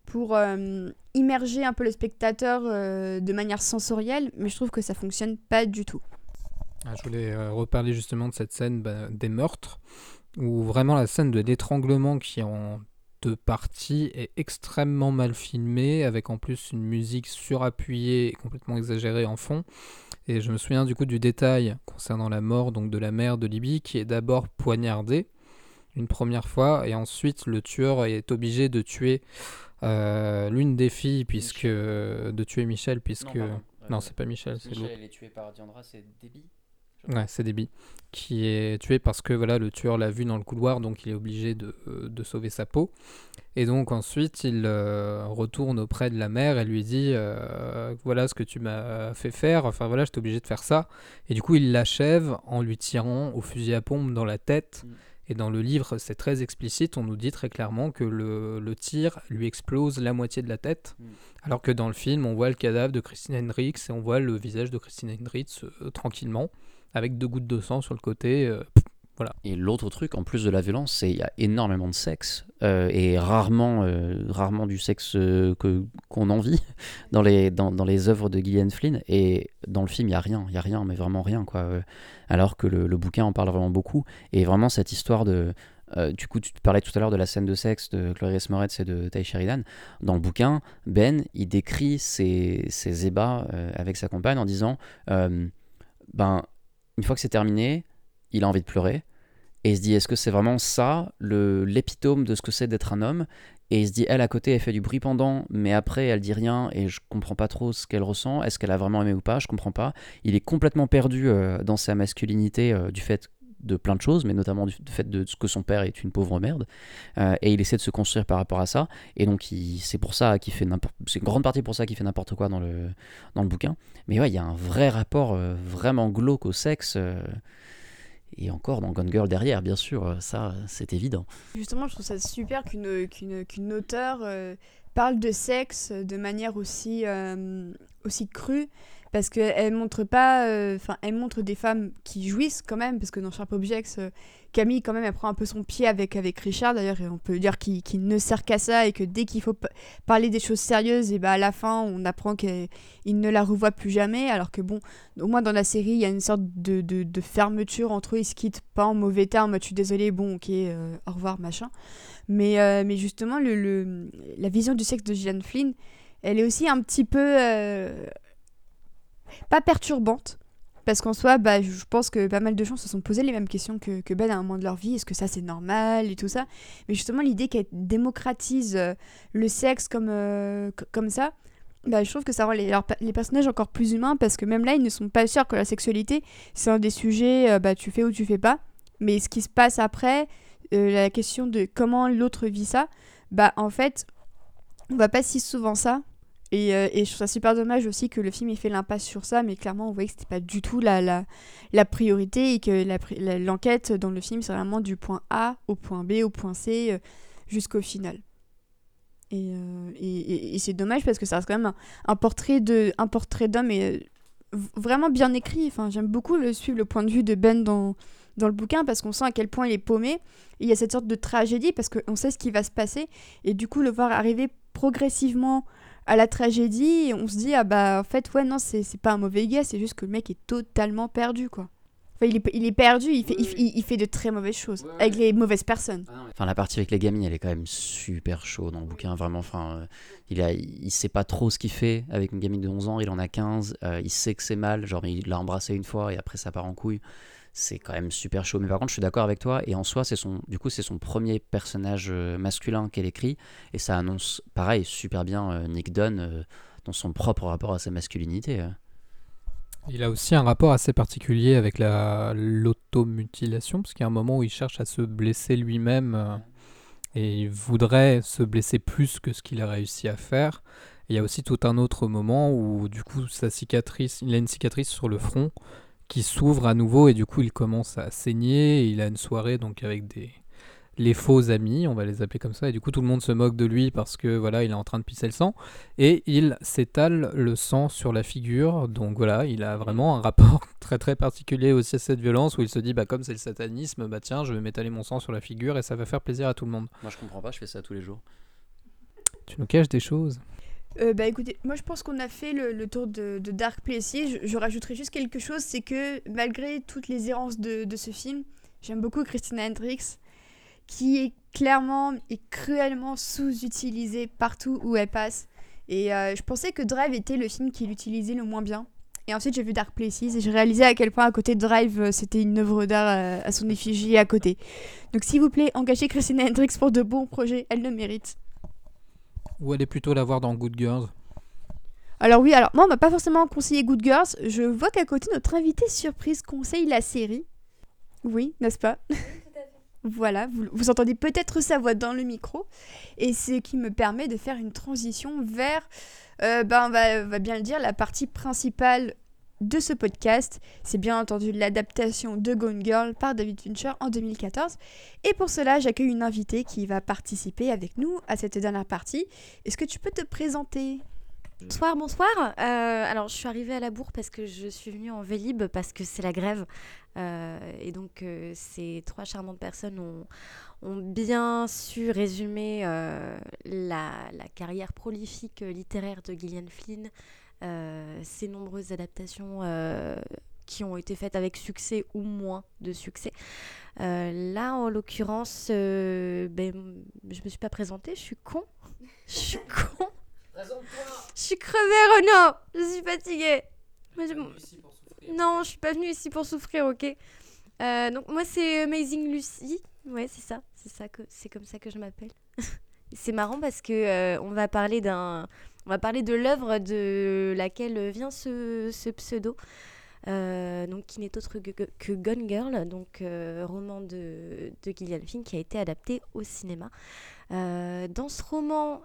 pour euh, immerger un peu le spectateur euh, de manière sensorielle, mais je trouve que ça fonctionne pas du tout. Ah, je voulais reparler justement de cette scène bah, des meurtres, où vraiment la scène de l'étranglement qui est en deux parties est extrêmement mal filmée, avec en plus une musique surappuyée et complètement exagérée en fond. Et je me souviens du coup du détail concernant la mort donc de la mère de Libye, qui est d'abord poignardée, une première fois, et ensuite le tueur est obligé de tuer euh, l'une des filles, puisque de tuer Michel, puisque non, c'est pas Michel, c'est Michel est tué par Diandra, c'est Debbie? Ouais, c'est Debbie qui est tué parce que voilà le tueur l'a vu dans le couloir, donc il est obligé de, de sauver sa peau. Et donc ensuite il euh, retourne auprès de la mère et lui dit euh, voilà ce que tu m'as fait faire. Enfin voilà, j'étais obligé de faire ça. Et du coup il l'achève en lui tirant au fusil à pompe dans la tête. Mm. Et dans le livre, c'est très explicite, on nous dit très clairement que le, le tir lui explose la moitié de la tête, mm. alors que dans le film, on voit le cadavre de Christine Hendricks et on voit le visage de Christine Hendricks euh, tranquillement avec deux gouttes de sang sur le côté. Euh, voilà. Et l'autre truc, en plus de la violence, c'est qu'il y a énormément de sexe euh, et rarement, euh, rarement du sexe que qu'on envie dans les dans, dans, les œuvres de Gillian Flynn. Et dans le film, il y a rien, il y a rien, mais vraiment rien quoi. alors que le, bouquin en parle vraiment beaucoup. Et vraiment cette histoire de du coup, tu parlais tout à l'heure de la scène de sexe de Clarice Moretz et de Ty Sheridan. Dans le bouquin, Ben, il décrit ses, ses ébats avec sa compagne en disant ben, une fois que c'est terminé, il a envie de pleurer. Et il se dit, est-ce que c'est vraiment ça, l'épitome de ce que c'est d'être un homme? Et il se dit, elle à côté, elle fait du bruit pendant, mais après, elle dit rien et je comprends pas trop ce qu'elle ressent. Est-ce qu'elle a vraiment aimé ou pas? Je comprends pas. Il est complètement perdu euh, dans sa masculinité euh, du fait de plein de choses, mais notamment du fait de ce que son père est une pauvre merde. Euh, et il essaie de se construire par rapport à ça. Et donc, c'est pour ça qu'il fait n'importe. C'est une grande partie pour ça qu'il fait n'importe quoi dans le, dans le bouquin. Mais ouais, il y a un vrai rapport euh, vraiment glauque au sexe. Euh, et encore dans Gone Girl derrière, bien sûr, ça, c'est évident. Justement, je trouve ça super qu'une qu'une auteure parle de sexe de manière aussi, aussi crue parce qu'elle montre pas euh, enfin elle montre des femmes qui jouissent quand même parce que dans Sharp Objects euh, Camille quand même elle prend un peu son pied avec avec Richard d'ailleurs on peut dire qu'il ne sert qu'à ça et que dès qu'il faut parler des choses sérieuses et bah à la fin on apprend qu'il ne la revoit plus jamais alors que bon au moins dans la série il y a une sorte de, fermeture entre eux ils se quittent pas en mauvais termes je suis désolée bon ok euh, au revoir machin. Mais justement la vision du sexe de Gillian Flynn elle est aussi un petit peu pas perturbante. Parce qu'en soi, bah, je pense que pas mal de gens se sont posé les mêmes questions que, que Ben à un moment de leur vie. Est-ce que ça c'est normal et tout ça? Mais justement, l'idée qu'elle démocratise euh, le sexe comme, euh, comme ça, bah, je trouve que ça rend les, personnages encore plus humains parce que même là, ils ne sont pas sûrs que la sexualité, c'est un des sujets, euh, bah, tu fais ou tu fais pas. Mais ce qui se passe après, la question de comment l'autre vit ça, bah en fait, on va pas si souvent ça euh, et, je trouve ça super dommage aussi que le film ait fait l'impasse sur ça, mais clairement on voyait que c'était pas du tout la, la, la, priorité et que l'enquête dans le film c'est vraiment du point A au point B au point C euh, jusqu'au final. Euh, et, et, c'est dommage parce que ça reste quand même un, portrait d'homme et vraiment bien écrit. Enfin, j'aime beaucoup le, suivre le point de vue de Ben dans, dans le bouquin parce qu'on sent à quel point il est paumé. Et il y a cette sorte de tragédie parce qu'on sait ce qui va se passer et du coup le voir arriver progressivement à la tragédie et on se dit ah bah en fait ouais non c'est pas un mauvais gars c'est juste que le mec est totalement perdu quoi. Enfin il est, il est perdu il fait, il, fait de très mauvaises choses avec les mauvaises personnes. Ah enfin la partie avec les gamines elle est quand même super chaud dans le bouquin vraiment enfin euh, il a il sait pas trop ce qu'il fait avec une gamine de 11 ans il en a 15 euh, il sait que c'est mal genre il l'a embrassé une fois et après ça part en couille c'est quand même super chaud. Mais par contre, je suis d'accord avec toi. Et en soi, c'est son, du coup, c'est son premier personnage euh, masculin qu'elle écrit. Et ça annonce, pareil, super bien euh, Nick Dunn euh, dans son propre rapport à sa masculinité. Il a aussi un rapport assez particulier avec la l'automutilation, parce qu'il y a un moment où il cherche à se blesser lui-même et il voudrait se blesser plus que ce qu'il a réussi à faire. il y a aussi tout un autre moment où du coup sa cicatrice, il a une cicatrice sur le front qui s'ouvre à nouveau et du coup il commence à saigner. Il a une soirée donc avec des les faux amis, on va les appeler comme ça, et du coup tout le monde se moque de lui parce que voilà il est en train de pisser le sang et il s'étale le sang sur la figure. Donc voilà, il a vraiment un rapport très très particulier aussi à cette violence où il se dit bah comme c'est le satanisme, bah tiens je vais m'étaler mon sang sur la figure et ça va faire plaisir à tout le monde. Moi je comprends pas, je fais ça tous les jours. Tu nous caches des choses. Euh, bah écoutez, moi je pense qu'on a fait le, tour de, Dark Place. Je, je, rajouterai juste quelque chose, c'est que malgré toutes les errances de, ce film, j'aime beaucoup Christina Hendricks, qui est clairement et cruellement sous-utilisée partout où elle passe. Et euh, je pensais que Drive était le film qui l'utilisait le moins bien. Et ensuite, j'ai vu Dark Places et j'ai réalisé à quel point à côté Drive, euh, c'était une œuvre d'art euh, à son effigie à côté. Donc, s'il vous plaît, engagez Christina Hendricks pour de bons projets, elle le mérite. Ou allez plutôt la voir dans Good Girls. Alors oui, alors moi on m'a pas forcément conseillé Good Girls. Je vois qu'à côté notre invité surprise conseille la série. Oui, n'est-ce pas? Voilà, vous, vous entendez peut-être sa voix dans le micro. Et c'est ce qui me permet de faire une transition vers, euh, ben, on, va, on va bien le dire, la partie principale de ce podcast. C'est bien entendu l'adaptation de Gone Girl par David Fincher en 2014. Et pour cela, j'accueille une invitée qui va participer avec nous à cette dernière partie. Est-ce que tu peux te présenter? Bonsoir, bonsoir. Euh, alors, je suis arrivée à la bourre parce que je suis venue en Vélib parce que c'est la grève. Euh, et donc, euh, ces trois charmantes personnes ont, ont bien su résumer euh, la, la carrière prolifique euh, littéraire de Gillian Flynn, euh, ses nombreuses adaptations euh, qui ont été faites avec succès ou moins de succès. Euh, là, en l'occurrence, euh, ben, je me suis pas présentée, je suis con. Je suis con. Je suis crevée, Renaud. Je suis fatiguée. Mais je- Non, je suis pas venue ici pour souffrir, ok. Euh, donc moi c'est Amazing Lucy. Ouais, c'est ça. C'est ça que c'est comme ça que je m'appelle. c'est marrant parce que on va parler d'un, on va parler de l'œuvre de laquelle vient ce, pseudo. Euh, qui n'est autre que, Gone Girl, donc euh, roman de, de Gillian Flynn qui a été adapté au cinéma. Euh, dans ce roman,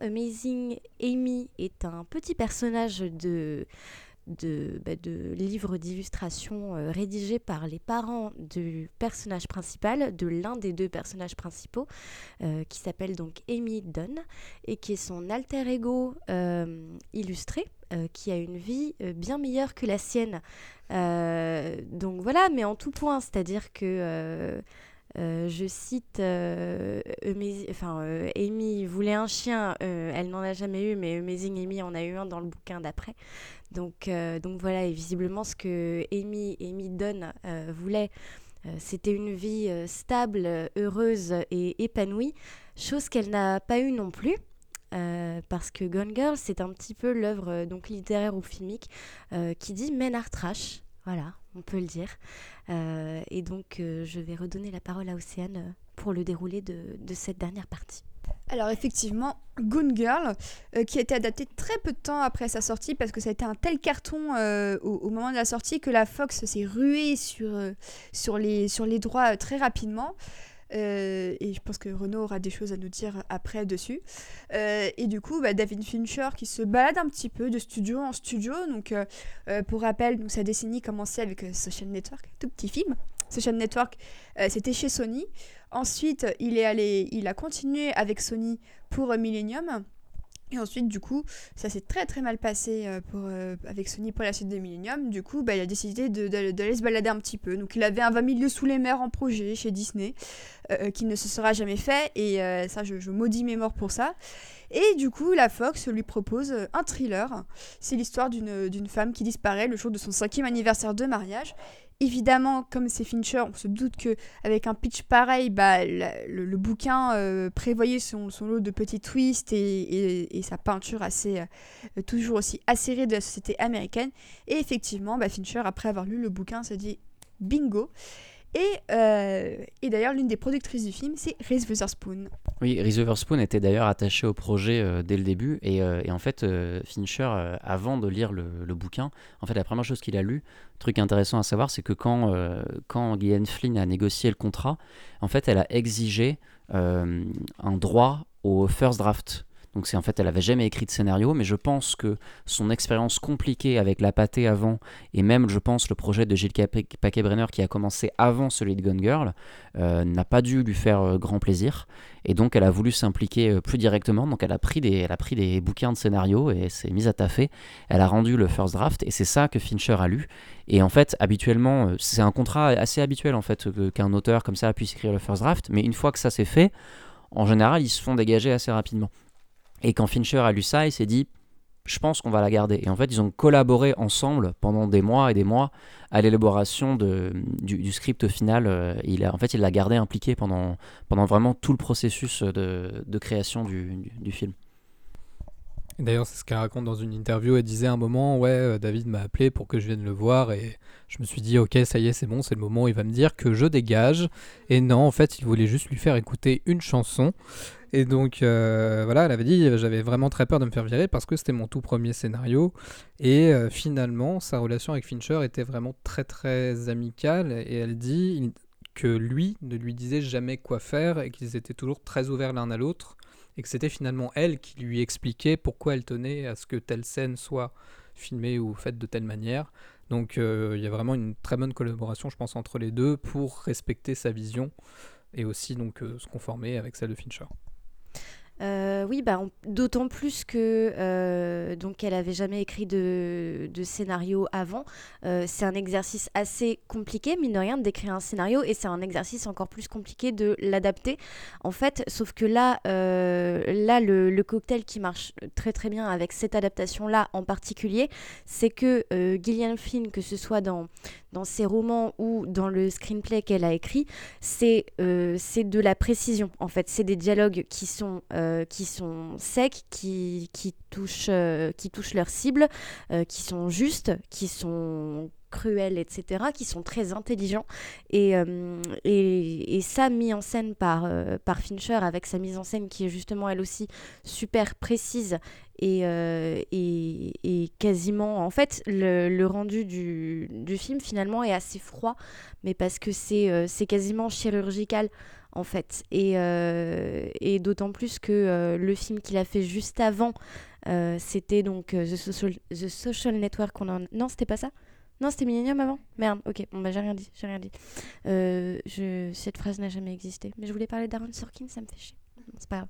Amazing Amy est un petit personnage de de, bah, de livres d'illustration euh, rédigés par les parents du personnage principal, de l'un des deux personnages principaux, euh, qui s'appelle donc Amy Dunn, et qui est son alter ego euh, illustré, qui a une vie bien meilleure que la sienne. Donc voilà, mais en tout point, c'est-à-dire que... euh, je cite, euh, enfin, euh, Amy voulait un chien, elle n'en a jamais eu, mais Amazing Amy en a eu un dans le bouquin d'après. Donc, donc voilà, et visiblement ce que Amy, Amy Dunn voulait, c'était une vie stable, heureuse et épanouie, chose qu'elle n'a pas eue non plus. parce que Gone Girl, c'est un petit peu l'œuvre donc littéraire ou filmique qui dit men are trash, voilà, on peut le dire. Euh, et donc, euh, je vais redonner la parole à Océane euh, pour le déroulé de, cette dernière partie. Alors effectivement, Gone Girl, qui a été adapté très peu de temps après sa sortie, parce que ça a été un tel carton au, moment de la sortie que la Fox s'est ruée sur, sur, les, droits très rapidement. Euh, et je pense que Renaud aura des choses à nous dire après dessus. Euh, et du coup, bah, David Fincher qui se balade un petit peu de studio en studio. Donc, euh, pour rappel, donc, sa décennie commençait avec Social Network, tout petit film. Social Network, c'était chez Sony. Ensuite, il est allé, il a continué avec Sony pour Millennium. Et ensuite, du coup, ça s'est très très mal passé euh, pour, euh, avec Sony pour la suite de Millennium. Du coup, bah, il a décidé de- de- se balader un petit peu. Donc, il avait un 20 000 lieues sous les mers en projet chez Disney, euh, qui ne se sera jamais fait. Et ça, je, je maudis mes morts pour ça. Et du coup, la Fox lui propose un thriller. C'est l'histoire d'une femme qui disparaît le jour de son cinquième anniversaire de mariage. Évidemment, comme c'est Fincher, on se doute que avec un pitch pareil, bah, le, bouquin euh, prévoyait son, lot de petits twists et sa peinture assez, euh, toujours aussi acérée de la société américaine. Et effectivement, bah, Fincher, après avoir lu le bouquin, se dit bingo. Et, euh, et d'ailleurs, l'une des productrices du film, c'est Reese Witherspoon. Oui, Reese Witherspoon était d'ailleurs attachée au projet euh, dès le début. Et, euh, en fait, Fincher, avant de lire le, bouquin, en fait, la première chose qu'il a lu, truc intéressant à savoir, c'est que quand, quand Gillian Flynn a négocié le contrat, en fait, elle a exigé un droit au first draft. Donc c'est en fait, elle avait jamais écrit de scénario, mais je pense que son expérience compliquée avec la pâtée avant, et même je pense le projet de Gilles Paquet- Paquet-Brenner qui a commencé avant celui de Gone Girl, euh, n'a pas dû lui faire euh, grand plaisir. Et donc elle a voulu s'impliquer euh, plus directement. Donc elle a pris des, elle a pris des bouquins de scénario et s'est mise à taffer. Elle a rendu le first draft et c'est ça que Fincher a lu. Et en fait, habituellement, c'est un contrat assez habituel en fait qu'un auteur comme ça puisse écrire le first draft. Mais une fois que ça c'est fait, en général, ils se font dégager assez rapidement. Et quand Fincher a lu ça, il s'est dit je pense qu'on va la garder. Et en fait, ils ont collaboré ensemble pendant des mois et des mois à l'élaboration du, script final. Euh, en fait, il l'a gardé impliqué pendant, pendant vraiment tout le processus de, création du, film. D'ailleurs, c'est ce qu'elle raconte dans une interview. Elle disait un moment, ouais, euh, David m'a appelé pour que je vienne le voir et je me suis dit, ok, ça y est, c'est bon, c'est le moment où il va me dire que je dégage. Et non, en fait, il voulait juste lui faire écouter une chanson. Et donc, euh, voilà, elle avait dit, j'avais vraiment très peur de me faire virer parce que c'était mon tout premier scénario. Et euh, finalement, sa relation avec Fincher était vraiment très, très amicale. Et elle dit que lui ne lui disait jamais quoi faire et qu'ils étaient toujours très ouverts l'un à l'autre et que c'était finalement elle qui lui expliquait pourquoi elle tenait à ce que telle scène soit filmée ou faite de telle manière. Donc euh, il y a vraiment une très bonne collaboration, je pense, entre les deux pour respecter sa vision et aussi donc euh, se conformer avec celle de Fincher. Euh, oui, bah, d'autant plus que euh, donc elle avait jamais écrit de, scénario avant. Euh, c'est un exercice assez compliqué, mine de rien, d'écrire un scénario, et c'est un exercice encore plus compliqué de l'adapter. En fait, sauf que là, là le, le, cocktail qui marche très très bien avec cette adaptation-là en particulier, c'est que Gillian Flynn, que ce soit dans dans ses romans ou dans le screenplay qu'elle a écrit, c'est c'est de la précision. En fait, c'est des dialogues qui sont euh, secs, qui, touchent, euh, qui touchent leur cible, euh, qui sont justes, qui sont cruels, etc., qui sont très intelligents. Et, et, et, ça, mis en scène par, par Fincher, avec sa mise en scène qui est justement elle aussi super précise et, et, et, quasiment en fait le, rendu du, du, film finalement est assez froid mais parce que c'est c'est quasiment chirurgical en fait. Et, euh, et d'autant plus que euh, le film qu'il a fait juste avant, euh, c'était donc The Social, The, Social, Network. On. Non, c'était pas ça? Non, c'était Millennium avant Merde, ok, bon bah j'ai rien dit, j'ai rien dit. je... Cette phrase n'a jamais existé. Mais je voulais parler d'Aaron Sorkin, ça me fait chier. C'est pas grave.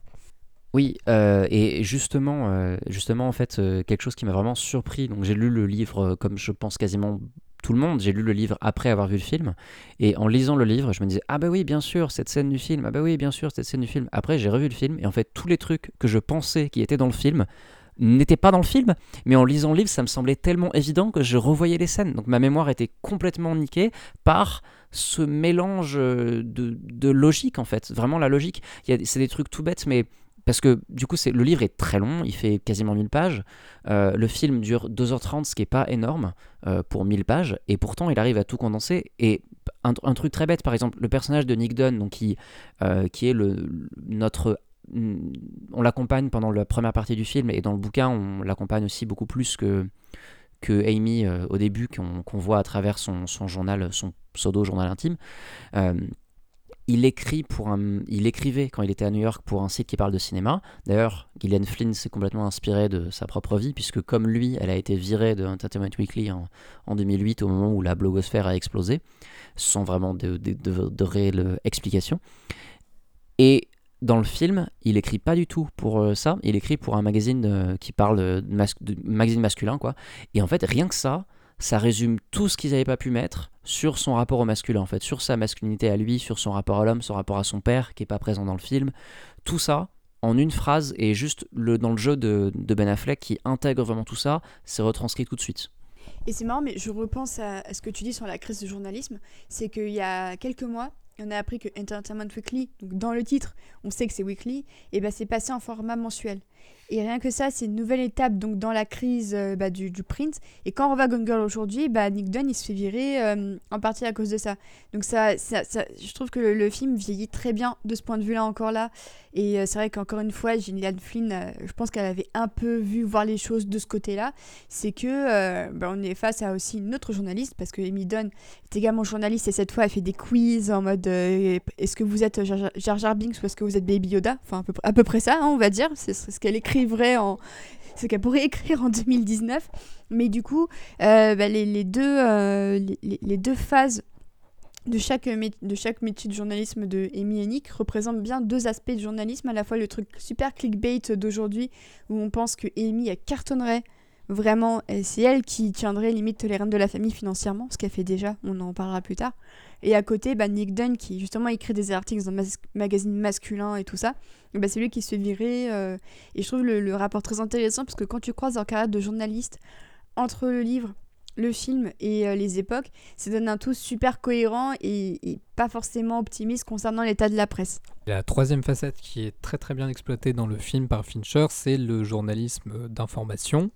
Oui, et justement, justement, en fait, quelque chose qui m'a vraiment surpris, donc j'ai lu le livre comme je pense quasiment tout le monde. J'ai lu le livre après avoir vu le film. Et en lisant le livre, je me disais Ah bah oui, bien sûr, cette scène du film. Ah bah oui, bien sûr, cette scène du film. Après, j'ai revu le film. Et en fait, tous les trucs que je pensais qui étaient dans le film n'étaient pas dans le film. Mais en lisant le livre, ça me semblait tellement évident que je revoyais les scènes. Donc ma mémoire était complètement niquée par ce mélange de, de logique, en fait. Vraiment la logique. C'est des trucs tout bêtes, mais parce que du coup, le livre est très long, il fait quasiment 1000 pages. Euh, le film dure 2h30, ce qui n'est pas énorme euh, pour 1000 pages, et pourtant il arrive à tout condenser. Et un, truc très bête, par exemple, le personnage de Nick Dunn, donc qui, euh, qui est le, notre. On l'accompagne pendant la première partie du film, et dans le bouquin, on l'accompagne aussi beaucoup plus que, que Amy au début, qu'on, voit à travers son, son journal, son pseudo-journal intime il écrit pour un, il écrivait quand il était à New York pour un site qui parle de cinéma. D'ailleurs, Gillian Flynn s'est complètement inspiré de sa propre vie puisque comme lui, elle a été virée de Entertainment Weekly en, en 2008 au moment où la blogosphère a explosé, sans vraiment de, de, de, réelle explication. Et dans le film, il écrit pas du tout pour euh, ça. Il écrit pour un magazine euh, qui parle de, magazine masculin, quoi. Et en fait, rien que ça, ça résume tout ce qu'ils n'avaient pas pu mettre sur son rapport au masculin, en fait, sur sa masculinité à lui, sur son rapport à l'homme, son rapport à son père, qui n'est pas présent dans le film. Tout ça, en une phrase, et juste dans le jeu de, de Ben Affleck qui intègre vraiment tout ça, c'est retranscrit tout de suite. Et c'est marrant, mais je repense à, à, ce que tu dis sur la crise du journalisme. C'est qu'il y a quelques mois, on a appris que Entertainment Weekly, donc dans le titre, on sait que c'est weekly, et ben c'est passé en format mensuel. Et rien que ça, c'est une nouvelle étape donc dans la crise euh, bah, du, print. Et quand on va Gone Girl aujourd'hui, bah, Nick Dunn il se fait virer euh, en partie à cause de ça. Donc ça, ça, je trouve que le, film vieillit très bien de ce point de vue-là encore là. Et euh, c'est vrai qu'encore une fois, Gillian Flynn, je pense qu'elle avait un peu vu voir les choses de ce côté-là. C'est que bah, on est face à aussi une autre journaliste parce que Amy Dunn est également journaliste et cette fois elle fait des quiz en mode est-ce que vous êtes Jar Jar Binks ou est-ce que vous êtes Baby Yoda? Enfin à peu, près ça, hein, on va dire. C'est ce qu'elle écrit vrai en ce qu'elle pourrait écrire en 2019. Mais du coup, euh, bah, les, les, deux, euh, les, deux phases de chaque, de chaque métier de journalisme de Amy Hennig représentent bien deux aspects de journalisme. À la fois le truc super clickbait d'aujourd'hui, où on pense que Amy cartonnerait vraiment, c'est elle qui tiendrait limite les rênes de la famille financièrement, ce qu'elle fait déjà, on en parlera plus tard. Et à côté, bah, Nick Dunn, qui justement écrit des articles dans des magazines masculins et tout ça, bah, c'est lui qui se fait. Euh, et je trouve le, rapport très intéressant parce que quand tu croises en carrière de journaliste entre le livre le film et euh, les époques, ça donne un tout super cohérent et, pas forcément optimiste concernant l'état de la presse. La troisième facette qui est très très bien exploitée dans le film par Fincher, c'est le journalisme d'information.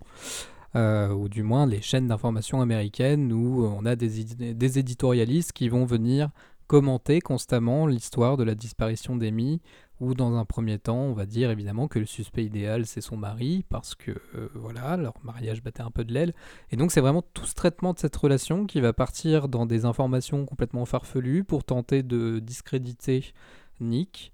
euh, ou du moins les chaînes d'information américaines où on a des éditorialistes qui vont venir commenter constamment l'histoire de la disparition d'Amy, où dans un premier temps, on va dire évidemment que le suspect idéal c'est son mari, parce que euh, voilà, leur mariage battait un peu de l'aile. Et donc c'est vraiment tout ce traitement de cette relation qui va partir dans des informations complètement farfelues pour tenter de discréditer Nick.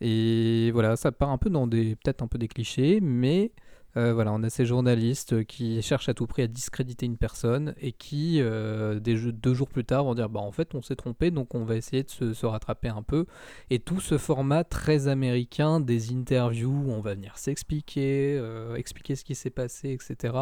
Et voilà, ça part un peu dans des peut-être un peu des clichés, mais euh, voilà, on a ces journalistes qui cherchent à tout prix à discréditer une personne et qui, euh, deux jours plus tard, vont dire bah en fait on s'est trompé, donc on va essayer de se, rattraper un peu. Et tout ce format très américain des interviews où on va venir s'expliquer, euh, expliquer ce qui s'est passé, etc.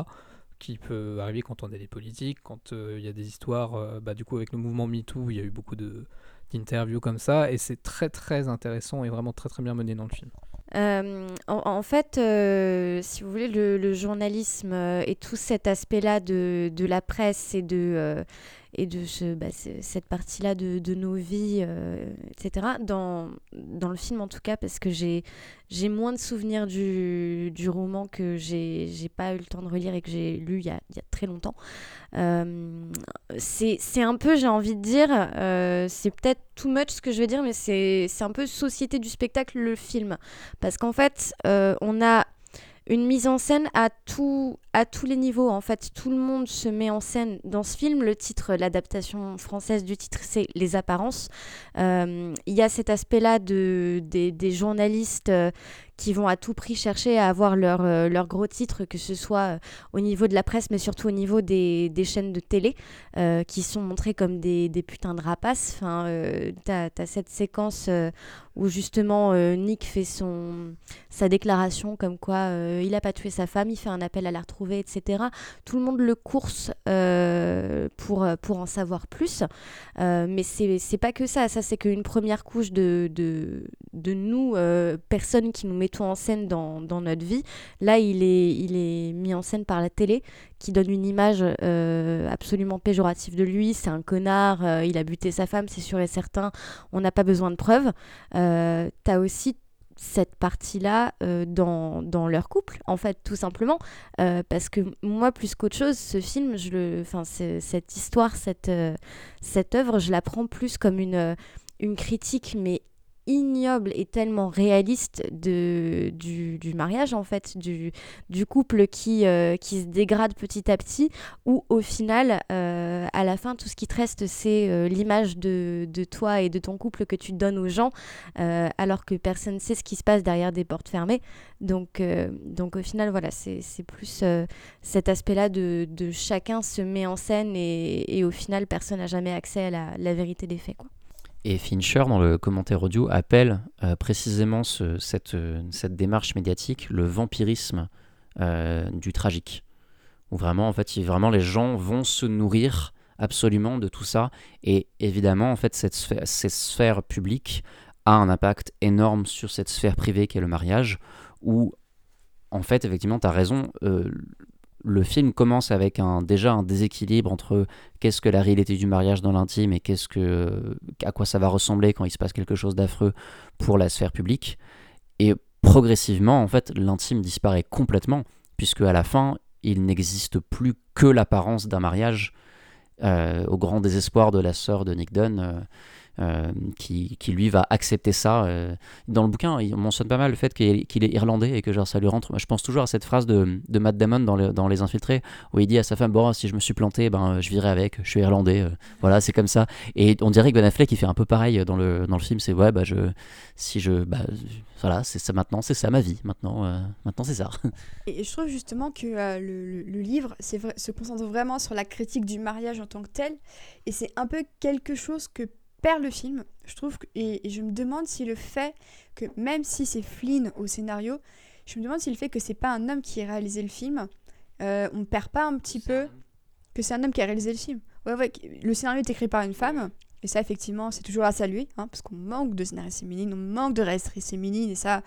Qui peut arriver quand on a des politiques, quand euh, il y a des histoires, euh, bah, du coup avec le mouvement MeToo, il y a eu beaucoup d'interviews comme ça, et c'est très très intéressant et vraiment très très bien mené dans le film. Euh, en, fait, euh, si vous voulez, le, journalisme euh, et tout cet aspect-là de, de la presse et de, et de bah, ce- cette partie-là de, de nos vies, euh, etc., dans, dans le film en tout cas, parce que j'ai moins de souvenirs du, du roman que j'ai pas eu le temps de relire et que j'ai lu il y a, y a très longtemps. Euh, c'est un peu, j'ai envie de dire, euh, c'est peut-être too much ce que je veux dire, mais c'est c'est un peu société du spectacle, le film. Parce qu'en fait, euh, on a une mise en scène à, tout, à tous les niveaux. En fait, tout le monde se met en scène dans ce film. Le titre, l'adaptation française du titre, c'est Les apparences. Euh, Il y a cet aspect-là de, des, journalistes euh, qui vont à tout prix chercher à avoir leur, euh, gros titre, que ce soit au niveau de la presse, mais surtout au niveau des, chaînes de télé, qui sont montrées comme des, putains de rapaces. Enfin, t'as as cette séquence où justement Nick fait son, sa déclaration comme quoi il a pas tué sa femme, il fait un appel à la retrouver, etc. Tout le monde le course euh, pour, pour en savoir plus. Euh, mais c'est pas que ça, ça c'est qu'une première couche de, de, de nous, euh, personnes qui nous mettons en scène dans, dans notre vie. Là, il est, il est mis en scène par la télé qui donne une image absolument péjorative de lui. C'est un connard, il a buté sa femme, c'est sûr et certain. On n'a pas besoin de preuves. T'as aussi cette partie-là euh, dans, dans leur couple, en fait, tout simplement. Euh, parce que moi, plus qu'autre chose, ce film, je le, cette histoire, cette, euh, cette œuvre, je la prends plus comme une, une critique, mais ignoble et tellement réaliste de, du, du mariage, en fait, du, du couple qui, euh, qui se dégrade petit à petit, où au final, euh, à la fin, tout ce qui te reste, c'est euh, l'image de, de toi et de ton couple que tu donnes aux gens, alors que personne ne sait ce qui se passe derrière des portes fermées. Donc, donc au final, voilà, c'est plus cet aspect-là de, de chacun se met en scène et, et au final, personne n'a jamais accès à la, la vérité des faits. Quoi. Et Fincher, dans le commentaire audio, appelle euh, précisément euh, cette démarche médiatique le vampirisme euh, du tragique. Où vraiment, en fait, les gens vont se nourrir absolument de tout ça. Et évidemment, en fait, cette sphère, cette sphère publique a un impact énorme sur cette sphère privée qu'est le mariage, où, en fait, effectivement, tu as raison, le film commence avec un, déjà un déséquilibre entre qu'est-ce que la réalité du mariage dans l'intime et qu'est-ce que, à quoi ça va ressembler quand il se passe quelque chose d'affreux pour la sphère publique. Et progressivement, en fait, l'intime disparaît complètement, puisque à la fin, il n'existe plus que l'apparence d'un mariage, euh, au grand désespoir de la sœur de Nick Dunn, euh, euh, qui, lui va accepter ça. euh. Dans le bouquin, il mentionne pas mal le fait qu'il est, irlandais et que genre, ça lui rentre. Je pense toujours à cette phrase de, de Matt Damon dans, le- dans Les Infiltrés, où il dit à sa femme Bon, si je me suis planté, ben, je virai avec, je suis irlandais. euh, voilà, c'est comme ça. Et on dirait que Ben Affleck, il fait un peu pareil dans le, dans le film c'est Ouais, bah, je, si je. Bah, voilà, c'est ça maintenant, c'est ça ma vie. Maintenant, maintenant c'est ça. Et je trouve justement que le, livre se concentre vraiment sur la critique du mariage en tant que tel. Et c'est un peu quelque chose que perd le film. Je trouve que- et, et je me demande si le fait que, même si c'est Flynn au scénario, je me demande si le fait que c'est pas un homme qui a réalisé le film, euh, on perd pas un petit peu que c'est un homme qui a réalisé le film. Ouais, ouais, le scénario est écrit par une femme. Et ça, effectivement, c'est toujours à saluer, hein, parce qu'on manque de scénaristes féminines, on manque de réalisatrices féminines, et ça,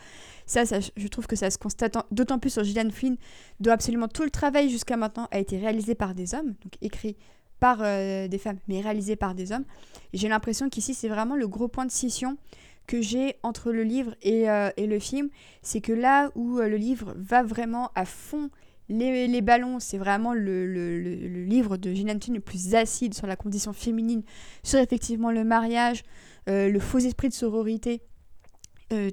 ça, ça, je trouve que ça se constate d'autant plus sur Gillian Flynn, dont absolument tout le travail jusqu'à maintenant a été réalisé par des hommes, donc écrit par euh, des femmes, mais réalisé par des hommes. J'ai l'impression qu'ici, c'est vraiment le gros point de scission que j'ai entre le livre et, euh, et le film, c'est que là où euh, le livre va vraiment à fond les, les ballons, c'est vraiment le, le, le, livre de Flynn le plus acide sur la condition féminine, sur effectivement le mariage, le faux esprit de sororité.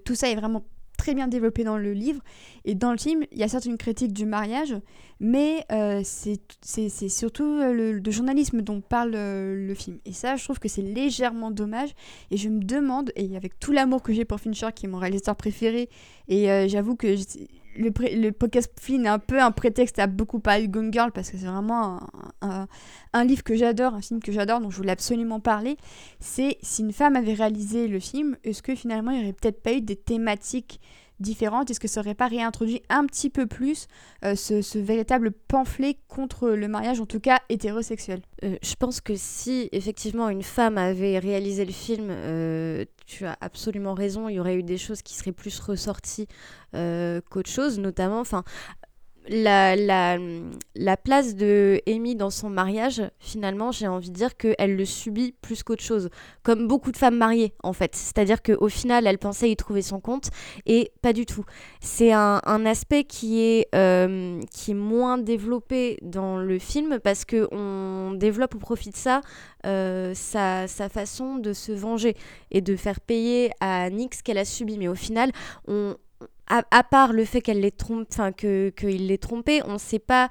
tout ça est vraiment très bien développé dans le livre. Et dans le film, il y a certes une critique du mariage, mais euh, c'est surtout euh, le, journalisme dont parle euh, le film. Et ça, je trouve que c'est légèrement dommage. Et je me demande, et avec tout l'amour que j'ai pour Fincher, qui est mon réalisateur préféré, et j'avoue que le, le, podcast Flynn est un peu un prétexte à beaucoup parler de Gone Girl parce que c'est vraiment un, un, livre que j'adore, un film que j'adore, dont je voulais absolument parler. C'est si une femme avait réalisé le film, est-ce que finalement il n'y aurait peut-être pas eu des thématiques différentes? Est-ce que ça aurait pas réintroduit un petit peu plus euh, ce, véritable pamphlet contre le mariage, en tout cas hétérosexuel? Euh, Je pense que si effectivement une femme avait réalisé le film, euh, tu as absolument raison, il y aurait eu des choses qui seraient plus ressorties qu'autre chose, notamment, enfin, la, la, la, place de Amy dans son mariage, finalement, j'ai envie de dire qu'elle le subit plus qu'autre chose. Comme beaucoup de femmes mariées, en fait. C'est-à-dire qu'au final, elle pensait y trouver son compte, et pas du tout. C'est un, un, aspect qui est, euh, qui est moins développé dans le film, parce qu'on développe au profit de ça euh, sa, sa, façon de se venger et de faire payer à Nick ce qu'elle a subi. Mais au final, on, à, part le fait qu'elle l'ait trompé, enfin qu'il l'ait trompé, on ne sait pas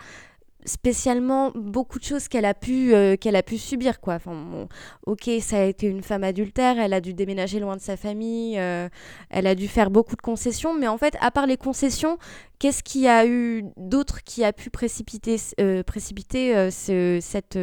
spécialement beaucoup de choses qu'elle a pu euh, qu'elle a pu subir quoi. Enfin ok ça a été une femme adultère elle a dû déménager loin de sa famille euh, elle a dû faire beaucoup de concessions mais en fait à part les concessions qu'est-ce qu'il y a eu d'autre qui a pu précipiter euh, précipiter ce, cette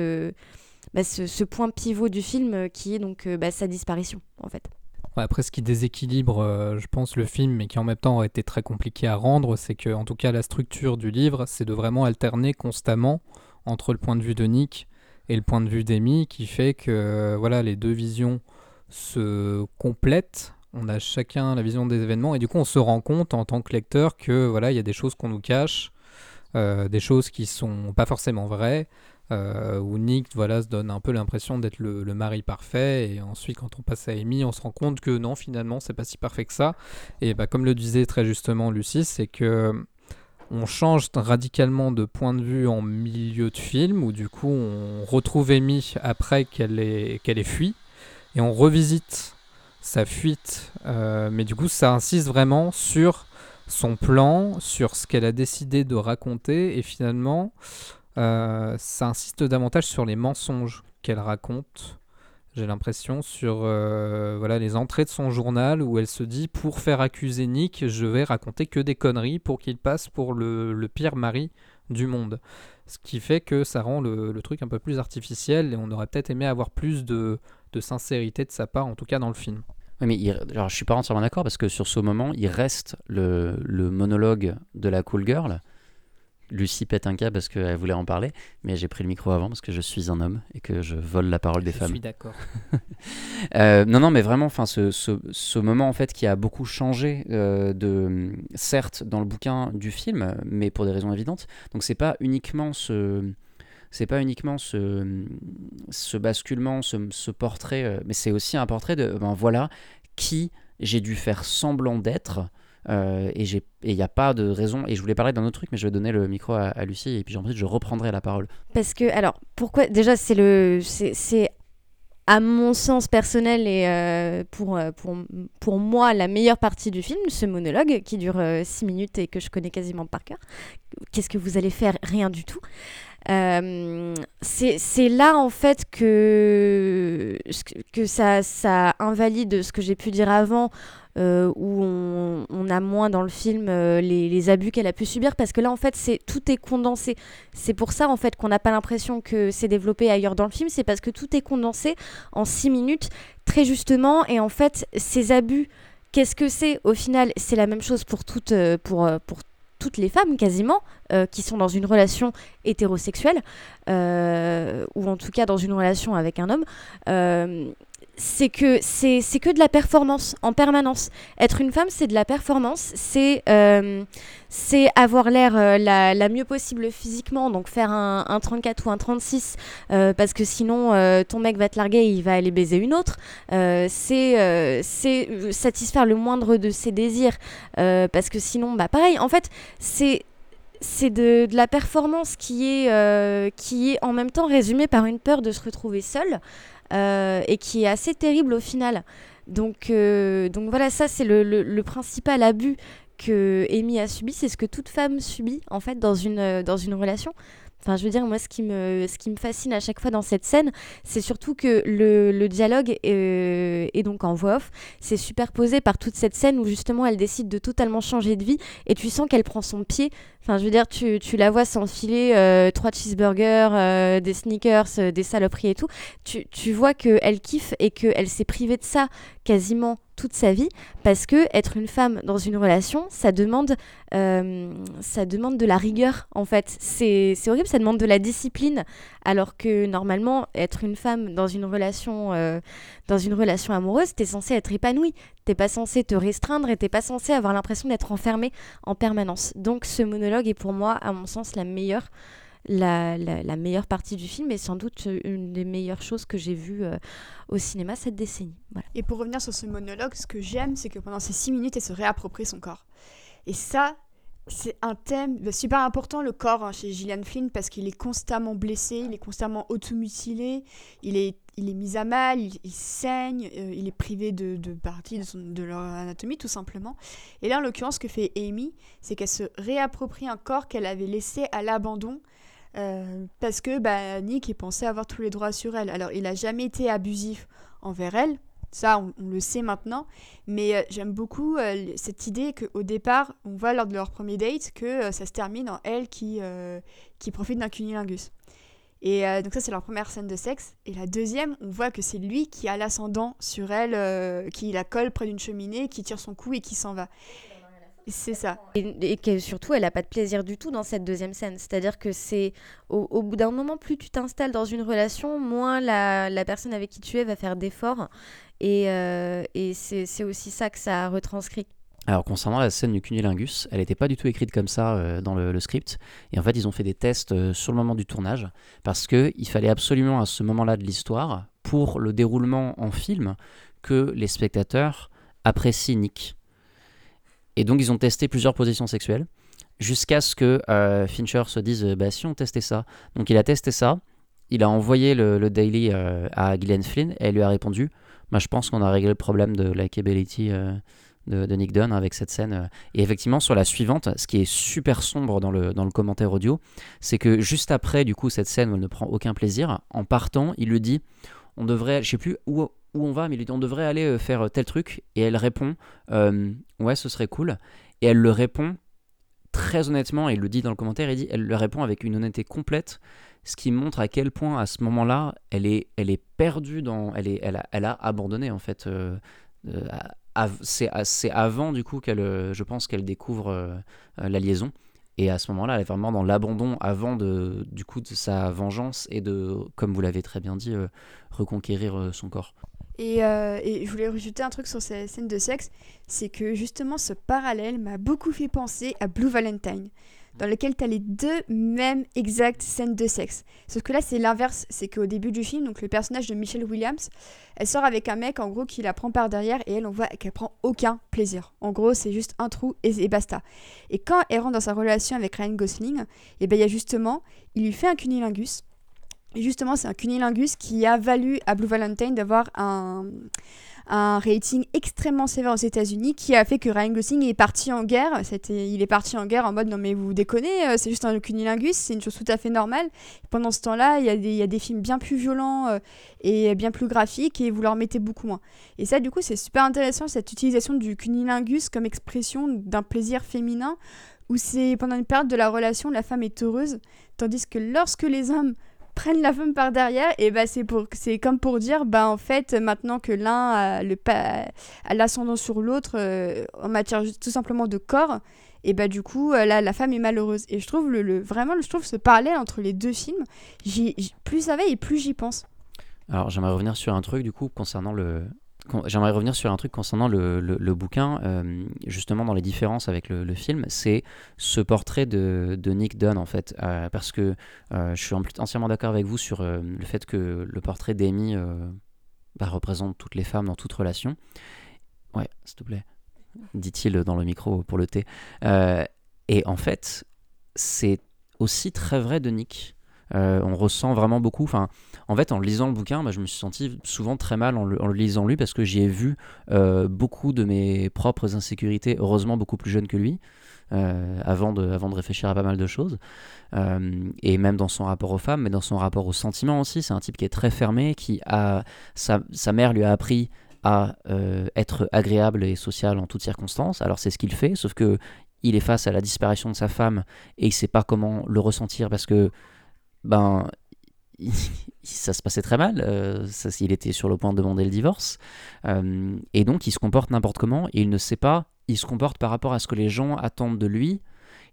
bah, ce, point pivot du film qui est donc bah, sa disparition en fait après, ce qui déséquilibre, euh, je pense, le film, mais qui en même temps a été très compliqué à rendre, c'est que, en tout cas, la structure du livre, c'est de vraiment alterner constamment entre le point de vue de Nick et le point de vue d'Amy, qui fait que, voilà, les deux visions se complètent. On a chacun la vision des événements, et du coup, on se rend compte en tant que lecteur que, voilà, il y a des choses qu'on nous cache, euh, des choses qui sont pas forcément vraies, euh, où Nick voilà, se donne un peu l'impression d'être le, mari parfait, et ensuite quand on passe à Amy, on se rend compte que non, finalement, c'est pas si parfait que ça. Et bah, comme le disait très justement Lucie, c'est que on change radicalement de point de vue en milieu de film, où du coup on retrouve Amy après qu'elle ait, ait fui, et on revisite sa fuite, euh, mais du coup ça insiste vraiment sur son plan, sur ce qu'elle a décidé de raconter, et finalement euh, ça insiste davantage sur les mensonges qu'elle raconte. J'ai l'impression sur euh, voilà les entrées de son journal où elle se dit pour faire accuser Nick, je vais raconter que des conneries pour qu'il passe pour le, pire mari du monde. Ce qui fait que ça rend le, truc un peu plus artificiel et on aurait peut-être aimé avoir plus de, sincérité de sa part, en tout cas dans le film. Oui, mais alors, je suis pas entièrement d'accord parce que sur ce moment, il reste le, le monologue de la cool girl Lucie pète un cas parce qu'elle voulait en parler, mais j'ai pris le micro avant parce que je suis un homme et que je vole la parole des femmes. Je suis d'accord. Euh, non, non, mais vraiment, enfin, ce, ce, moment en fait qui a beaucoup changé euh, de, certes, dans le bouquin du film, mais pour des raisons évidentes. Donc c'est pas uniquement ce c'est pas uniquement ce, ce basculement, ce, ce portrait, euh, mais c'est aussi un portrait de, ben voilà, qui j'ai dû faire semblant d'être euh, et il n'y a pas de raison. Et je voulais parler d'un autre truc, mais je vais donner le micro à, Lucie et puis ensuite je reprendrai la parole. Parce que, alors, pourquoi Déjà, c'est le. C'est à mon sens personnel et euh, pour, euh, pour, pour moi la meilleure partie du film, ce monologue qui dure 6 minutes et que je connais quasiment par cœur. Qu'est-ce que vous allez faire? Rien du tout. c'est là en fait que, que ça, ça invalide ce que j'ai pu dire avant euh, où on, a moins dans le film euh, les, abus qu'elle a pu subir parce que là en fait c'est tout est condensé. C'est pour ça en fait qu'on n'a pas l'impression que c'est développé ailleurs dans le film c'est parce que tout est condensé en six minutes très justement et en fait ces abus qu'est-ce que c'est? Au final c'est la même chose pour toutes euh, pour, pour toutes les femmes quasiment qui sont dans une relation hétérosexuelle ou en tout cas dans une relation avec un homme c'est que c'est c'est que de la performance en permanence. Être une femme, c'est de la performance, c'est euh, c'est avoir l'air euh, la, la mieux possible physiquement, donc faire un, un 34 ou un 36, euh, parce que sinon euh, ton mec va te larguer, il va aller baiser une autre. C'est c'est satisfaire le moindre de ses désirs, parce que sinon, bah pareil, en fait, c'est c'est de, de la performance qui est, qui est en même temps résumée par une peur de se retrouver seule et qui est assez terrible au final. Donc, euh, donc voilà, ça c'est le, le- principal abus que Amy a subi, c'est ce que toute femme subit en fait dans une, euh, dans une relation. Enfin, je veux dire, moi, ce qui me, ce qui me fascine à chaque fois dans cette scène, c'est surtout que le, le dialogue euh, est donc en voix off. C'est superposé par toute cette scène où justement elle décide de totalement changer de vie et tu sens qu'elle prend son pied. Enfin, je veux dire, tu, tu la vois s'enfiler euh, trois cheeseburgers, euh, des sneakers, des saloperies et tout. Tu, tu vois qu'elle kiffe et qu'elle s'est privée de ça quasiment toute sa vie parce que être une femme dans une relation, ça demande, euh, ça demande de la rigueur en fait. C'est horrible, ça demande de la discipline alors que normalement, être une femme dans une relation, euh, dans une relation amoureuse, t'es censé être épanouie. T'es pas censé te restreindre et t'es pas censé avoir l'impression d'être enfermée en permanence. Donc ce monologue est pour moi, à mon sens, la meilleure, la, la- meilleure partie du film et sans doute une des meilleures choses que j'ai vues euh, au cinéma cette décennie. Voilà. Et pour revenir sur ce monologue, ce que j'aime, c'est que pendant ces six minutes, elle se réapproprie son corps. Et ça, c'est un thème bah, super important, le corps, hein, chez Gillian Flynn, parce qu'il est constamment blessé, il est constamment automutilé, il est, il est mis à mal, il, saigne, euh, il est privé de, de parties de, de leur anatomie, tout simplement. Et là, en l'occurrence, ce que fait Amy, c'est qu'elle se réapproprie un corps qu'elle avait laissé à l'abandon. Euh, parce que bah, Nick est pensé avoir tous les droits sur elle. Alors, il n'a jamais été abusif envers elle, ça on, le sait maintenant, mais euh, j'aime beaucoup euh, cette idée qu'au départ, on voit lors de leur premier date que ça se termine en elle qui, qui profite d'un cunilingus. Et donc ça c'est leur première scène de sexe. Et la deuxième, on voit que c'est lui qui a l'ascendant sur elle, qui la colle près d'une cheminée, qui tire son cou et qui s'en va. C'est ça. Et, et que surtout, elle n'a pas de plaisir du tout dans cette deuxième scène. C'est-à-dire que c'est au, au bout d'un moment, plus tu t'installes dans une relation, moins la, la personne avec qui tu es va faire d'efforts. Et, euh, et c'est aussi ça que ça retranscrit. Alors concernant la scène du cunilingus, elle n'était pas du tout écrite comme ça euh, dans le, le script. Et en fait, ils ont fait des tests euh, sur le moment du tournage parce que il fallait absolument à ce moment-là de l'histoire, pour le déroulement en film, que les spectateurs apprécient Nick. Et donc ils ont testé plusieurs positions sexuelles jusqu'à ce que euh, Fincher se dise euh, bah si on testait ça. Donc il a testé ça, il a envoyé le, daily euh, à Gillian Flynn et elle lui a répondu bah, je pense qu'on a réglé le problème de likability de, Nick Dunn avec cette scène. Et effectivement, sur la suivante, ce qui est super sombre dans le, dans le commentaire audio, c'est que juste après, du coup, cette scène où elle ne prend aucun plaisir, en partant, il lui dit on devrait, je sais plus où, où on va, mais il lui dit on devrait aller euh, faire tel truc. Et elle répond euh, ouais, ce serait cool. Et elle le répond très honnêtement, et il le dit dans le commentaire, il dit, elle le répond avec une honnêteté complète, ce qui montre à quel point à ce moment-là, elle est, elle est perdue dans, elle est, elle a, elle a abandonné en fait. euh, euh, c'est, avant du coup qu'elle, euh, je pense qu'elle découvre euh, euh, la liaison. Et à ce moment-là, elle est vraiment dans l'abandon avant de, du coup, de sa vengeance et de, comme vous l'avez très bien dit, euh, reconquérir euh, son corps. Et, euh, et je voulais rajouter un truc sur ces scènes de sexe, c'est que justement ce parallèle m'a beaucoup fait penser à Blue Valentine, dans lequel tu as les deux mêmes exactes scènes de sexe. Sauf que là c'est l'inverse, c'est qu'au début du film, donc le personnage de Michelle Williams, elle sort avec un mec en gros qui la prend par derrière et elle on voit qu'elle prend aucun plaisir. En gros c'est juste un trou et, basta. Et quand elle rentre dans sa relation avec Ryan Gosling, et ben il y a justement, il lui fait un cunilingus. Justement, c'est un cunilingus qui a valu à Blue Valentine d'avoir un, un rating extrêmement sévère aux États-Unis qui a fait que Ryan Gosling est parti en guerre. Il est parti en guerre en mode non mais vous déconnez, euh, c'est juste un cunilingus, c'est une chose tout à fait normale. Pendant ce temps-là, il y, a des- il y a des films bien plus violents euh, et bien plus graphiques et vous leur mettez beaucoup moins. Et ça, du coup, c'est super intéressant cette utilisation du cunilingus comme expression d'un plaisir féminin où c'est pendant une période de la relation, la femme est heureuse, tandis que lorsque les hommes prennent la femme par derrière et bah c'est pour c'est comme pour dire bah en fait maintenant que l'un a le l'ascendant sur l'autre euh, en matière tout simplement de corps et bah du coup euh, là la femme est malheureuse. Et je trouve le, le- vraiment je trouve ce parallèle entre les deux films j'y- plus ça va et plus j'y pense. Alors j'aimerais revenir sur un truc du coup concernant le, J'aimerais revenir sur un truc concernant le, bouquin, euh, justement dans les différences avec le, film, c'est ce portrait de, de, Nick Dunn en fait, euh, parce que euh, je suis entièrement d'accord avec vous sur le fait que le portrait d'Amy bah, représente toutes les femmes dans toute relation. Ouais, s'il te plaît, dit-il dans le micro pour le thé. et en fait, c'est aussi très vrai de Nick. on ressent vraiment beaucoup. Enfin, en fait, en lisant le bouquin, bah, je me suis senti souvent très mal en le, lisant lui parce que j'y ai vu euh, beaucoup de mes propres insécurités, heureusement beaucoup plus jeune que lui. Euh, avant, de, réfléchir à pas mal de choses. Euh, et même dans son rapport aux femmes, mais dans son rapport aux sentiments aussi. C'est un type qui est très fermé, qui a. Sa, mère lui a appris à être agréable et social en toutes circonstances. Alors c'est ce qu'il fait, sauf que il est face à la disparition de sa femme et il sait pas comment le ressentir parce que ben ça se passait très mal. Euh, il était sur le point de demander le divorce. Euh, et donc, il se comporte n'importe comment il ne sait pas. Il se comporte par rapport à ce que les gens attendent de lui.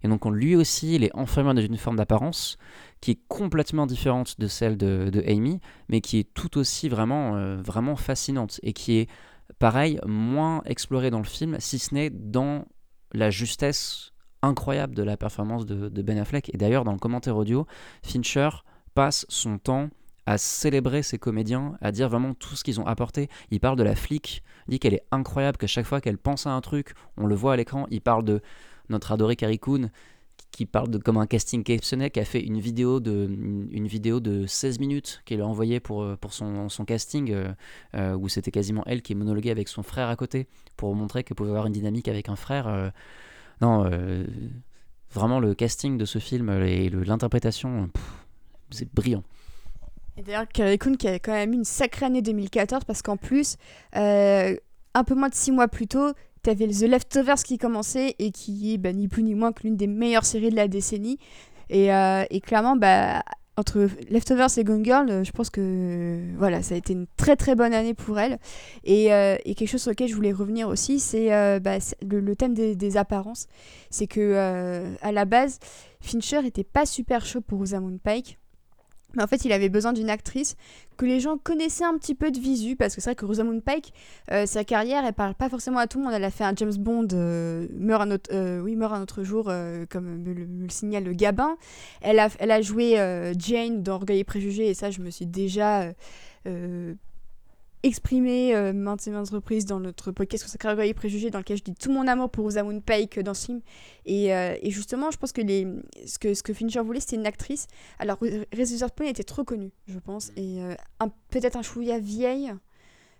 Et donc, lui aussi, il est enfermé dans une forme d'apparence qui est complètement différente de celle de, Amy, mais qui est tout aussi vraiment, euh, vraiment fascinante et qui est, pareil, moins explorée dans le film, si ce n'est dans la justesse incroyable de la performance de, de Ben Affleck. Et d'ailleurs, dans le commentaire audio, Fincher passe son temps à célébrer ses comédiens, à dire vraiment tout ce qu'ils ont apporté. Il parle de la flic, dit qu'elle est incroyable, que chaque fois qu'elle pense à un truc, on le voit à l'écran. Il parle de notre adoré Carrie Coon, qui parle de comme un casting exceptionnel, qui a fait une vidéo de, une, vidéo de 16 minutes qu'il a envoyée pour, euh, pour son, son casting, euh, euh, où c'était quasiment elle qui monologuait avec son frère à côté, pour montrer qu'elle pouvait avoir une dynamique avec un frère. non, vraiment le casting de ce film et l'interprétation, c'est brillant. Et d'ailleurs, Carrie Coon qui a quand même eu une sacrée année 2014 parce qu'en plus, euh, un peu moins de six mois plus tôt, tu avais The Leftovers qui commençait et qui est bah, ni plus ni moins que l'une des meilleures séries de la décennie. Et, euh, clairement, bah, entre Leftovers et Gone Girl, je pense que voilà, ça a été une très très bonne année pour elle. Et, euh, quelque chose sur lequel je voulais revenir aussi, c'est bah, le, thème des, des apparences. C'est que à la base, Fincher était pas super chaud pour Rosamund Pike. Mais en fait, il avait besoin d'une actrice que les gens connaissaient un petit peu de visu, parce que c'est vrai que Rosamund Pike, euh, sa carrière, elle parle pas forcément à tout le monde. Elle a fait un James Bond, euh, meurt, un autre, euh, oui, meurt un autre jour, comme me le, signale le Gabin. Elle a, elle a joué Jane dans Orgueil et Préjugés, et ça, je me suis déjà exprimé euh, maintes et maintes reprises dans notre podcast consacré à et préjugés dans lequel je dis tout mon amour pour Rosamund Pike dans ce film et, euh, et, justement je pense que, les, ce, que ce que Fincher voulait c'était une actrice. Alors Reese Witherspoon était trop connue je pense. Et euh, peut-être un chouïa vieille.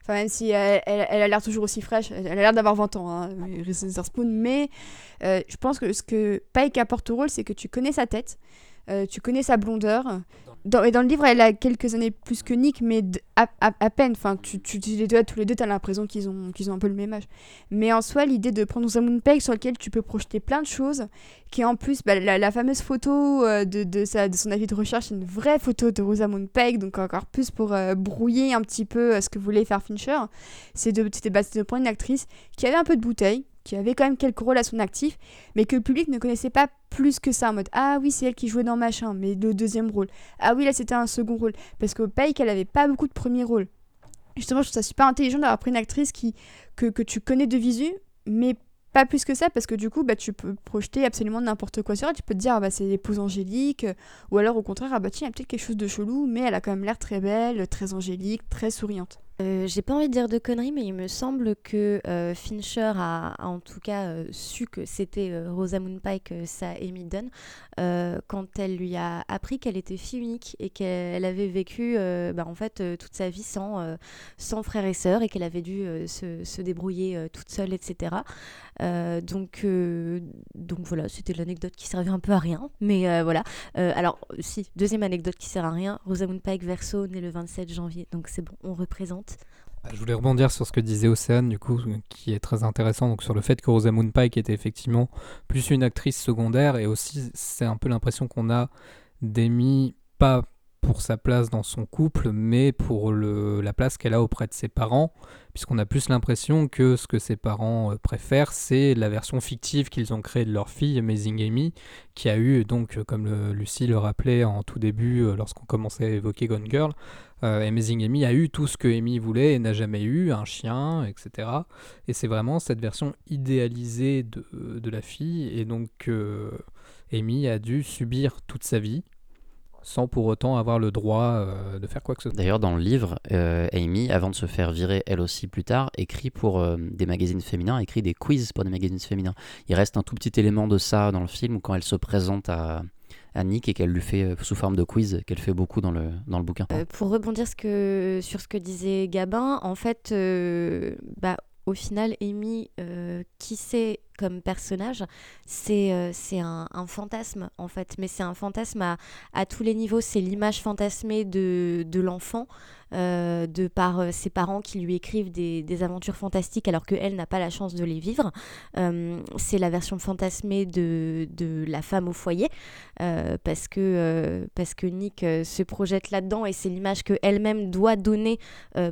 Enfin même si elle, elle, a l'air toujours aussi fraîche elle a l'air d'avoir 20 ans hein, Reese Witherspoon mais je pense que ce que Pike apporte au rôle c'est que tu connais sa tête tu connais sa blondeur dans, et dans le livre, elle a quelques années plus que Nick, mais à, à, peine. Enfin, tu, tu, les deux, tous les deux, tu as l'impression qu'ils ont, qu'ils ont un peu le même âge. Mais en soi, l'idée de prendre Rosamund Pike sur lequel tu peux projeter plein de choses, qui en plus, bah, la, fameuse photo euh, de, de, sa, de son avis de recherche, une vraie photo de Rosamund Pike, donc encore plus pour euh, brouiller un petit peu euh, ce que voulait faire Fincher, c'est de, bah, de prendre une actrice qui avait un peu de bouteille, qui avait quand même quelques rôles à son actif, mais que le public ne connaissait pas plus que ça, en mode Ah oui, c'est elle qui jouait dans Machin, mais le deuxième rôle. Ah oui, là c'était un second rôle. Parce que Pike, elle avait pas beaucoup de premiers rôles. Justement, je trouve ça super intelligent d'avoir pris une actrice qui, que, que tu connais de visu, mais pas plus que ça, parce que du coup, bah, tu peux projeter absolument n'importe quoi sur elle. Tu peux te dire, ah, bah, c'est l'épouse angélique, ou alors au contraire, ah, bah, tiens, il y a peut-être quelque chose de chelou, mais elle a quand même l'air très belle, très angélique, très souriante. Euh, j'ai pas envie de dire de conneries, mais il me semble que euh, Fincher a, en tout cas euh, su que c'était Rosamund Pike, sa Amy Dunn, quand elle lui a appris qu'elle était fille unique et qu'elle avait vécu bah, en fait toute sa vie sans, sans et sœurs et qu'elle avait dû se, débrouiller toute seule, etc. donc, donc voilà, c'était l'anecdote qui servait un peu à rien, mais voilà. alors, si, deuxième anecdote qui sert à rien, Rosamund Pike verso, née le 27 janvier, donc c'est bon, on représente. Bah, je voulais rebondir sur ce que disait Océane, du coup, qui est très intéressant, donc sur le fait que Rosamund Pike était effectivement plus une actrice secondaire, et aussi c'est un peu l'impression qu'on a d'Amy, pas pour sa place dans son couple, mais pour le, la place qu'elle a auprès de ses parents, puisqu'on a plus l'impression que ce que ses parents euh, préfèrent, c'est la version fictive qu'ils ont créée de leur fille, Amazing Amy, qui a eu, donc, comme le, Lucie le rappelait en tout début, euh, lorsqu'on commençait à évoquer Gone Girl, euh, Amazing Amy a eu tout ce que Amy voulait et n'a jamais eu, un chien, etc. Et c'est vraiment cette version idéalisée de, de la fille, et donc Amy a dû subir toute sa vie sans pour autant avoir le droit euh, de faire quoi que ce soit. D'ailleurs, dans le livre, euh, Amy, avant de se faire virer elle aussi plus tard, écrit pour euh, des magazines féminins, écrit des quiz pour des magazines féminins. Il reste un tout petit élément de ça dans le film quand elle se présente à, à Nick et qu'elle lui fait sous forme de quiz, qu'elle fait beaucoup dans le, dans le bouquin. pour rebondir ce que, sur ce que disait Gabin, en fait, bah, au final, Amy, qui c'est comme personnage, c'est euh, un, fantasme en fait, mais c'est un fantasme à, tous les niveaux. C'est l'image fantasmée de l'enfant, euh, de par euh, ses parents qui lui écrivent des, des aventures fantastiques alors qu'elle n'a pas la chance de les vivre. c'est la version fantasmée de, de, la femme au foyer, parce, que, parce que Nick se projette là-dedans et c'est l'image qu'elle-même doit donner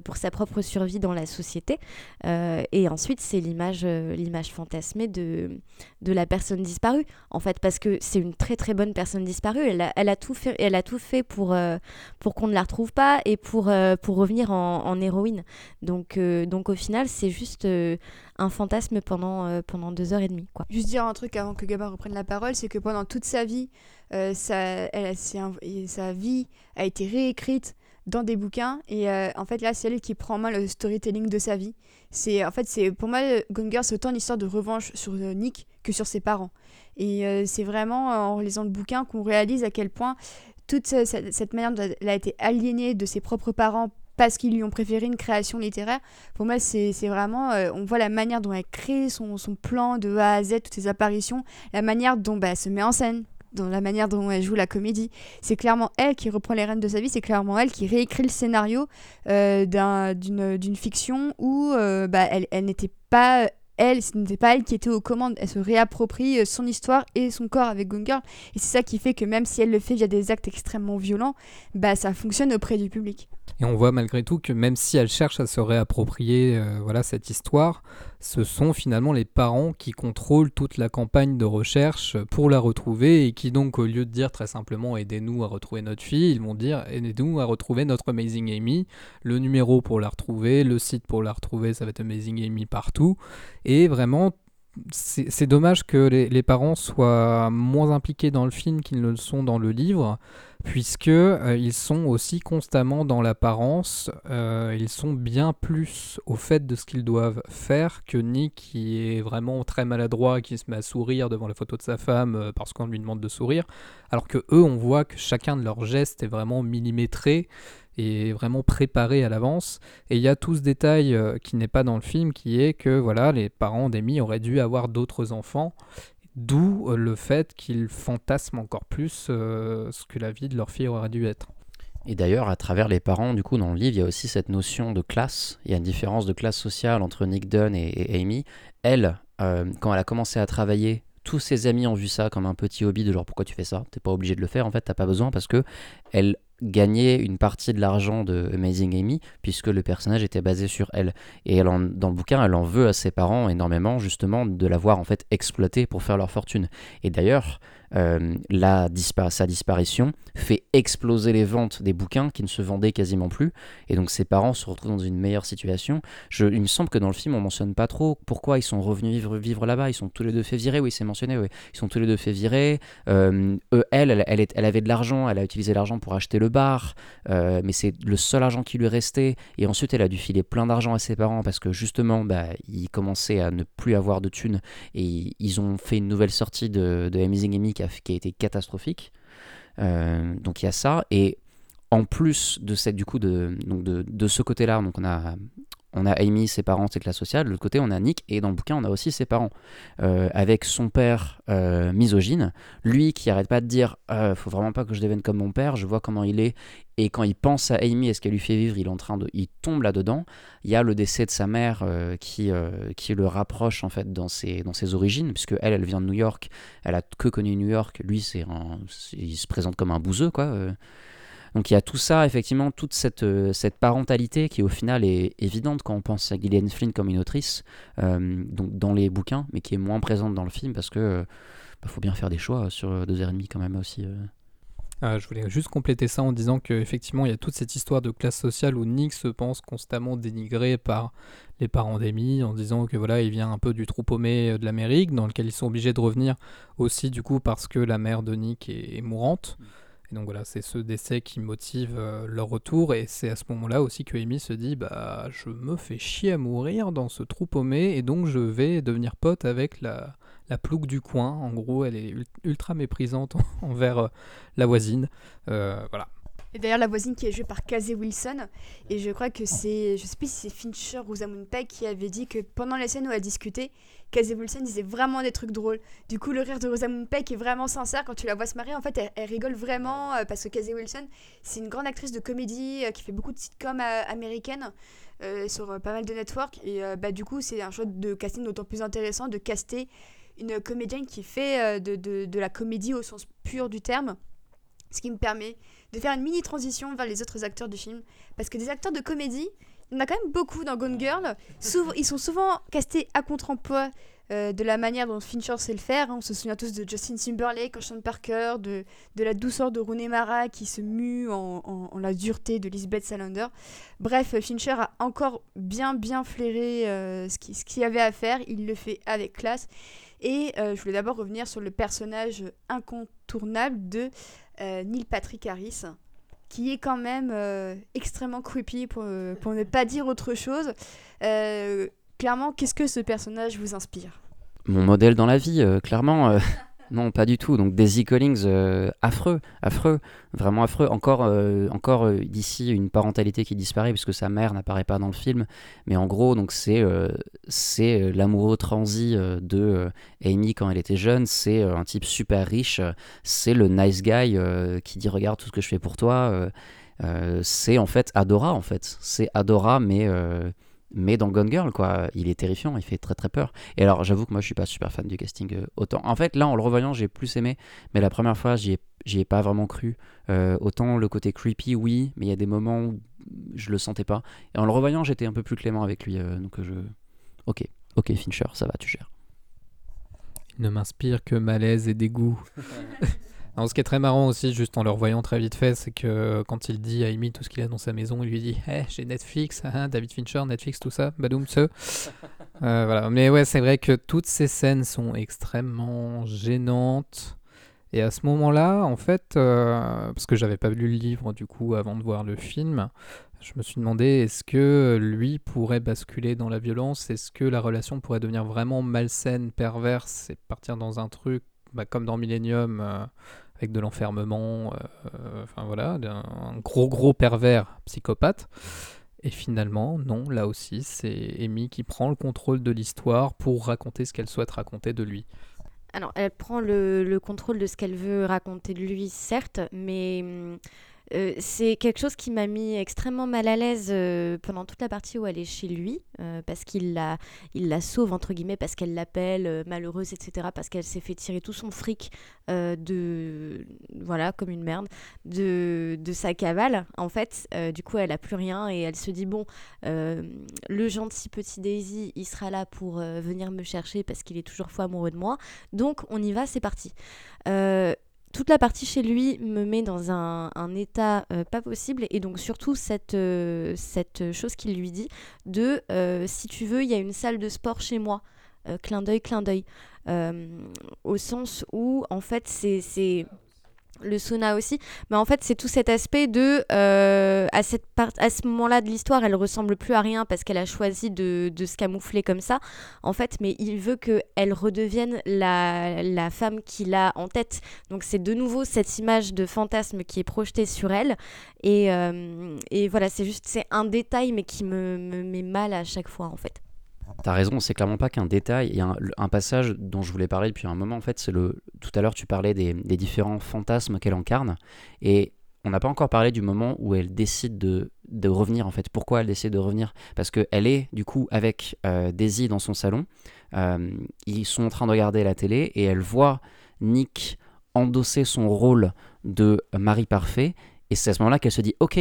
pour sa propre survie dans la société. et ensuite, c'est l'image l'image fantasmée de, de la personne disparue, en fait, parce que c'est une très très bonne personne disparue. Elle a, elle a, tout, fait, elle a tout fait pour, euh, pour qu'on ne la retrouve pas et pour, euh, pour revenir en, héroïne. Donc, euh, donc au final, c'est juste un fantasme pendant, pendant deux heures et demie. Quoi. Juste dire un truc avant que Gabin reprenne la parole, c'est que pendant toute sa vie, sa, elle, sa vie a été réécrite dans des bouquins et en fait là c'est elle qui prend en main le storytelling de sa vie c'est en fait c'est pour moi Gone Girl c'est autant une histoire de revanche sur euh, Nick que sur ses parents et euh, c'est vraiment euh, en lisant le bouquin qu'on réalise à quel point toute cette, manière dont elle a été aliénée de ses propres parents parce qu'ils lui ont préféré une création littéraire. Pour moi, c'est vraiment, on voit la manière dont elle crée son, son, plan de A à Z, toutes ses apparitions, la manière dont bah, elle se met en scène, dans la manière dont elle joue la comédie. C'est clairement elle qui reprend les rênes de sa vie, c'est clairement elle qui réécrit le scénario euh, d'une fiction où euh, bah, elle, elle n'était pas elle, ce n'était pas elle qui était aux commandes. Elle se réapproprie euh, son histoire et son corps avec Gone. Et c'est ça qui fait que même si elle le fait via des actes extrêmement violents, bah ça fonctionne auprès du public. Et on voit malgré tout que même si elle cherche à se réapproprier euh, voilà, cette histoire, ce sont finalement les parents qui contrôlent toute la campagne de recherche pour la retrouver et qui donc au lieu de dire très simplement aidez-nous à retrouver notre fille, ils vont dire aidez-nous à retrouver notre Amazing Amy, le numéro pour la retrouver, le site pour la retrouver, ça va être Amazing Amy partout. Et vraiment c'est dommage que les, parents soient moins impliqués dans le film qu'ils ne le sont dans le livre, puisque euh, ils sont aussi constamment dans l'apparence, euh, ils sont bien plus au fait de ce qu'ils doivent faire que Nick qui est vraiment très maladroit, qui se met à sourire devant la photo de sa femme euh, parce qu'on lui demande de sourire, alors que eux on voit que chacun de leurs gestes est vraiment millimétré et vraiment préparé à l'avance. Et il y a tout ce détail qui n'est pas dans le film, qui est que voilà, les parents d'Amy auraient dû avoir d'autres enfants, d'où euh, le fait qu'ils fantasment encore plus euh, ce que la vie de leur fille aurait dû être. Et d'ailleurs, à travers les parents, du coup, dans le livre, il y a aussi cette notion de classe. Il y a une différence de classe sociale entre Nick Dunn et, Amy. Elle, quand elle a commencé à travailler tous ses amis ont vu ça comme un petit hobby de genre pourquoi tu fais ça? T'es pas obligé de le faire en fait, t'as pas besoin parce que elle gagnait une partie de l'argent de Amazing Amy puisque le personnage était basé sur elle et elle dans le bouquin elle en veut à ses parents énormément justement de l'avoir en fait exploité pour faire leur fortune et d'ailleurs euh, la sa disparition fait exploser les ventes des bouquins qui ne se vendaient quasiment plus. Et donc ses parents se retrouvent dans une meilleure situation. Je, il me semble que dans le film, on mentionne pas trop pourquoi ils sont revenus vivre, vivre là-bas. Ils sont tous les deux fait virer, oui, c'est mentionné, oui. Ils sont tous les deux fait virer. Euh, elle, elle, elle, elle, avait de l'argent, elle a utilisé l'argent pour acheter le bar, euh, mais c'est le seul argent qui lui restait. Et ensuite, elle a dû filer plein d'argent à ses parents parce que justement, bah, ils commençaient à ne plus avoir de thunes et ils ont fait une nouvelle sortie de, de Amazing Amy qui a, qui a été catastrophique. Euh, donc il y a ça. Et en plus de, cette, du coup, de, de, de ce côté-là, donc on a, on a Amy, ses parents, ses classes sociales. De l'autre côté, on a Nick, et dans le bouquin, on a aussi ses parents. Euh, avec son père euh, misogyne, lui qui arrête pas de dire euh, faut vraiment pas que je devienne comme mon père, je vois comment il est. Et quand il pense à Amy et ce qu'elle lui fait vivre, il est en train de, il tombe là-dedans. Il y a le décès de sa mère qui, qui le rapproche en fait dans ses, dans ses origines, puisque elle, elle vient de New York, elle a que connu New York. Lui, c'est il se présente comme un bouseux quoi. Donc il y a tout ça, effectivement, toute cette, euh, cette parentalité qui au final est évidente quand on pense à Gillian Flynn comme une autrice, euh, donc dans les bouquins, mais qui est moins présente dans le film parce que bah, faut bien faire des choix sur deux heures et demie quand même aussi. Ah, je voulais juste compléter ça en disant qu'effectivement, il y a toute cette histoire de classe sociale où Nick se pense constamment dénigré par les parents d'Amy, en disant que voilà, il vient un peu du trou paumé euh, de l'Amérique, dans lequel ils sont obligés de revenir aussi, du coup, parce que la mère de Nick est, mourante. Et donc voilà, c'est ce décès qui motive euh, leur retour, et c'est à ce moment-là aussi que Amy se dit bah, je me fais chier à mourir dans ce trou paumé, et donc je vais devenir pote avec la la plouque du coin. En gros, elle est ultra méprisante envers euh, la voisine. Euh, voilà. Et d'ailleurs, la voisine qui est jouée par Casey Wilson, et je crois que c'est, je sais plus si c'est Fincher ou Zamon Peck qui avait dit que pendant les scènes où elle discutait, Casey Wilson disait vraiment des trucs drôles. Du coup, le rire de Rosamund Peck est vraiment sincère quand tu la vois se marier. En fait, elle, rigole vraiment euh, parce que Casey Wilson, c'est une grande actrice de comédie qui fait beaucoup de sitcoms américaines. sur pas mal de networks et bah, du coup c'est un choix de casting d'autant plus intéressant de caster une comédienne qui fait euh, de, de, de, la comédie au sens pur du terme, ce qui me permet de faire une mini transition vers les autres acteurs du film. Parce que des acteurs de comédie, en a quand même beaucoup dans Gone Girl. ils sont souvent castés à contre-emploi euh, de la manière dont Fincher sait le faire. Hein. On se souvient tous de Justin Timberlake, Sean Parker, de, la douceur de Rooney Mara qui se mue en, la dureté de Lisbeth Salander. Bref, Fincher a encore bien bien flairé euh, ce qu'il y avait à faire. Il le fait avec classe. Et euh, je voulais d'abord revenir sur le personnage incontournable de Neil Patrick Harris, qui est quand même euh, extrêmement creepy pour, pour, ne pas dire autre chose. clairement, qu'est-ce que ce personnage vous inspire? Mon modèle dans la vie, clairement. Non, pas du tout. Donc Daisy Collins, euh, affreux, affreux, vraiment affreux. Encore, euh, encore euh, d'ici une parentalité qui disparaît puisque sa mère n'apparaît pas dans le film. Mais en gros, donc c'est l'amoureux transi de Amy quand elle était jeune. C'est un type super riche. C'est le nice guy qui dit regarde tout ce que je fais pour toi. c'est en fait Adora en fait. C'est Adora mais mais dans Gone Girl, quoi, il est terrifiant, il fait très très peur. Et alors, j'avoue que moi, je suis pas super fan du casting euh, autant. En fait, là, en le revoyant, j'ai plus aimé, mais la première fois, j'y ai, ai pas vraiment cru. Euh, autant le côté creepy, oui, mais il y a des moments où je le sentais pas. Et en le revoyant, j'étais un peu plus clément avec lui. Euh, donc, je. Ok, ok, Fincher, ça va, tu gères. Il ne m'inspire que malaise et dégoût. ce qui est très marrant aussi, juste en le revoyant très vite fait, c'est que quand il dit à Amy tout ce qu'il a dans sa maison, il lui dit hey, j'ai Netflix, hein, David Fincher, Netflix, tout ça, badoum, ce. Euh, voilà. Mais ouais, c'est vrai que toutes ces scènes sont extrêmement gênantes. Et à ce moment-là, en fait, euh, parce que j'avais pas lu le livre du coup avant de voir le film, je me suis demandé est-ce que lui pourrait basculer dans la violence? Est-ce que la relation pourrait devenir vraiment malsaine, perverse et partir dans un truc bah, comme dans Millennium euh, avec de l'enfermement, euh, enfin voilà, un gros gros pervers psychopathe. Et finalement, non, là aussi, c'est Amy qui prend le contrôle de l'histoire pour raconter ce qu'elle souhaite raconter de lui. Alors, elle prend le, le contrôle de ce qu'elle veut raconter de lui, certes, mais hum, euh, c'est quelque chose qui m'a mis extrêmement mal à l'aise euh, pendant toute la partie où elle est chez lui, euh, parce qu'il la, sauve, entre guillemets, parce qu'elle l'appelle malheureuse, etc., parce qu'elle s'est fait tirer tout son fric de. Voilà, comme une merde, de, de sa cavale. En fait, du coup, elle a plus rien et elle se dit bon, le gentil petit Daisy, il sera là pour venir me chercher parce qu'il est toujours fou amoureux de moi. Donc, on y va, c'est parti toute la partie chez lui me met dans un, état euh, pas possible. Et donc surtout cette, euh, chose qu'il lui dit de euh, si tu veux il y a une salle de sport chez moi. Clin d'œil clin d'œil. Au sens où en fait c'est le sauna aussi. Mais en fait, c'est tout cet aspect de, euh, à, cette à ce moment-là de l'histoire, elle ressemble plus à rien parce qu'elle a choisi de, de, se camoufler comme ça, en fait, mais il veut qu'elle redevienne la, la femme qu'il a en tête. Donc c'est de nouveau cette image de fantasme qui est projetée sur elle. Et, euh, et voilà, c'est juste, c'est un détail, mais qui me, me met mal à chaque fois, en fait. T'as raison, c'est clairement pas qu'un détail. Il y a un, passage dont je voulais parler depuis un moment. En fait, c'est le. Tout à l'heure, tu parlais des, différents fantasmes qu'elle incarne, et on n'a pas encore parlé du moment où elle décide de, de, revenir. En fait, pourquoi elle décide de revenir? Parce que elle est du coup avec euh, Daisy dans son salon. Euh, ils sont en train de regarder la télé et elle voit Nick endosser son rôle de mari parfait Et c'est à ce moment-là qu'elle se dit Ok,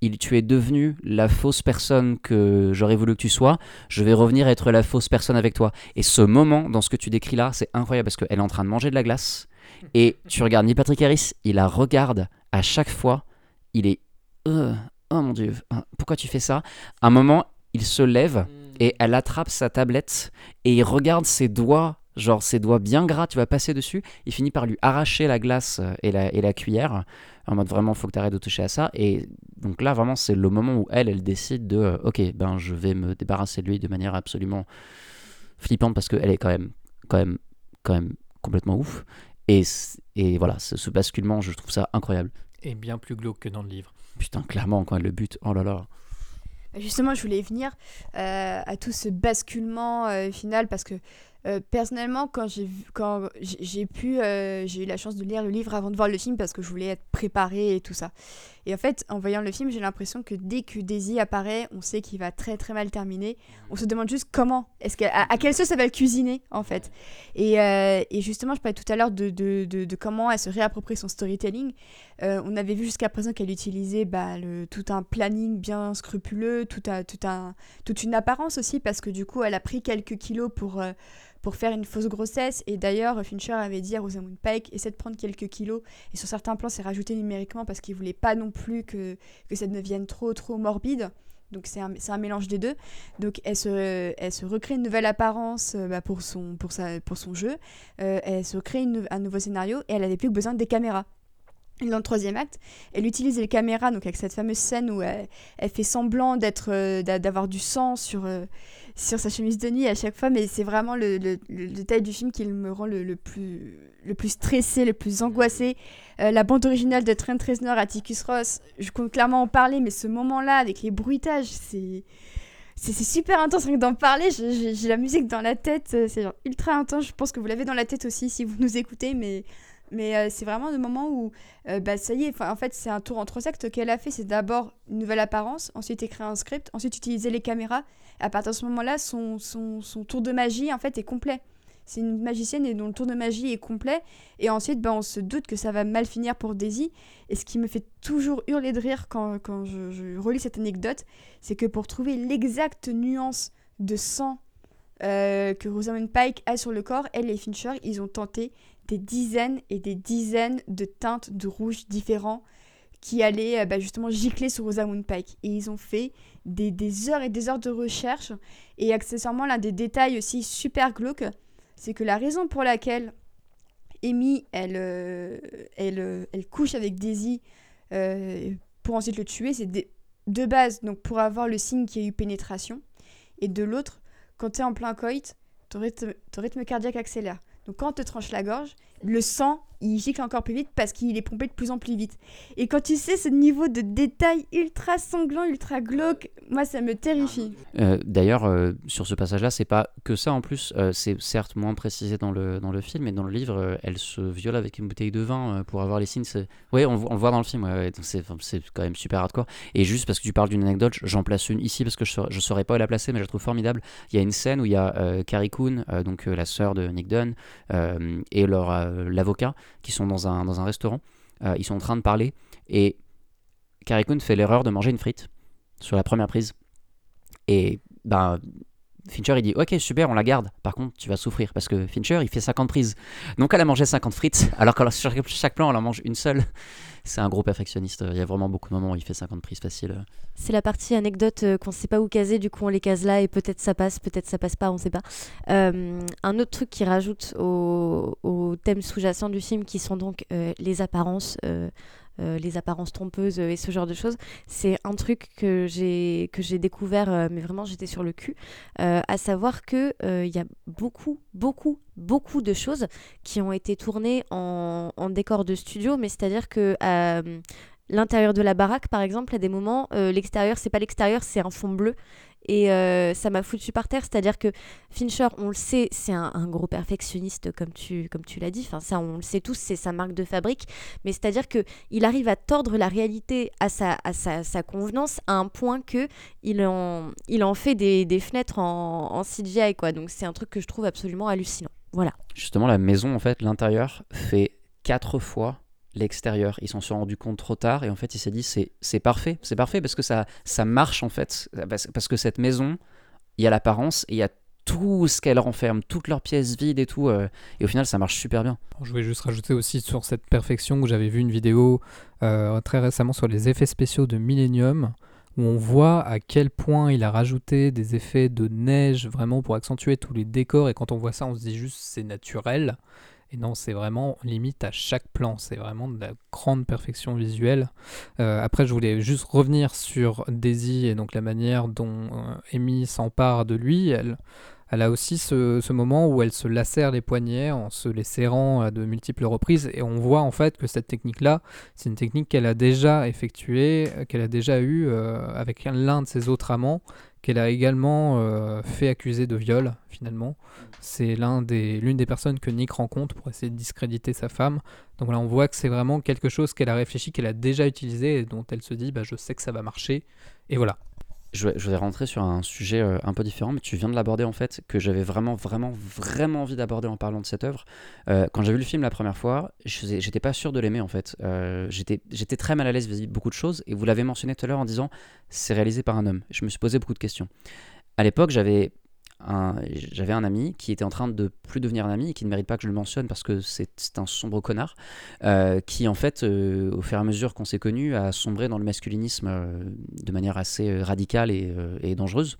il, tu es devenu la fausse personne que j'aurais voulu que tu sois, je vais revenir être la fausse personne avec toi. Et ce moment, dans ce que tu décris là, c'est incroyable parce qu'elle est en train de manger de la glace. Et tu regardes Neil Patrick Harris, il la regarde à chaque fois, il est. Euh, oh mon dieu, euh, pourquoi tu fais ça? À un moment, il se lève et elle attrape sa tablette et il regarde ses doigts genre ses doigts bien gras, tu vas passer dessus. Il finit par lui arracher la glace euh, et la, et la cuillère, en mode vraiment, faut que tu arrêtes de toucher à ça. Et donc là, vraiment, c'est le moment où elle, elle décide de, euh, ok, ben je vais me débarrasser de lui de manière absolument flippante parce qu'elle est quand même, quand même, quand même complètement ouf. Et, et voilà, ce, ce basculement, je trouve ça incroyable. Et bien plus glauque que dans le livre. Putain, clairement, quand elle le bute, oh là là. Justement, je voulais y venir euh, à tout ce basculement euh, final parce que euh, personnellement, quand j'ai pu, euh, j'ai eu la chance de lire le livre avant de voir le film parce que je voulais être préparée et tout ça. Et en fait, en voyant le film, j'ai l'impression que dès que Daisy apparaît, on sait qu'il va très très mal terminer. On se demande juste comment, est-ce à, à quelle sauce elle va le cuisiner en fait. Et, euh, et justement, je parlais tout à l'heure de, de, de, comment elle se réapproprie son storytelling. On avait vu jusqu'à présent qu'elle utilisait bah, tout un planning bien scrupuleux, tout un, tout un, toute une apparence aussi, parce que du coup, elle a pris quelques kilos pour, pour faire une fausse grossesse. Et d'ailleurs, Fincher avait dit à Rosamund Pike, essaie de prendre quelques kilos. Et sur certains plans, c'est rajouté numériquement parce qu'il voulait pas non plus que, que ça devienne trop, trop morbide. Donc c'est un, un mélange des deux. Donc elle se, elle se recrée une nouvelle apparence euh, bah, pour, son, pour, sa, pour son jeu. Euh, elle se crée un nouveau scénario et elle avait plus besoin des caméras. Et dans le troisième acte, elle utilise les caméras, donc avec cette fameuse scène où elle, elle fait semblant d'être, euh, d'a- d'avoir du sang sur, euh, sur sa chemise de nuit à chaque fois, mais c'est vraiment le, le- le détail du film qui me rend le, le plus, le plus stressé, le plus angoissé. Euh, la bande originale de Trent Reznor, Atticus Ross, je compte clairement en parler, mais ce moment-là, avec les bruitages, c'est... C'est super intense d'en parler, j'ai- la musique dans la tête, euh, c'est ultra intense, je pense que vous l'avez dans la tête aussi si vous nous écoutez, mais, mais euh, c'est vraiment le moment où, bah ça y est, en fait c'est un tour en trois actes qu'elle a fait, c'est d'abord une nouvelle apparence, ensuite écrire un script, ensuite utiliser les caméras, à partir de ce moment-là, son, tour de magie en fait est complet. C'est une magicienne et dont le tour de magie est complet, et ensuite bah, on se doute que ça va mal finir pour Daisy, et ce qui me fait toujours hurler de rire quand, je, relis cette anecdote, c'est que pour trouver l'exacte nuance de sang euh, que Rosamund Pike a sur le corps, elle et Fincher, ils ont tenté des dizaines et des dizaines de teintes de rouge différents qui allaient euh, bah, justement gicler sur Rosamund Pike. Et ils ont fait des, des heures et des heures de recherche. Et accessoirement, l'un des détails aussi super glauques, c'est que la raison pour laquelle Amy, elle, euh, elle, euh, elle couche avec Daisy euh, pour ensuite le tuer, c'est de base, donc pour avoir le signe qu'il y a eu pénétration, et de l'autre, quand tu es en plein coït, ton rythme, cardiaque accélère. Donc quand te tranche la gorge, le sang, il gicle encore plus vite parce qu'il est pompé de plus en plus vite. Et quand tu sais ce niveau de détail ultra sanglant, ultra glauque, moi ça me terrifie. Euh, D'ailleurs, euh, sur ce passage-là, c'est pas que ça en plus. euh, c'est certes moins précisé dans le, dans le film, mais dans le livre, elle se viole avec une bouteille de vin pour avoir les signes. Ouais, on, le voit dans le film. c'est quand même super hardcore. Et juste parce que tu parles d'une anecdote, j'en place une ici parce que je, je saurais pas où la placer, mais je la trouve formidable. Il y a une scène où il y a Carrie Coon, donc la sœur de Nick Dunn, et leur l'avocat qui sont dans un, dans un restaurant. Euh, ils sont en train de parler et Carrie fait l'erreur de manger une frite sur la première prise. Et ben, Fincher il dit Ok, super, on la garde. Par contre, tu vas souffrir parce que Fincher il fait 50 prises. Donc elle a mangé 50 frites, alors que sur chaque- plan elle en mange une seule. C'est un gros perfectionniste. Il y a vraiment beaucoup de moments où il fait 50 prises faciles. C'est la partie anecdote euh, qu'on sait pas où caser, du coup on les case là et peut-être ça passe, peut-être ça passe pas, on sait pas. Euh, un autre truc qui rajoute au, thème sous-jacent du film, qui sont donc euh, les apparences, les apparences trompeuses euh, et ce genre de choses, c'est un truc que j'ai découvert, euh, mais vraiment j'étais sur le cul, euh, à savoir que euh, il y a beaucoup, beaucoup, beaucoup de choses qui ont été tournées en, en décor de studio, mais c'est-à-dire que euh, l'intérieur de la baraque, par exemple, à des moments, euh, l'extérieur, c'est pas l'extérieur, c'est un fond bleu. Et euh, ça m'a foutu par terre, c'est-à-dire que Fincher, on le sait, c'est un, gros perfectionniste, comme tu, comme tu l'as dit. Enfin, ça, on le sait tous, c'est sa marque de fabrique. Mais c'est-à-dire que il arrive à tordre la réalité à sa, à sa, sa convenance à un point que il en, il en fait des, des fenêtres en, en CGI, quoi. Donc c'est un truc que je trouve absolument hallucinant. Voilà. Justement, la maison, en fait, l'intérieur fait quatre fois l'extérieur. Ils s'en sont rendus compte trop tard et en fait il s'est dit c'est, parfait, c'est parfait parce que ça, ça marche en fait. Parce, que cette maison, il y a l'apparence et il y a tout ce qu'elle renferme, toutes leurs pièces vides et tout. euh, et au final ça marche super bien. Je voulais juste rajouter aussi sur cette perfection que j'avais vu une vidéo euh, très récemment sur les effets spéciaux de Millennium où on voit à quel point il a rajouté des effets de neige vraiment pour accentuer tous les décors et quand on voit ça on se dit juste c'est naturel et non c'est vraiment limite à chaque plan. C'est vraiment de la grande perfection visuelle. Euh, après je voulais juste revenir sur Daisy et donc la manière dont euh, Amy s'empare de lui. Elle a aussi ce, moment où elle se lacère les poignets en se les serrant à de multiples reprises. Et on voit en fait que cette technique-là, c'est une technique qu'elle a déjà effectuée, euh, qu'elle a déjà eue euh, avec l'un de ses autres amants, qu'elle a également euh, fait accuser de viol finalement. C'est l'un des, l'une des personnes que Nick rencontre pour essayer de discréditer sa femme. Donc là on voit que c'est vraiment quelque chose qu'elle a réfléchi, qu'elle a déjà utilisé et dont elle se dit bah, je sais que ça va marcher. Et voilà. Je je vais rentrer sur un sujet euh, un peu différent, mais tu viens de l'aborder en fait, que j'avais vraiment, vraiment, vraiment envie d'aborder en parlant de cette œuvre. Euh, quand j'ai vu le film la première fois, j'étais pas sûr de l'aimer en fait. Euh, j'étais très mal à l'aise vis-à-vis de beaucoup de choses, et vous l'avez mentionné tout à l'heure en disant c'est réalisé par un homme. Je me suis posé beaucoup de questions. À l'époque, j'avais j'avais un ami qui était en train de plus devenir un ami et qui ne mérite pas que je le mentionne parce que c'est un sombre connard euh, qui en fait euh, au fur et à mesure qu'on s'est connus a sombré dans le masculinisme euh, de manière assez radicale et, dangereuse.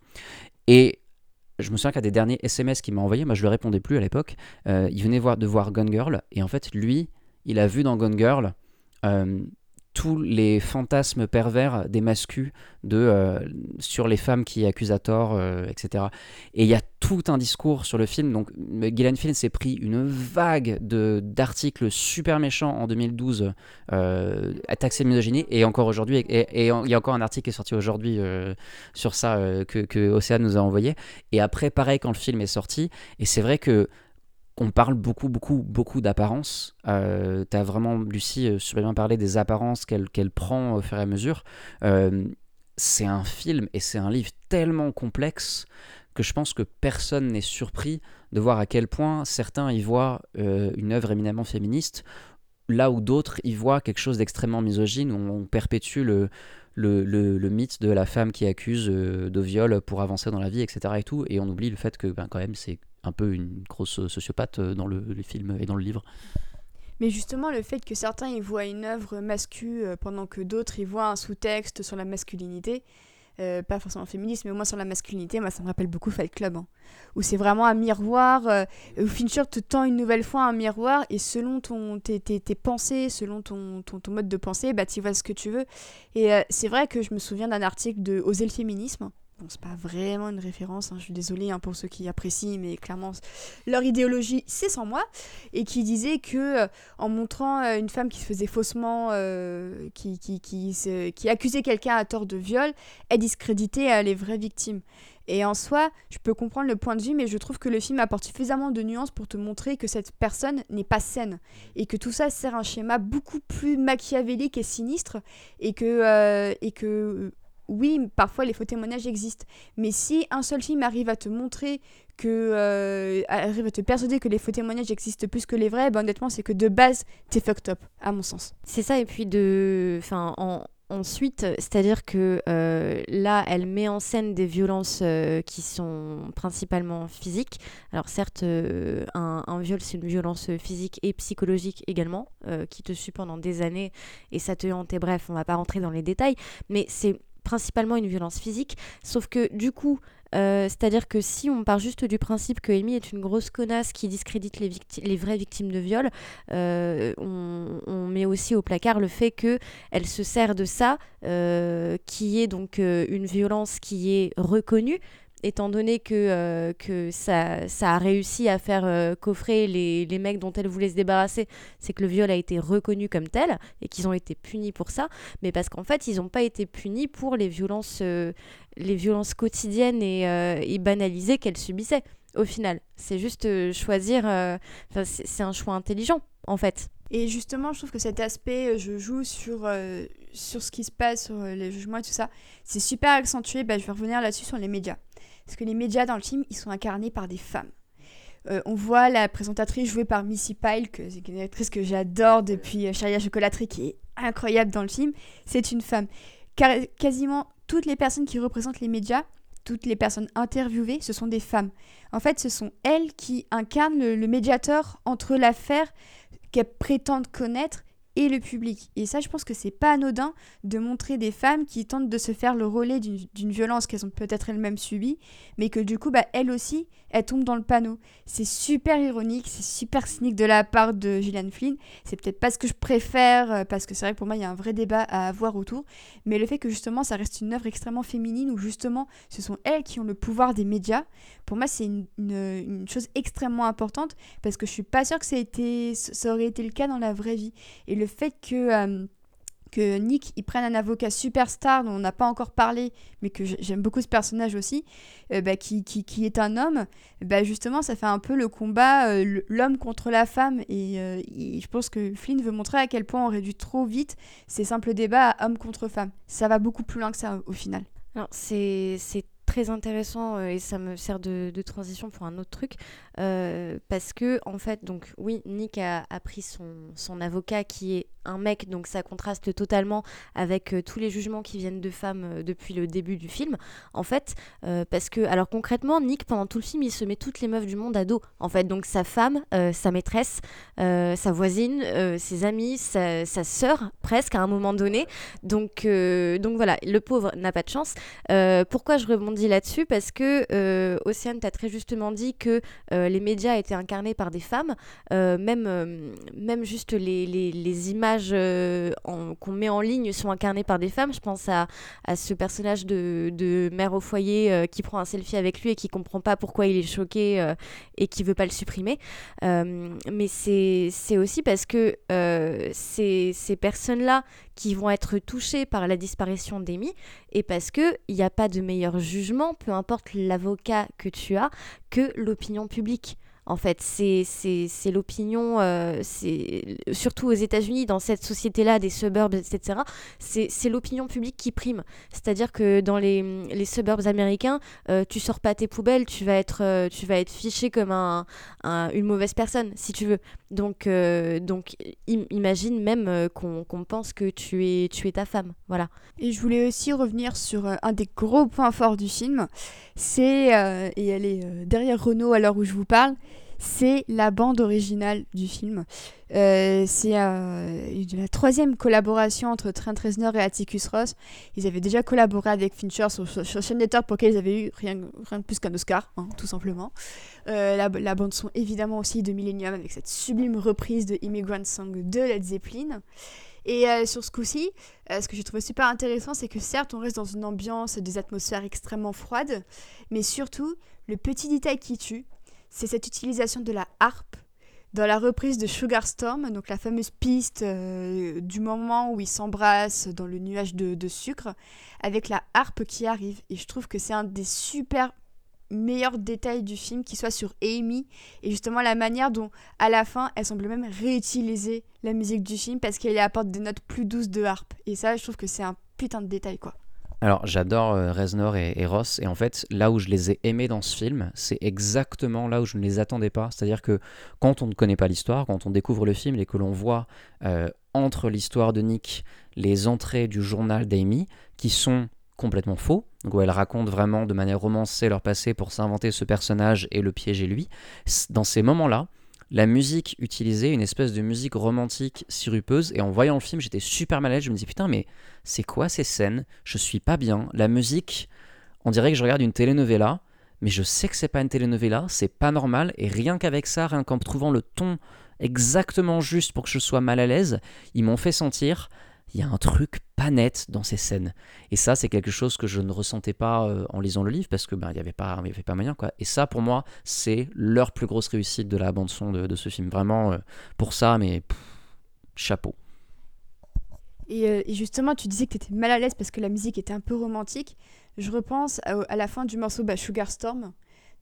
Et je me souviens qu'à des derniers SMS qu'il m'a envoyés, moi je le répondais plus à l'époque, il venait voir, de voir Gone Girl et en fait lui il a vu dans Gone Girl tous les fantasmes pervers des mascus de, euh, sur les femmes qui accusent à tort, euh, etc. Et il y a tout un discours sur le film. Donc, Gillian Flynn s'est pris une vague d'articles super méchants en 2012 euh, à taxer de misogynie. Et encore aujourd'hui, et, il y a encore un article qui est sorti aujourd'hui euh, sur ça euh, que, que Océane nous a envoyé. Et après, pareil, quand le film est sorti, et c'est vrai que on parle beaucoup, beaucoup, beaucoup d'apparence. Euh, tu as vraiment, Lucie, euh, super bien parlé des apparences qu'elle qu'elle prend au fur et à mesure. Euh, c'est un film et c'est un livre tellement complexe que je pense que personne n'est surpris de voir à quel point certains y voient euh, une œuvre éminemment féministe, là où d'autres y voient quelque chose d'extrêmement misogyne, où on perpétue le, le, le- le mythe de la femme qui accuse de viol pour avancer dans la vie, etc. Et, tout, et on oublie le fait que ben, quand même c'est un peu une grosse sociopathe euh, dans le, film et dans le livre. Mais justement, le fait que certains y voient une œuvre mascu euh, pendant que d'autres y voient un sous-texte sur la masculinité, euh, pas forcément féministe, mais au moins sur la masculinité, moi ça me rappelle beaucoup Fight Club, hein, où c'est vraiment un miroir, euh, où Fincher te tend une nouvelle fois un miroir, et selon ton, tes, pensées, selon ton, mode de pensée, bah, tu vois ce que tu veux. Et euh, c'est vrai que je me souviens d'un article de Oser le féminisme. Bon, c'est pas vraiment une référence, hein, je suis désolée hein, pour ceux qui apprécient, mais clairement, leur idéologie, c'est sans moi. Et qui disait que euh, en montrant euh, une femme qui se faisait faussement, euh, qui, qui, qui, se- qui accusait quelqu'un à tort de viol, elle discréditait les vraies victimes. Et en soi, je peux comprendre le point de vue, mais je trouve que le film apporte suffisamment de nuances pour te montrer que cette personne n'est pas saine. Et que tout ça sert un schéma beaucoup plus machiavélique et sinistre. Et que, et que oui, parfois les faux témoignages existent. Mais si un seul film arrive à te montrer que euh, arrive à te persuader que les faux témoignages existent plus que les vrais, ben honnêtement, c'est que de base, t'es fucked up, à mon sens. C'est ça, et puis de. Enfin, en- ensuite, c'est-à-dire que euh, là, elle met en scène des violences euh, qui sont principalement physiques. Alors, certes, un, viol, c'est une violence physique et psychologique également, qui te suit pendant des années et ça te hante. Et bref, on va pas rentrer dans les détails, mais c'est principalement une violence physique. Sauf que du coup, euh, c'est-à-dire que si on part juste du principe que Amy est une grosse connasse qui discrédite les, vraies victimes de viol, euh, on, met aussi au placard le fait que elle se sert de ça, euh, qui est donc une violence qui est reconnue, étant donné que, euh, que ça, ça a réussi à faire euh, coffrer les, les mecs dont elle voulait se débarrasser, c'est que le viol a été reconnu comme tel et qu'ils ont été punis pour ça, mais parce qu'en fait, ils n'ont pas été punis pour les violences, euh, les violences quotidiennes et, et banalisées qu'elle subissait. Au final, c'est juste choisir. c'est un choix intelligent, en fait. Et justement, je trouve que cet aspect, je joue sur, sur ce qui se passe, sur les jugements et tout ça, c'est super accentué. Bah, je vais revenir là-dessus sur les médias. Parce que les médias dans le film, ils sont incarnés par des femmes. Euh, on voit la présentatrice jouée par Missy Pyle, que c'est une actrice que j'adore depuis euh, Charlie Chocolaterie, qui est incroyable dans le film. C'est une femme. Quasiment toutes les personnes qui représentent les médias, toutes les personnes interviewées, ce sont des femmes. En fait, ce sont elles qui incarnent le médiateur entre l'affaire qu'elles prétendent connaître et le public. Et ça, je pense que c'est pas anodin de montrer des femmes qui tentent de se faire le relais d'une violence qu'elles ont peut-être elles-mêmes subie, mais que du coup, bah, elles aussi, elles tombent dans le panneau. C'est super ironique, c'est super cynique de la part de Gillian Flynn. C'est peut-être pas ce que je préfère, euh, parce que c'est vrai que pour moi, il y a un vrai débat à avoir autour, mais le fait que justement, ça reste une œuvre extrêmement féminine, où justement, ce sont elles qui ont le pouvoir des médias, pour moi, c'est une, chose extrêmement importante, parce que je suis pas sûre que ça, été, ça aurait été le cas dans la vraie vie. Et le fait que, euh, que Nick il prenne un avocat superstar dont on n'a pas encore parlé, mais que j'aime beaucoup ce personnage aussi, euh, bah, qui, qui, qui, est un homme, bah, justement, ça fait un peu le combat euh, l'homme contre la femme. Et, je pense que Flynn veut montrer à quel point on réduit trop vite ces simples débats à homme contre femme. Ça va beaucoup plus loin que ça au final. C'est très intéressant et ça me sert de, transition pour un autre truc. Euh, parce que, en fait, donc oui, Nick a, pris son, son, avocat qui est un mec, donc ça contraste totalement avec euh, tous les jugements qui viennent de femmes euh, depuis le début du film, en fait, parce que, alors concrètement, Nick, pendant tout le film, il se met toutes les meufs du monde à dos, en fait, donc sa femme, sa maîtresse, sa voisine, ses amis, sa, sa sœur, presque, à un moment donné, donc, donc voilà, le pauvre n'a pas de chance. pourquoi je là-dessus Parce que, Océane, t'as très justement dit que les médias étaient incarnés par des femmes, euh, même, euh, même juste les, les, images euh, qu'on met en ligne sont incarnées par des femmes. Je pense à, à ce personnage de, de mère au foyer qui prend un selfie avec lui et qui comprend pas pourquoi il est choqué et qui veut pas le supprimer. mais c'est aussi parce que ces, ces personnes-là qui vont être touchées par la disparition d'Amy et parce qu'il n'y a pas de meilleur jugement, peu importe l'avocat que tu as, que l'opinion publique. En fait, c'est l'opinion, euh, surtout aux États-Unis, dans cette société-là, des suburbs, etc., c'est l'opinion publique qui prime. C'est-à-dire que dans les, les suburbs américains, euh, tu sors pas tes poubelles, tu vas être, euh, tu vas être fiché comme un, une mauvaise personne, si tu veux. Donc, donc imagine même qu'on pense que tu es, tu es ta femme. Voilà. Et je voulais aussi revenir sur un des gros points forts du film. C'est, et elle est derrière Renault à l'heure où je vous parle, c'est la bande originale du film. Euh, c'est euh, la troisième collaboration entre Trent Reznor et Atticus Ross. Ils avaient déjà collaboré avec Fincher sur, sur, sur pour lequel ils avaient eu rien, rien de plus qu'un Oscar, hein, tout simplement. Euh, la, bande son évidemment aussi de Millennium avec cette sublime reprise de Immigrant Song de Led Zeppelin. Et sur ce coup-ci, ce que j'ai trouvé super intéressant, c'est que certes, on reste dans une ambiance, des atmosphères extrêmement froides, mais surtout, le petit détail qui tue, c'est cette utilisation de la harpe dans la reprise de Sugar Storm, donc la fameuse piste euh, du moment où ils s'embrassent dans le nuage de, sucre, avec la harpe qui arrive. Et je trouve que c'est un des super meilleurs détails du film qui soit sur Amy et justement la manière dont à la fin elle semble même réutiliser la musique du film parce qu'elle apporte des notes plus douces de harpe et ça je trouve que c'est un putain de détail quoi. Alors j'adore euh, Reznor et, Ross et en fait là où je les ai aimés dans ce film, c'est exactement là où je ne les attendais pas. C'est-à-dire que quand on ne connaît pas l'histoire, quand on découvre le film et que l'on voit euh, entre l'histoire de Nick les entrées du journal d'Amy qui sont complètement faux, où elle raconte vraiment de manière romancée leur passé pour s'inventer ce personnage et le piéger lui, dans ces moments-là, la musique utilisée, une espèce de musique romantique sirupeuse. Et en voyant le film, j'étais super mal à l'aise. Je me dis putain, mais c'est quoi ces scènes? Je suis pas bien. La musique, on dirait que je regarde une telenovela, mais je sais que c'est pas une telenovela, c'est pas normal. Et rien qu'avec ça, rien qu'en trouvant le ton exactement juste pour que je sois mal à l'aise, ils m'ont fait sentir il y a un truc pas net dans ces scènes. Et ça, c'est quelque chose que je ne ressentais pas euh, en lisant le livre parce que ben, il n'y avait pas, il avait pas moyen quoi. Et ça, pour moi, c'est leur plus grosse réussite de la bande son de, ce film. Vraiment, euh, pour ça, mais chapeau. Euh, et, justement, tu disais que tu étais mal à l'aise parce que la musique était un peu romantique. Je repense à, la fin du morceau bah, Sugar Storm,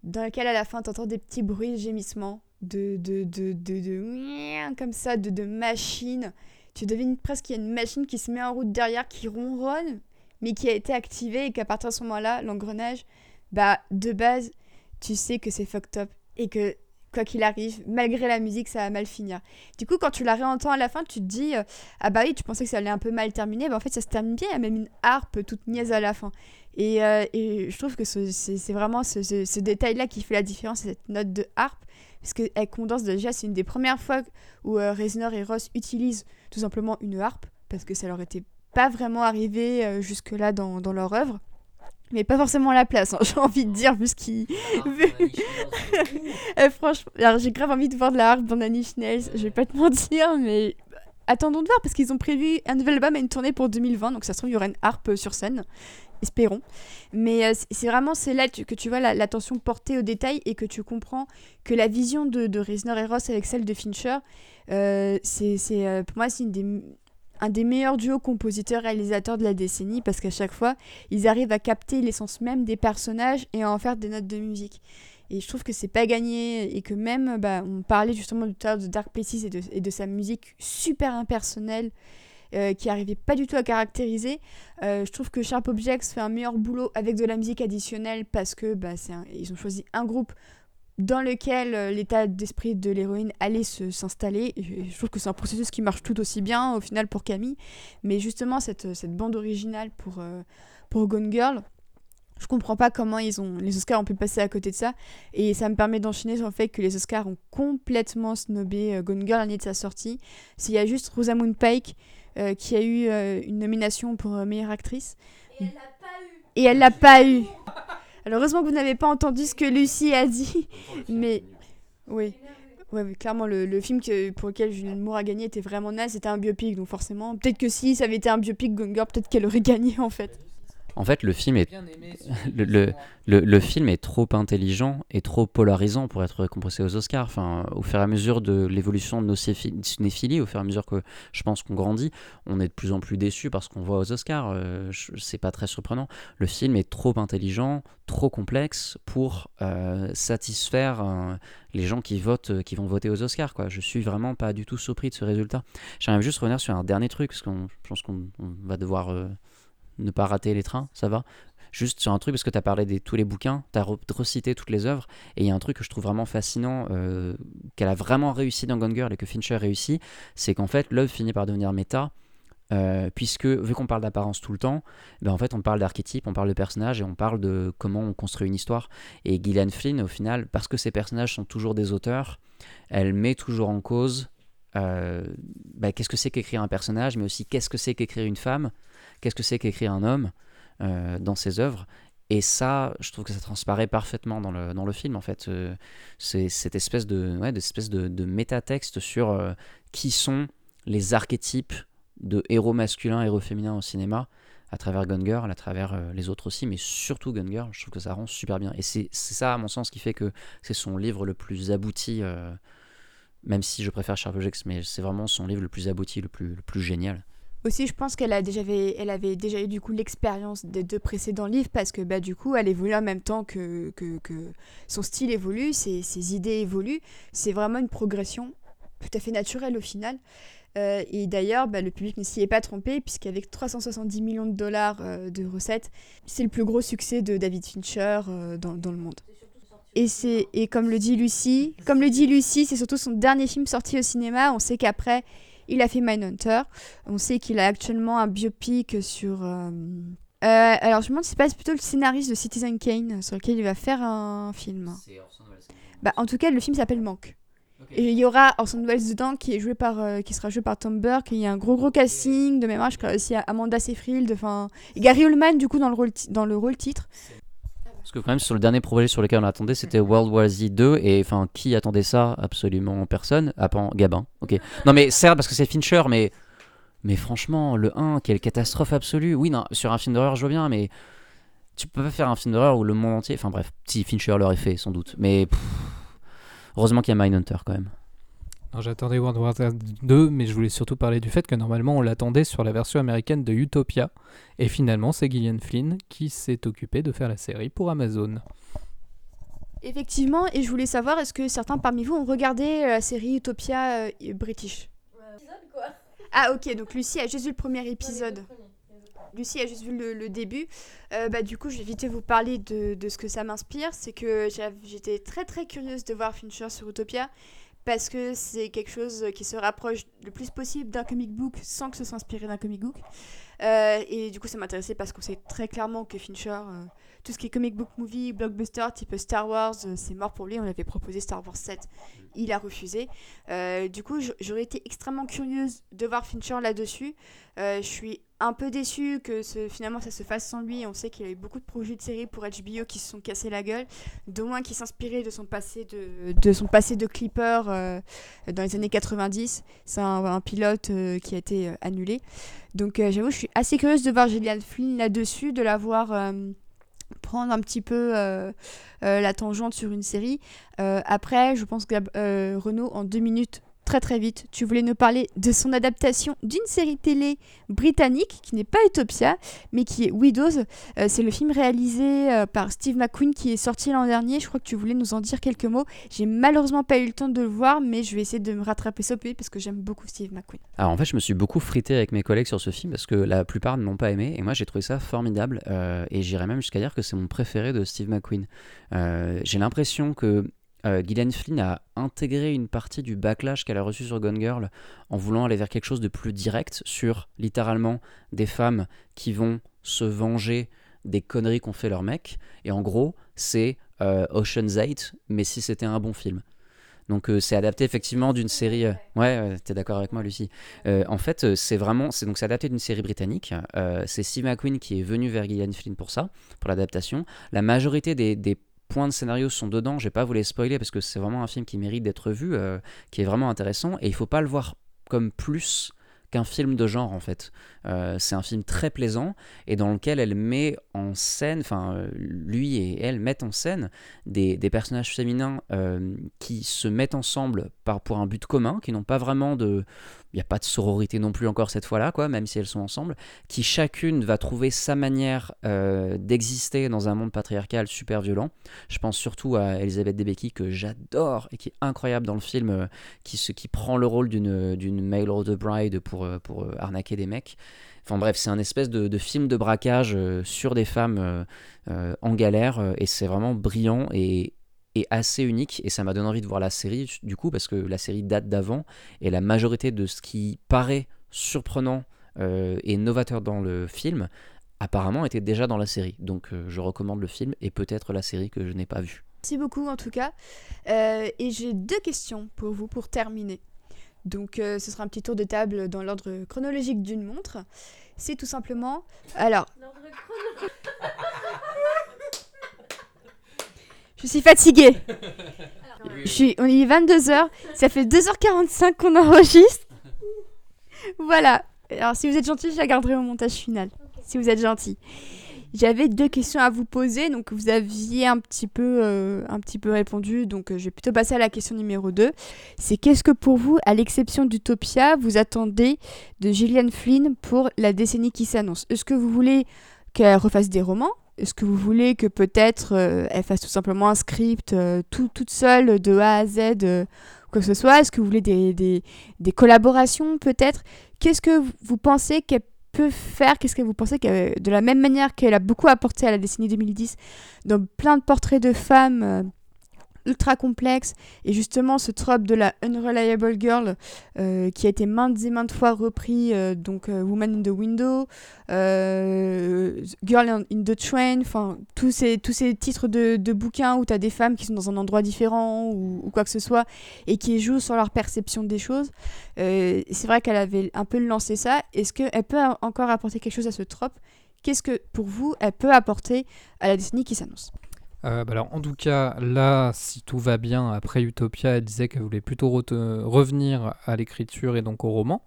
dans lequel à la fin, tu entends des petits bruits de gémissements, de, de, de, de, de, comme ça, de, de machines tu devines presque qu'il y a une machine qui se met en route derrière, qui ronronne, mais qui a été activée et qu'à partir de ce moment-là, l'engrenage, bah, de base, tu sais que c'est fucked up et que quoi qu'il arrive, malgré la musique, ça va mal finir. Du coup, quand tu la réentends à la fin, tu te dis euh, Ah bah oui, tu pensais que ça allait un peu mal terminer. Bah, en fait, ça se termine bien. Il y a même une harpe toute niaise à la fin. Et, euh, et je trouve que ce- c'est vraiment ce- ce détail-là qui fait la différence, cette note de harpe. Parce qu'elle condense déjà, c'est une des premières fois où euh, Reznor et Ross utilisent tout simplement une harpe. Parce que ça leur était pas vraiment arrivé euh, jusque-là dans, dans leur œuvre. Mais pas forcément la place, hein, j'ai envie de dire, vu ce qui. Euh, franchement, alors j'ai grave envie de voir de la harpe dans Nanny Schnells, je vais pas te mentir, mais attendons de voir parce qu'ils ont prévu un nouvel album et une tournée pour 2020, donc ça se trouve il y aura une harpe sur scène, espérons. Mais euh, c'est- vraiment c'est là que tu vois la- l'attention portée au détail et que tu comprends que la vision de, de Reznor et Ross avec celle de Fincher, euh, c'est euh, pour moi c'est un des meilleurs duos compositeurs-réalisateurs de la décennie parce qu'à chaque fois, ils arrivent à capter l'essence même des personnages et à en faire des notes de musique. Et je trouve que c'est pas gagné et que même, bah, on parlait justement tout à l'heure de Dark Places et de sa musique super impersonnelle euh, qui arrivait pas du tout à caractériser. Euh, je trouve que Sharp Objects fait un meilleur boulot avec de la musique additionnelle parce que bah, un- ils ont choisi un groupe dans lequel euh, l'état d'esprit de l'héroïne allait s'installer. Je, trouve que c'est un processus qui marche tout aussi bien au final pour Camille. Mais justement, cette, cette bande originale pour, pour Gone Girl, je comprends pas comment ils ont, les Oscars ont pu passer à côté de ça. Et ça me permet d'enchaîner sur le fait que les Oscars ont complètement snobé Gone Girl l'année de sa sortie. S'il y a juste Rosamund Pike euh, qui a eu euh, une nomination pour euh, meilleure actrice. Et elle l'a pas eu. Alors heureusement que vous n'avez pas entendu ce que Lucie a dit. Mais oui. Ouais, mais clairement, le, le film que, pour lequel Julianne Moore a gagné était vraiment naze. C'était un biopic, donc forcément. Peut-être que si ça avait été un biopic Gone Girl, peut-être qu'elle aurait gagné en fait. En fait, le film est le, le, le, le film est trop intelligent et trop polarisant pour être récompensé aux Oscars. Enfin, au fur et à mesure de l'évolution de nos céphi- cinéphilie, au fur et à mesure que je pense qu'on grandit, on est de plus en plus déçu parce qu'on voit aux Oscars. Euh, c'est pas très surprenant. Le film est trop intelligent, trop complexe pour euh, satisfaire euh, les gens qui votent, euh, qui vont voter aux Oscars. Quoi. Je suis vraiment pas du tout surpris de ce résultat. J'aimerais juste revenir sur un dernier truc parce qu'on, je pense qu'on on va devoir ne pas rater les trains. Ça va juste sur un truc parce que tu as parlé de tous les bouquins, tu as recité toutes les œuvres et il y a un truc que je trouve vraiment fascinant euh, qu'elle a vraiment réussi dans Gone Girl et que Fincher réussit, c'est qu'en fait l'œuvre finit par devenir méta euh, puisque vu qu'on parle d'apparence tout le temps, ben en fait on parle d'archétype, on parle de personnages et on parle de comment on construit une histoire. Et Gillian Flynn au final, parce que ces personnages sont toujours des auteurs, elle met toujours en cause euh, ben, qu'est-ce que c'est qu'écrire un personnage, mais aussi qu'est-ce que c'est qu'écrire une femme, qu'est-ce que c'est qu'écrire un homme euh, dans ses œuvres. Et ça, je trouve que ça transparaît parfaitement dans le, dans le film, en fait. Euh, c'est cette espèce de, ouais, espèce de, métatexte sur euh, qui sont les archétypes de héros masculins, héros féminins au cinéma, à travers Gone Girl, à travers les autres aussi, mais surtout Gone Girl, je trouve que ça rend super bien. Et c'est ça, à mon sens, qui fait que c'est son livre le plus abouti, même si je préfère Sharp Objects, mais c'est vraiment son livre le plus abouti, le plus, le plus génial. Aussi, je pense qu'elle a déjà avait, elle avait déjà eu du coup l'expérience des deux précédents livres parce que bah, du coup, elle évolue en même temps que, que, que son style évolue, ses, ses idées évoluent. C'est vraiment une progression tout à fait naturelle au final. Euh, et d'ailleurs, bah, le public ne s'y est pas trompé puisqu'avec 370 millions de dollars euh, de recettes, c'est le plus gros succès de David Fincher euh, dans, dans le monde. Et, et comme le dit Lucie, comme le dit Lucie, c'est surtout son dernier film sorti au cinéma. On sait qu'après, il a fait Mindhunter. On sait qu'il a actuellement un biopic sur. euh, euh, alors, je me demande si c'est pas plutôt le scénariste de Citizen Kane sur lequel il va faire un film. Bah, en tout cas, le film s'appelle Manque. Et il y aura Orson Welles dedans qui, est joué par, euh, qui sera joué par Tom Burke. Et il y a un gros gros casting de mémoire. Je crois aussi Amanda Seyfried. Enfin, Gary Oldman, du coup, dans le rôle, dans le rôle titre. Parce que quand même sur le dernier projet sur lequel on attendait, c'était World War Z 2 et enfin qui attendait ça? Absolument personne, à part Gabin. OK. Non mais certes parce que c'est Fincher mais mais franchement le 1 quelle catastrophe absolue. Oui non, sur un film d'horreur je vois bien mais tu peux pas faire un film d'horreur où le monde entier enfin bref, si Fincher l'aurait fait sans doute mais pff, heureusement qu'il y a Mindhunter quand même. J'attendais World War Z 2, mais je voulais surtout parler du fait que normalement on l'attendait sur la version américaine de Utopia. Et finalement, c'est Gillian Flynn qui s'est occupé de faire la série pour Amazon. Effectivement, et je voulais savoir, est-ce que certains parmi vous ont regardé euh, la série Utopia euh, British? Ah ok, donc Lucie a juste vu le premier épisode. Lucie a juste vu le, début. Euh, bah, du coup, je vais vite vous parler de, de ce que ça m'inspire. C'est que j'étais très très curieuse de voir Fincher sur Utopia parce que c'est quelque chose qui se rapproche le plus possible d'un comic book sans que ce soit inspiré d'un comic book. Euh, et du coup, ça m'intéressait parce qu'on sait très clairement que Fincher, euh, tout ce qui est comic book movie, blockbuster, type Star Wars, euh, c'est mort pour lui. On avait proposé Star Wars 7, il a refusé. du coup, j'aurais été extrêmement curieuse de voir Fincher là-dessus. je suis un peu déçu que ce, finalement ça se fasse sans lui. On sait qu'il a eu beaucoup de projets de séries pour HBO qui se sont cassés la gueule, d'au moins qui s'inspirait de son passé de, de son passé de clipper euh, dans les années 90. C'est un, pilote euh, qui a été euh, annulé. Donc j'avoue, je suis assez curieuse de voir Gillian Flynn là-dessus, de la voir prendre un petit peu la tangente sur une série. après, je pense que Renault en deux minutes très très vite. Tu voulais nous parler de son adaptation d'une série télé britannique qui n'est pas Utopia, mais qui est Widows. Euh, c'est le film réalisé euh, par Steve McQueen qui est sorti l'an dernier. Je crois que tu voulais nous en dire quelques mots. J'ai malheureusement pas eu le temps de le voir, mais je vais essayer de me rattraper ça parce que j'aime beaucoup Steve McQueen. Alors en fait, je me suis beaucoup frité avec mes collègues sur ce film parce que la plupart ne l'ont pas aimé et moi j'ai trouvé ça formidable euh, et j'irais même jusqu'à dire que c'est mon préféré de Steve McQueen. j'ai l'impression que euh, Gillian Flynn a intégré une partie du backlash qu'elle a reçu sur Gone Girl en voulant aller vers quelque chose de plus direct sur littéralement des femmes qui vont se venger des conneries qu'ont fait leurs mecs. Et en gros, c'est euh, Ocean's 8, mais si c'était un bon film. Donc euh, c'est adapté effectivement d'une série. Ouais, t'es d'accord avec moi, Lucie. en fait, c'est vraiment, c'est donc c'est adapté d'une série britannique. c'est Steve McQueen qui est venu vers Gillian Flynn pour ça, pour l'adaptation. La majorité des, des points de scénario sont dedans. Je vais pas vous les spoiler parce que c'est vraiment un film qui mérite d'être vu, euh, qui est vraiment intéressant. Et il faut pas le voir comme plus qu'un film de genre en fait. Euh, c'est un film très plaisant et dans lequel elle met en scène, enfin euh, lui et elle mettent en scène des, personnages féminins qui se mettent ensemble par, pour un but commun, qui n'ont pas vraiment de, il n'y a pas de sororité non plus encore cette fois-là, quoi, même si elles sont ensemble, qui chacune va trouver sa manière euh, d'exister dans un monde patriarcal super violent. Je pense surtout à Elisabeth Debicki que j'adore et qui est incroyable dans le film, euh, qui, qui prend le rôle d'une mail order bride pour, euh, pour arnaquer des mecs. Enfin bref, c'est un espèce de, film de braquage sur des femmes en galère et c'est vraiment brillant et, assez unique et ça m'a donné envie de voir la série du coup parce que la série date d'avant et la majorité de ce qui paraît surprenant euh, et novateur dans le film apparemment était déjà dans la série. Donc euh, je recommande le film et peut-être la série que je n'ai pas vue. Merci beaucoup en tout cas. Euh, et j'ai deux questions pour vous pour terminer. Donc ce sera un petit tour de table dans l'ordre chronologique d'une montre. C'est tout simplement... Alors... Je suis fatiguée. Je suis, on est 22h, ça fait 2h45 qu'on enregistre. Voilà. Alors si vous êtes gentil, je la garderai au montage final. Si vous êtes gentil. J'avais deux questions à vous poser, donc vous aviez un petit peu, euh, un petit peu répondu, donc euh, je vais plutôt passer à la question numéro 2. C'est qu'est-ce que pour vous, à l'exception d'Utopia, vous attendez de Gillian Flynn pour la décennie qui s'annonce? Est-ce que vous voulez qu'elle refasse des romans? Est-ce que vous voulez que peut-être euh, elle fasse tout simplement un script tout, toute seule de A à Z quoi que ce soit? Est-ce que vous voulez des, des, des collaborations peut-être? Qu'est-ce que vous pensez qu'elle peut faire Qu'est-ce que vous pensez que de la même manière qu'elle a beaucoup apporté à la décennie 2010 dans plein de portraits de femmes ultra complexe. Et justement, ce trope de la unreliable girl euh, qui a été maintes et maintes fois repris, euh, donc euh, Woman in the Window, Girl in the Train, enfin, tous ces, tous ces titres de, de bouquins où tu as des femmes qui sont dans un endroit différent ou, ou, quoi que ce soit et qui jouent sur leur perception des choses. c'est vrai qu'elle avait un peu lancé ça. Est-ce qu'elle peut encore apporter quelque chose à ce trope? Qu'est-ce que, pour vous, elle peut apporter à la décennie qui s'annonce? Euh, bah alors, en tout cas, là, si tout va bien, après Utopia, elle disait qu'elle voulait plutôt revenir à l'écriture et donc au roman.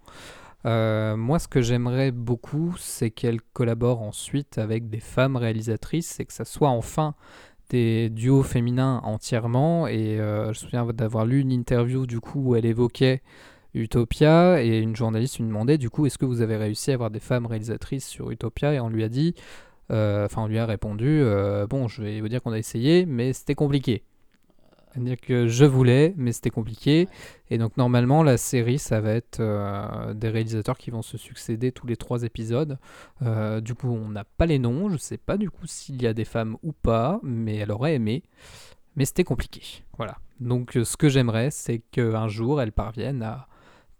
Euh, moi, ce que j'aimerais beaucoup, c'est qu'elle collabore ensuite avec des femmes réalisatrices et que ça soit enfin des duos féminins entièrement. Et euh, je me souviens d'avoir lu une interview du coup où elle évoquait Utopia et une journaliste lui demandait du coup est-ce que vous avez réussi à avoir des femmes réalisatrices sur Utopia? Et on lui a dit enfin, on lui a répondu euh, Bon, je vais vous dire qu'on a essayé, mais c'était compliqué. C'est-à-dire que je voulais, mais c'était compliqué. Et donc normalement, la série, ça va être euh, des réalisateurs qui vont se succéder tous les trois épisodes. Euh, du coup, on n'a pas les noms. Je sais pas du coup s'il y a des femmes ou pas, mais elle aurait aimé. Mais c'était compliqué. Voilà. Donc euh, ce que j'aimerais, c'est qu'un jour, elle parvienne à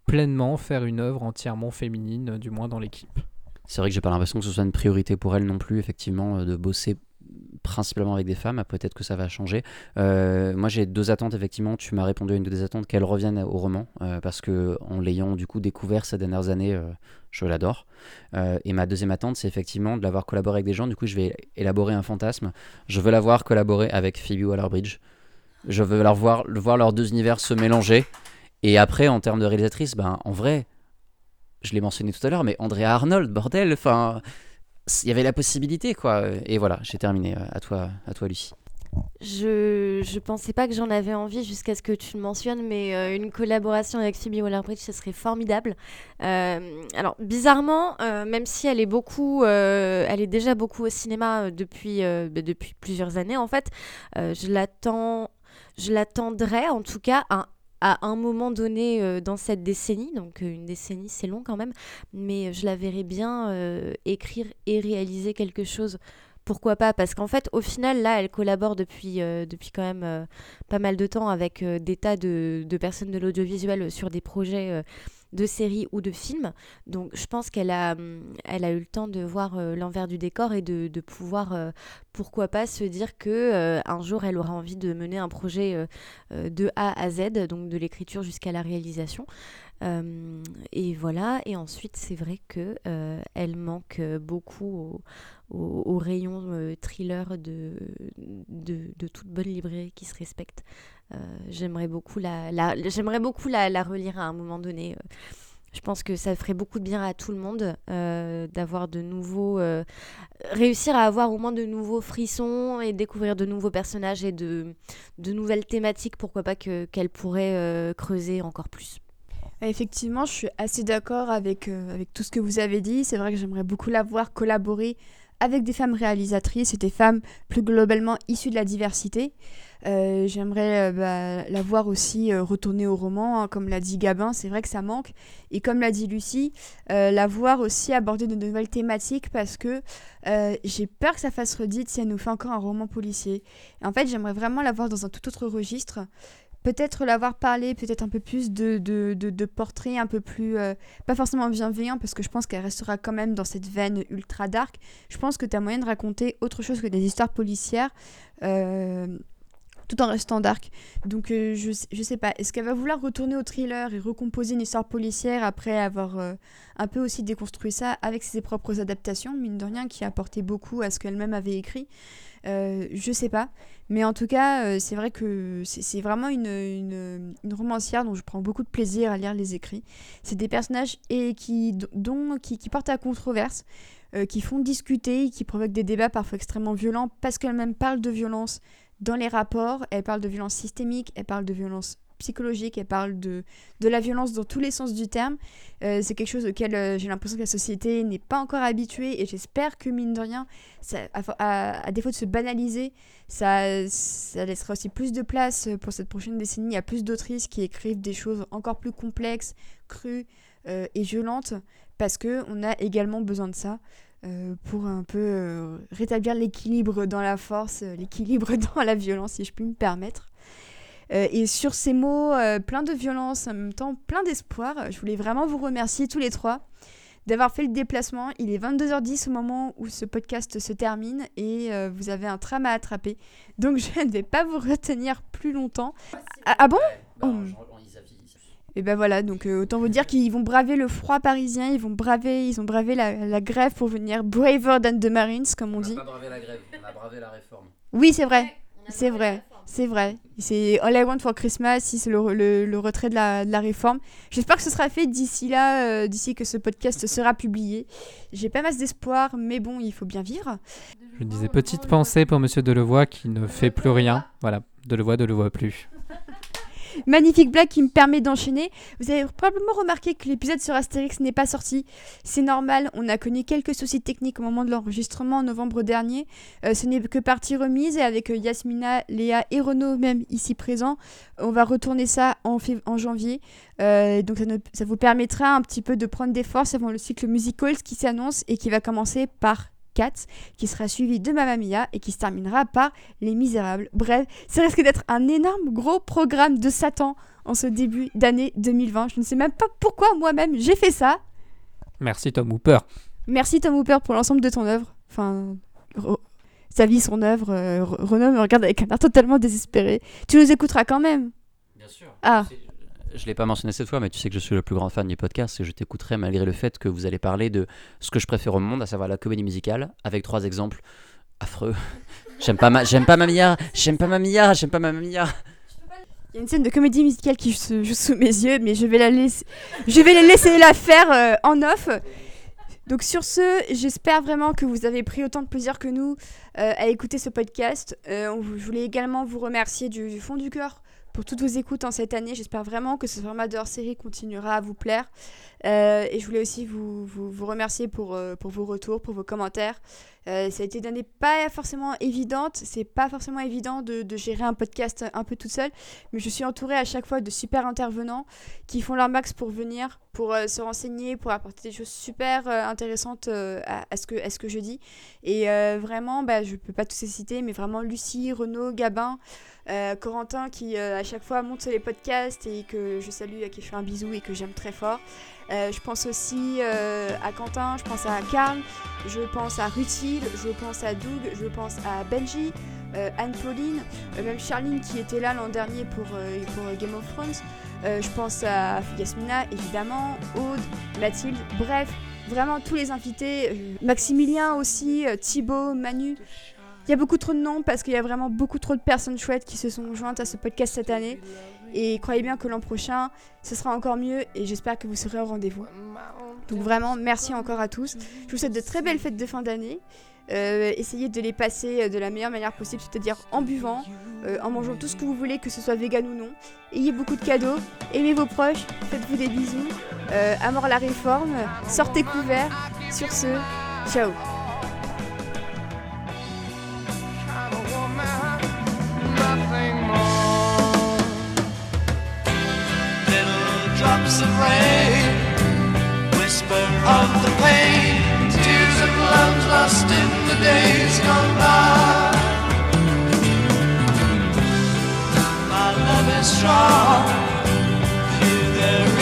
pleinement faire une œuvre entièrement féminine, du moins dans l'équipe. C'est vrai que j'ai pas l'impression que ce soit une priorité pour elle non plus, effectivement, euh, de bosser principalement avec des femmes. Peut-être que ça va changer. Euh, moi, j'ai deux attentes, effectivement. Tu m'as répondu à une de tes attentes, qu'elle revienne au roman, euh, parce que en l'ayant du coup découvert ces dernières années, je l'adore. Et ma deuxième attente, c'est effectivement de l'avoir collaboré avec des gens. Du coup, je vais élaborer un fantasme. Je veux la voir collaborer avec Phoebe Waller-Bridge. Je veux leur voir, voir leurs deux univers se mélanger. Et après, en termes de réalisatrice, ben, en vrai, je l'ai mentionné tout à l'heure, mais Andrea Arnold, bordel, enfin, il y avait la possibilité, quoi. Et voilà, j'ai terminé. À toi, à toi, Lucie. Je, je pensais pas que j'en avais envie jusqu'à ce que tu le mentionnes, mais euh, une collaboration avec Phoebe Waller-Bridge, ce serait formidable. Euh, alors, bizarrement, euh, même si elle est beaucoup, euh, elle est déjà beaucoup au cinéma euh, depuis, euh, bah, depuis plusieurs années, en fait, euh, je l'attends, je l'attendrai en tout cas à, à un moment donné euh, dans cette décennie. Donc, euh, une décennie, c'est long quand même, mais je la verrai bien euh, écrire et réaliser quelque chose pourquoi pas? Parce qu'en fait, au final, là, elle collabore depuis, depuis quand même pas mal de temps avec des tas de, personnes de l'audiovisuel sur des projets de séries ou de films. Donc, je pense qu'elle a, hum, eu le temps de voir euh, l'envers du décor et de, de pouvoir, euh, pourquoi pas, se dire que euh, un jour, elle aura envie de mener un projet de A à Z, donc de l'écriture jusqu'à la réalisation. Euh, et voilà. Et ensuite, c'est vrai que euh, manque euh, beaucoup au, rayon thriller de, toute bonne librairie qui se respecte. J'aimerais beaucoup la, relire à un moment donné. Je pense que ça ferait beaucoup de bien à tout le monde d'avoir de nouveaux. réussir à avoir au moins de nouveaux frissons et découvrir de nouveaux personnages et de, nouvelles thématiques, pourquoi pas que, qu'elle pourrait creuser encore plus. Effectivement, je suis assez d'accord avec, euh, avec tout ce que vous avez dit. C'est vrai que j'aimerais beaucoup la voir collaborer avec des femmes réalisatrices et des femmes plus globalement issues de la diversité. Euh, j'aimerais euh, bah, la voir aussi retourner au roman, hein, comme l'a dit Gabin, c'est vrai que ça manque. Et comme l'a dit Lucie, la voir aussi aborder de nouvelles thématiques parce que j'ai peur que ça fasse redite si elle nous fait encore un roman policier. En fait, j'aimerais vraiment la voir dans un tout autre registre peut-être l'avoir parlé, peut-être un peu plus de, de, de, portraits un peu plus, euh, pas forcément bienveillants, parce que je pense qu'elle restera quand même dans cette veine ultra dark. Je pense que tu as moyen de raconter autre chose que des histoires policières. euh, tout en restant dark. Donc euh, je, je sais pas, est-ce qu'elle va vouloir retourner au thriller et recomposer une histoire policière après avoir un peu aussi déconstruit ça avec ses propres adaptations, mine de rien, qui a apporté beaucoup à ce qu'elle-même avait écrit? Euh, Je sais pas. Mais en tout cas, euh, c'est vrai que c'est vraiment une, romancière dont je prends beaucoup de plaisir à lire les écrits. C'est des personnages et qui, dont, qui portent à controverse, euh, qui font discuter, qui provoquent des débats parfois extrêmement violents parce qu'elle-même parle de violence dans les rapports, elle parle de violence systémique, elle parle de violence psychologique, elle parle de, de la violence dans tous les sens du terme. Euh, c'est quelque chose auquel euh, j'ai l'impression que la société n'est pas encore habituée et j'espère que mine de rien, à, défaut de se banaliser, ça, laissera aussi plus de place pour cette prochaine décennie à plus d'autrices qui écrivent des choses encore plus complexes, crues euh, et violentes parce que on a également besoin de ça. pour un peu rétablir l'équilibre dans la force, l'équilibre dans la violence, si je puis me permettre. Euh, et sur ces mots euh, plein de violence, en même temps plein d'espoir, je voulais vraiment vous remercier tous les trois d'avoir fait le déplacement. Il est 22h10 au moment où ce podcast se termine et euh, vous avez un tram à attraper. Donc je ne vais pas vous retenir plus longtemps. Ah, ah bon? Oh. Et ben voilà, donc euh, autant vous dire qu'ils vont braver le froid parisien, ils vont braver, ils ont bravé la, la grève pour venir braver than the Marines, comme on dit. bravé la grève, on a bravé la réforme. Oui, c'est vrai, c'est vrai, c'est vrai. C'est All I Want for Christmas, c'est le, le- le retrait de la, de la réforme. J'espère que ce sera fait d'ici là, euh, d'ici que ce podcast sera publié. J'ai pas masse d'espoir, mais bon, il faut bien vivre. Je disais petite pensée pour Monsieur Delevoye qui ne fait plus rien. Voilà, Delevoye, Delevoye plus. Magnifique blague qui me permet d'enchaîner. Vous avez probablement remarqué que l'épisode sur Astérix n'est pas sorti. C'est normal, on a connu quelques soucis techniques au moment de l'enregistrement en novembre dernier. Euh, ce n'est que partie remise et avec euh, Yasmina, Léa et Renaud même ici présents, on va retourner ça en, janvier. Euh, donc ça, ça vous permettra un petit peu de prendre des forces avant le cycle musical qui s'annonce et qui va commencer par 4, qui sera suivi de Mamma Mia et qui se terminera par Les Misérables. Bref, ça risque d'être un énorme gros programme de Satan en ce début d'année 2020. Je ne sais même pas pourquoi moi-même j'ai fait ça. Merci Tom Hooper. Merci Tom Hooper pour l'ensemble de ton œuvre. Enfin, sa vie, son œuvre. Euh, Renaud me regarde avec un air totalement désespéré. Tu nous écouteras quand même. Bien sûr. Ah je ne l'ai pas mentionné cette fois, mais tu sais que je suis le plus grand fan du podcast et je t'écouterai malgré le fait que vous allez parler de ce que je préfère au monde, à savoir la comédie musicale, avec trois exemples affreux. j'aime pas ma, j'aime pas Mamia, j'aime pas Mamia, j'aime pas Mamia. Il y a une scène de comédie musicale qui se joue sous mes yeux, mais je vais la laisser, je vais les laisser la faire euh, en off. Donc sur ce, j'espère vraiment que vous avez pris autant de plaisir que nous euh, à écouter ce podcast. Euh, je voulais également vous remercier du fond du cœur pour toutes vos écoutes en cette année. J'espère vraiment que ce format de hors-série continuera à vous plaire. Euh, et je voulais aussi vous, vous, remercier pour, euh, pour vos retours, pour vos commentaires. Euh, ça a été une année pas forcément évidente. C'est pas forcément évident de, de, gérer un podcast un peu toute seule. Mais je suis entourée à chaque fois de super intervenants qui font leur max pour venir, pour se renseigner, pour apporter des choses super intéressantes à, à, ce que, à ce que je dis. Et vraiment, bah, je peux pas tous les citer, mais vraiment Lucie, Renaud, Gabin. Corentin qui à chaque fois monte les podcasts et que je salue, à qui je fais un bisou et que j'aime très fort. Euh, je pense aussi à Quentin, je pense à Karl, je pense à Rutil, je pense à Doug, je pense à Benji, Anne-Pauline, même Charline qui était là l'an dernier pour, pour Game of Thrones. je pense à Yasmina évidemment, Aude, Mathilde, bref, vraiment tous les invités, Maximilien aussi, Thibaut, Manu. Il y a beaucoup trop de noms parce qu'il y a vraiment beaucoup trop de personnes chouettes qui se sont jointes à ce podcast cette année. Et croyez bien que l'an prochain, ce sera encore mieux et j'espère que vous serez au rendez-vous. Donc vraiment, merci encore à tous. Je vous souhaite de très belles fêtes de fin d'année. Euh, essayez de les passer euh, de la meilleure manière possible, c'est-à-dire en buvant, euh, en mangeant tout ce que vous voulez, que ce soit vegan ou non. Ayez beaucoup de cadeaux, aimez vos proches, faites-vous des bisous, euh, à mort la réforme, sortez couverts. Sur ce, ciao of rain, whisper of the pain, tears of love lost in the days gone by. My love is strong, here there is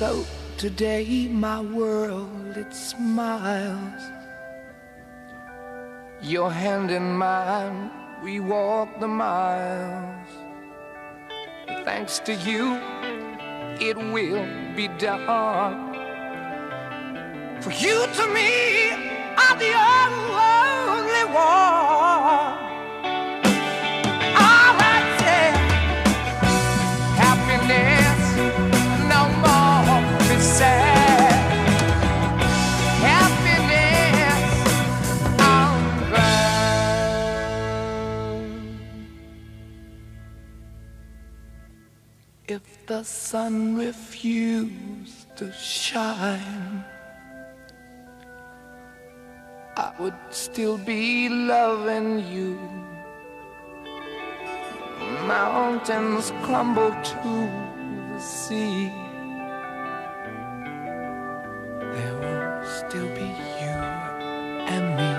So today my world it smiles. Your hand in mine we walk the miles. Thanks to you it will be done. For you to me are the only one the sun refused to shine, I would still be loving you. Mountains crumble to the sea. There will still be you and me.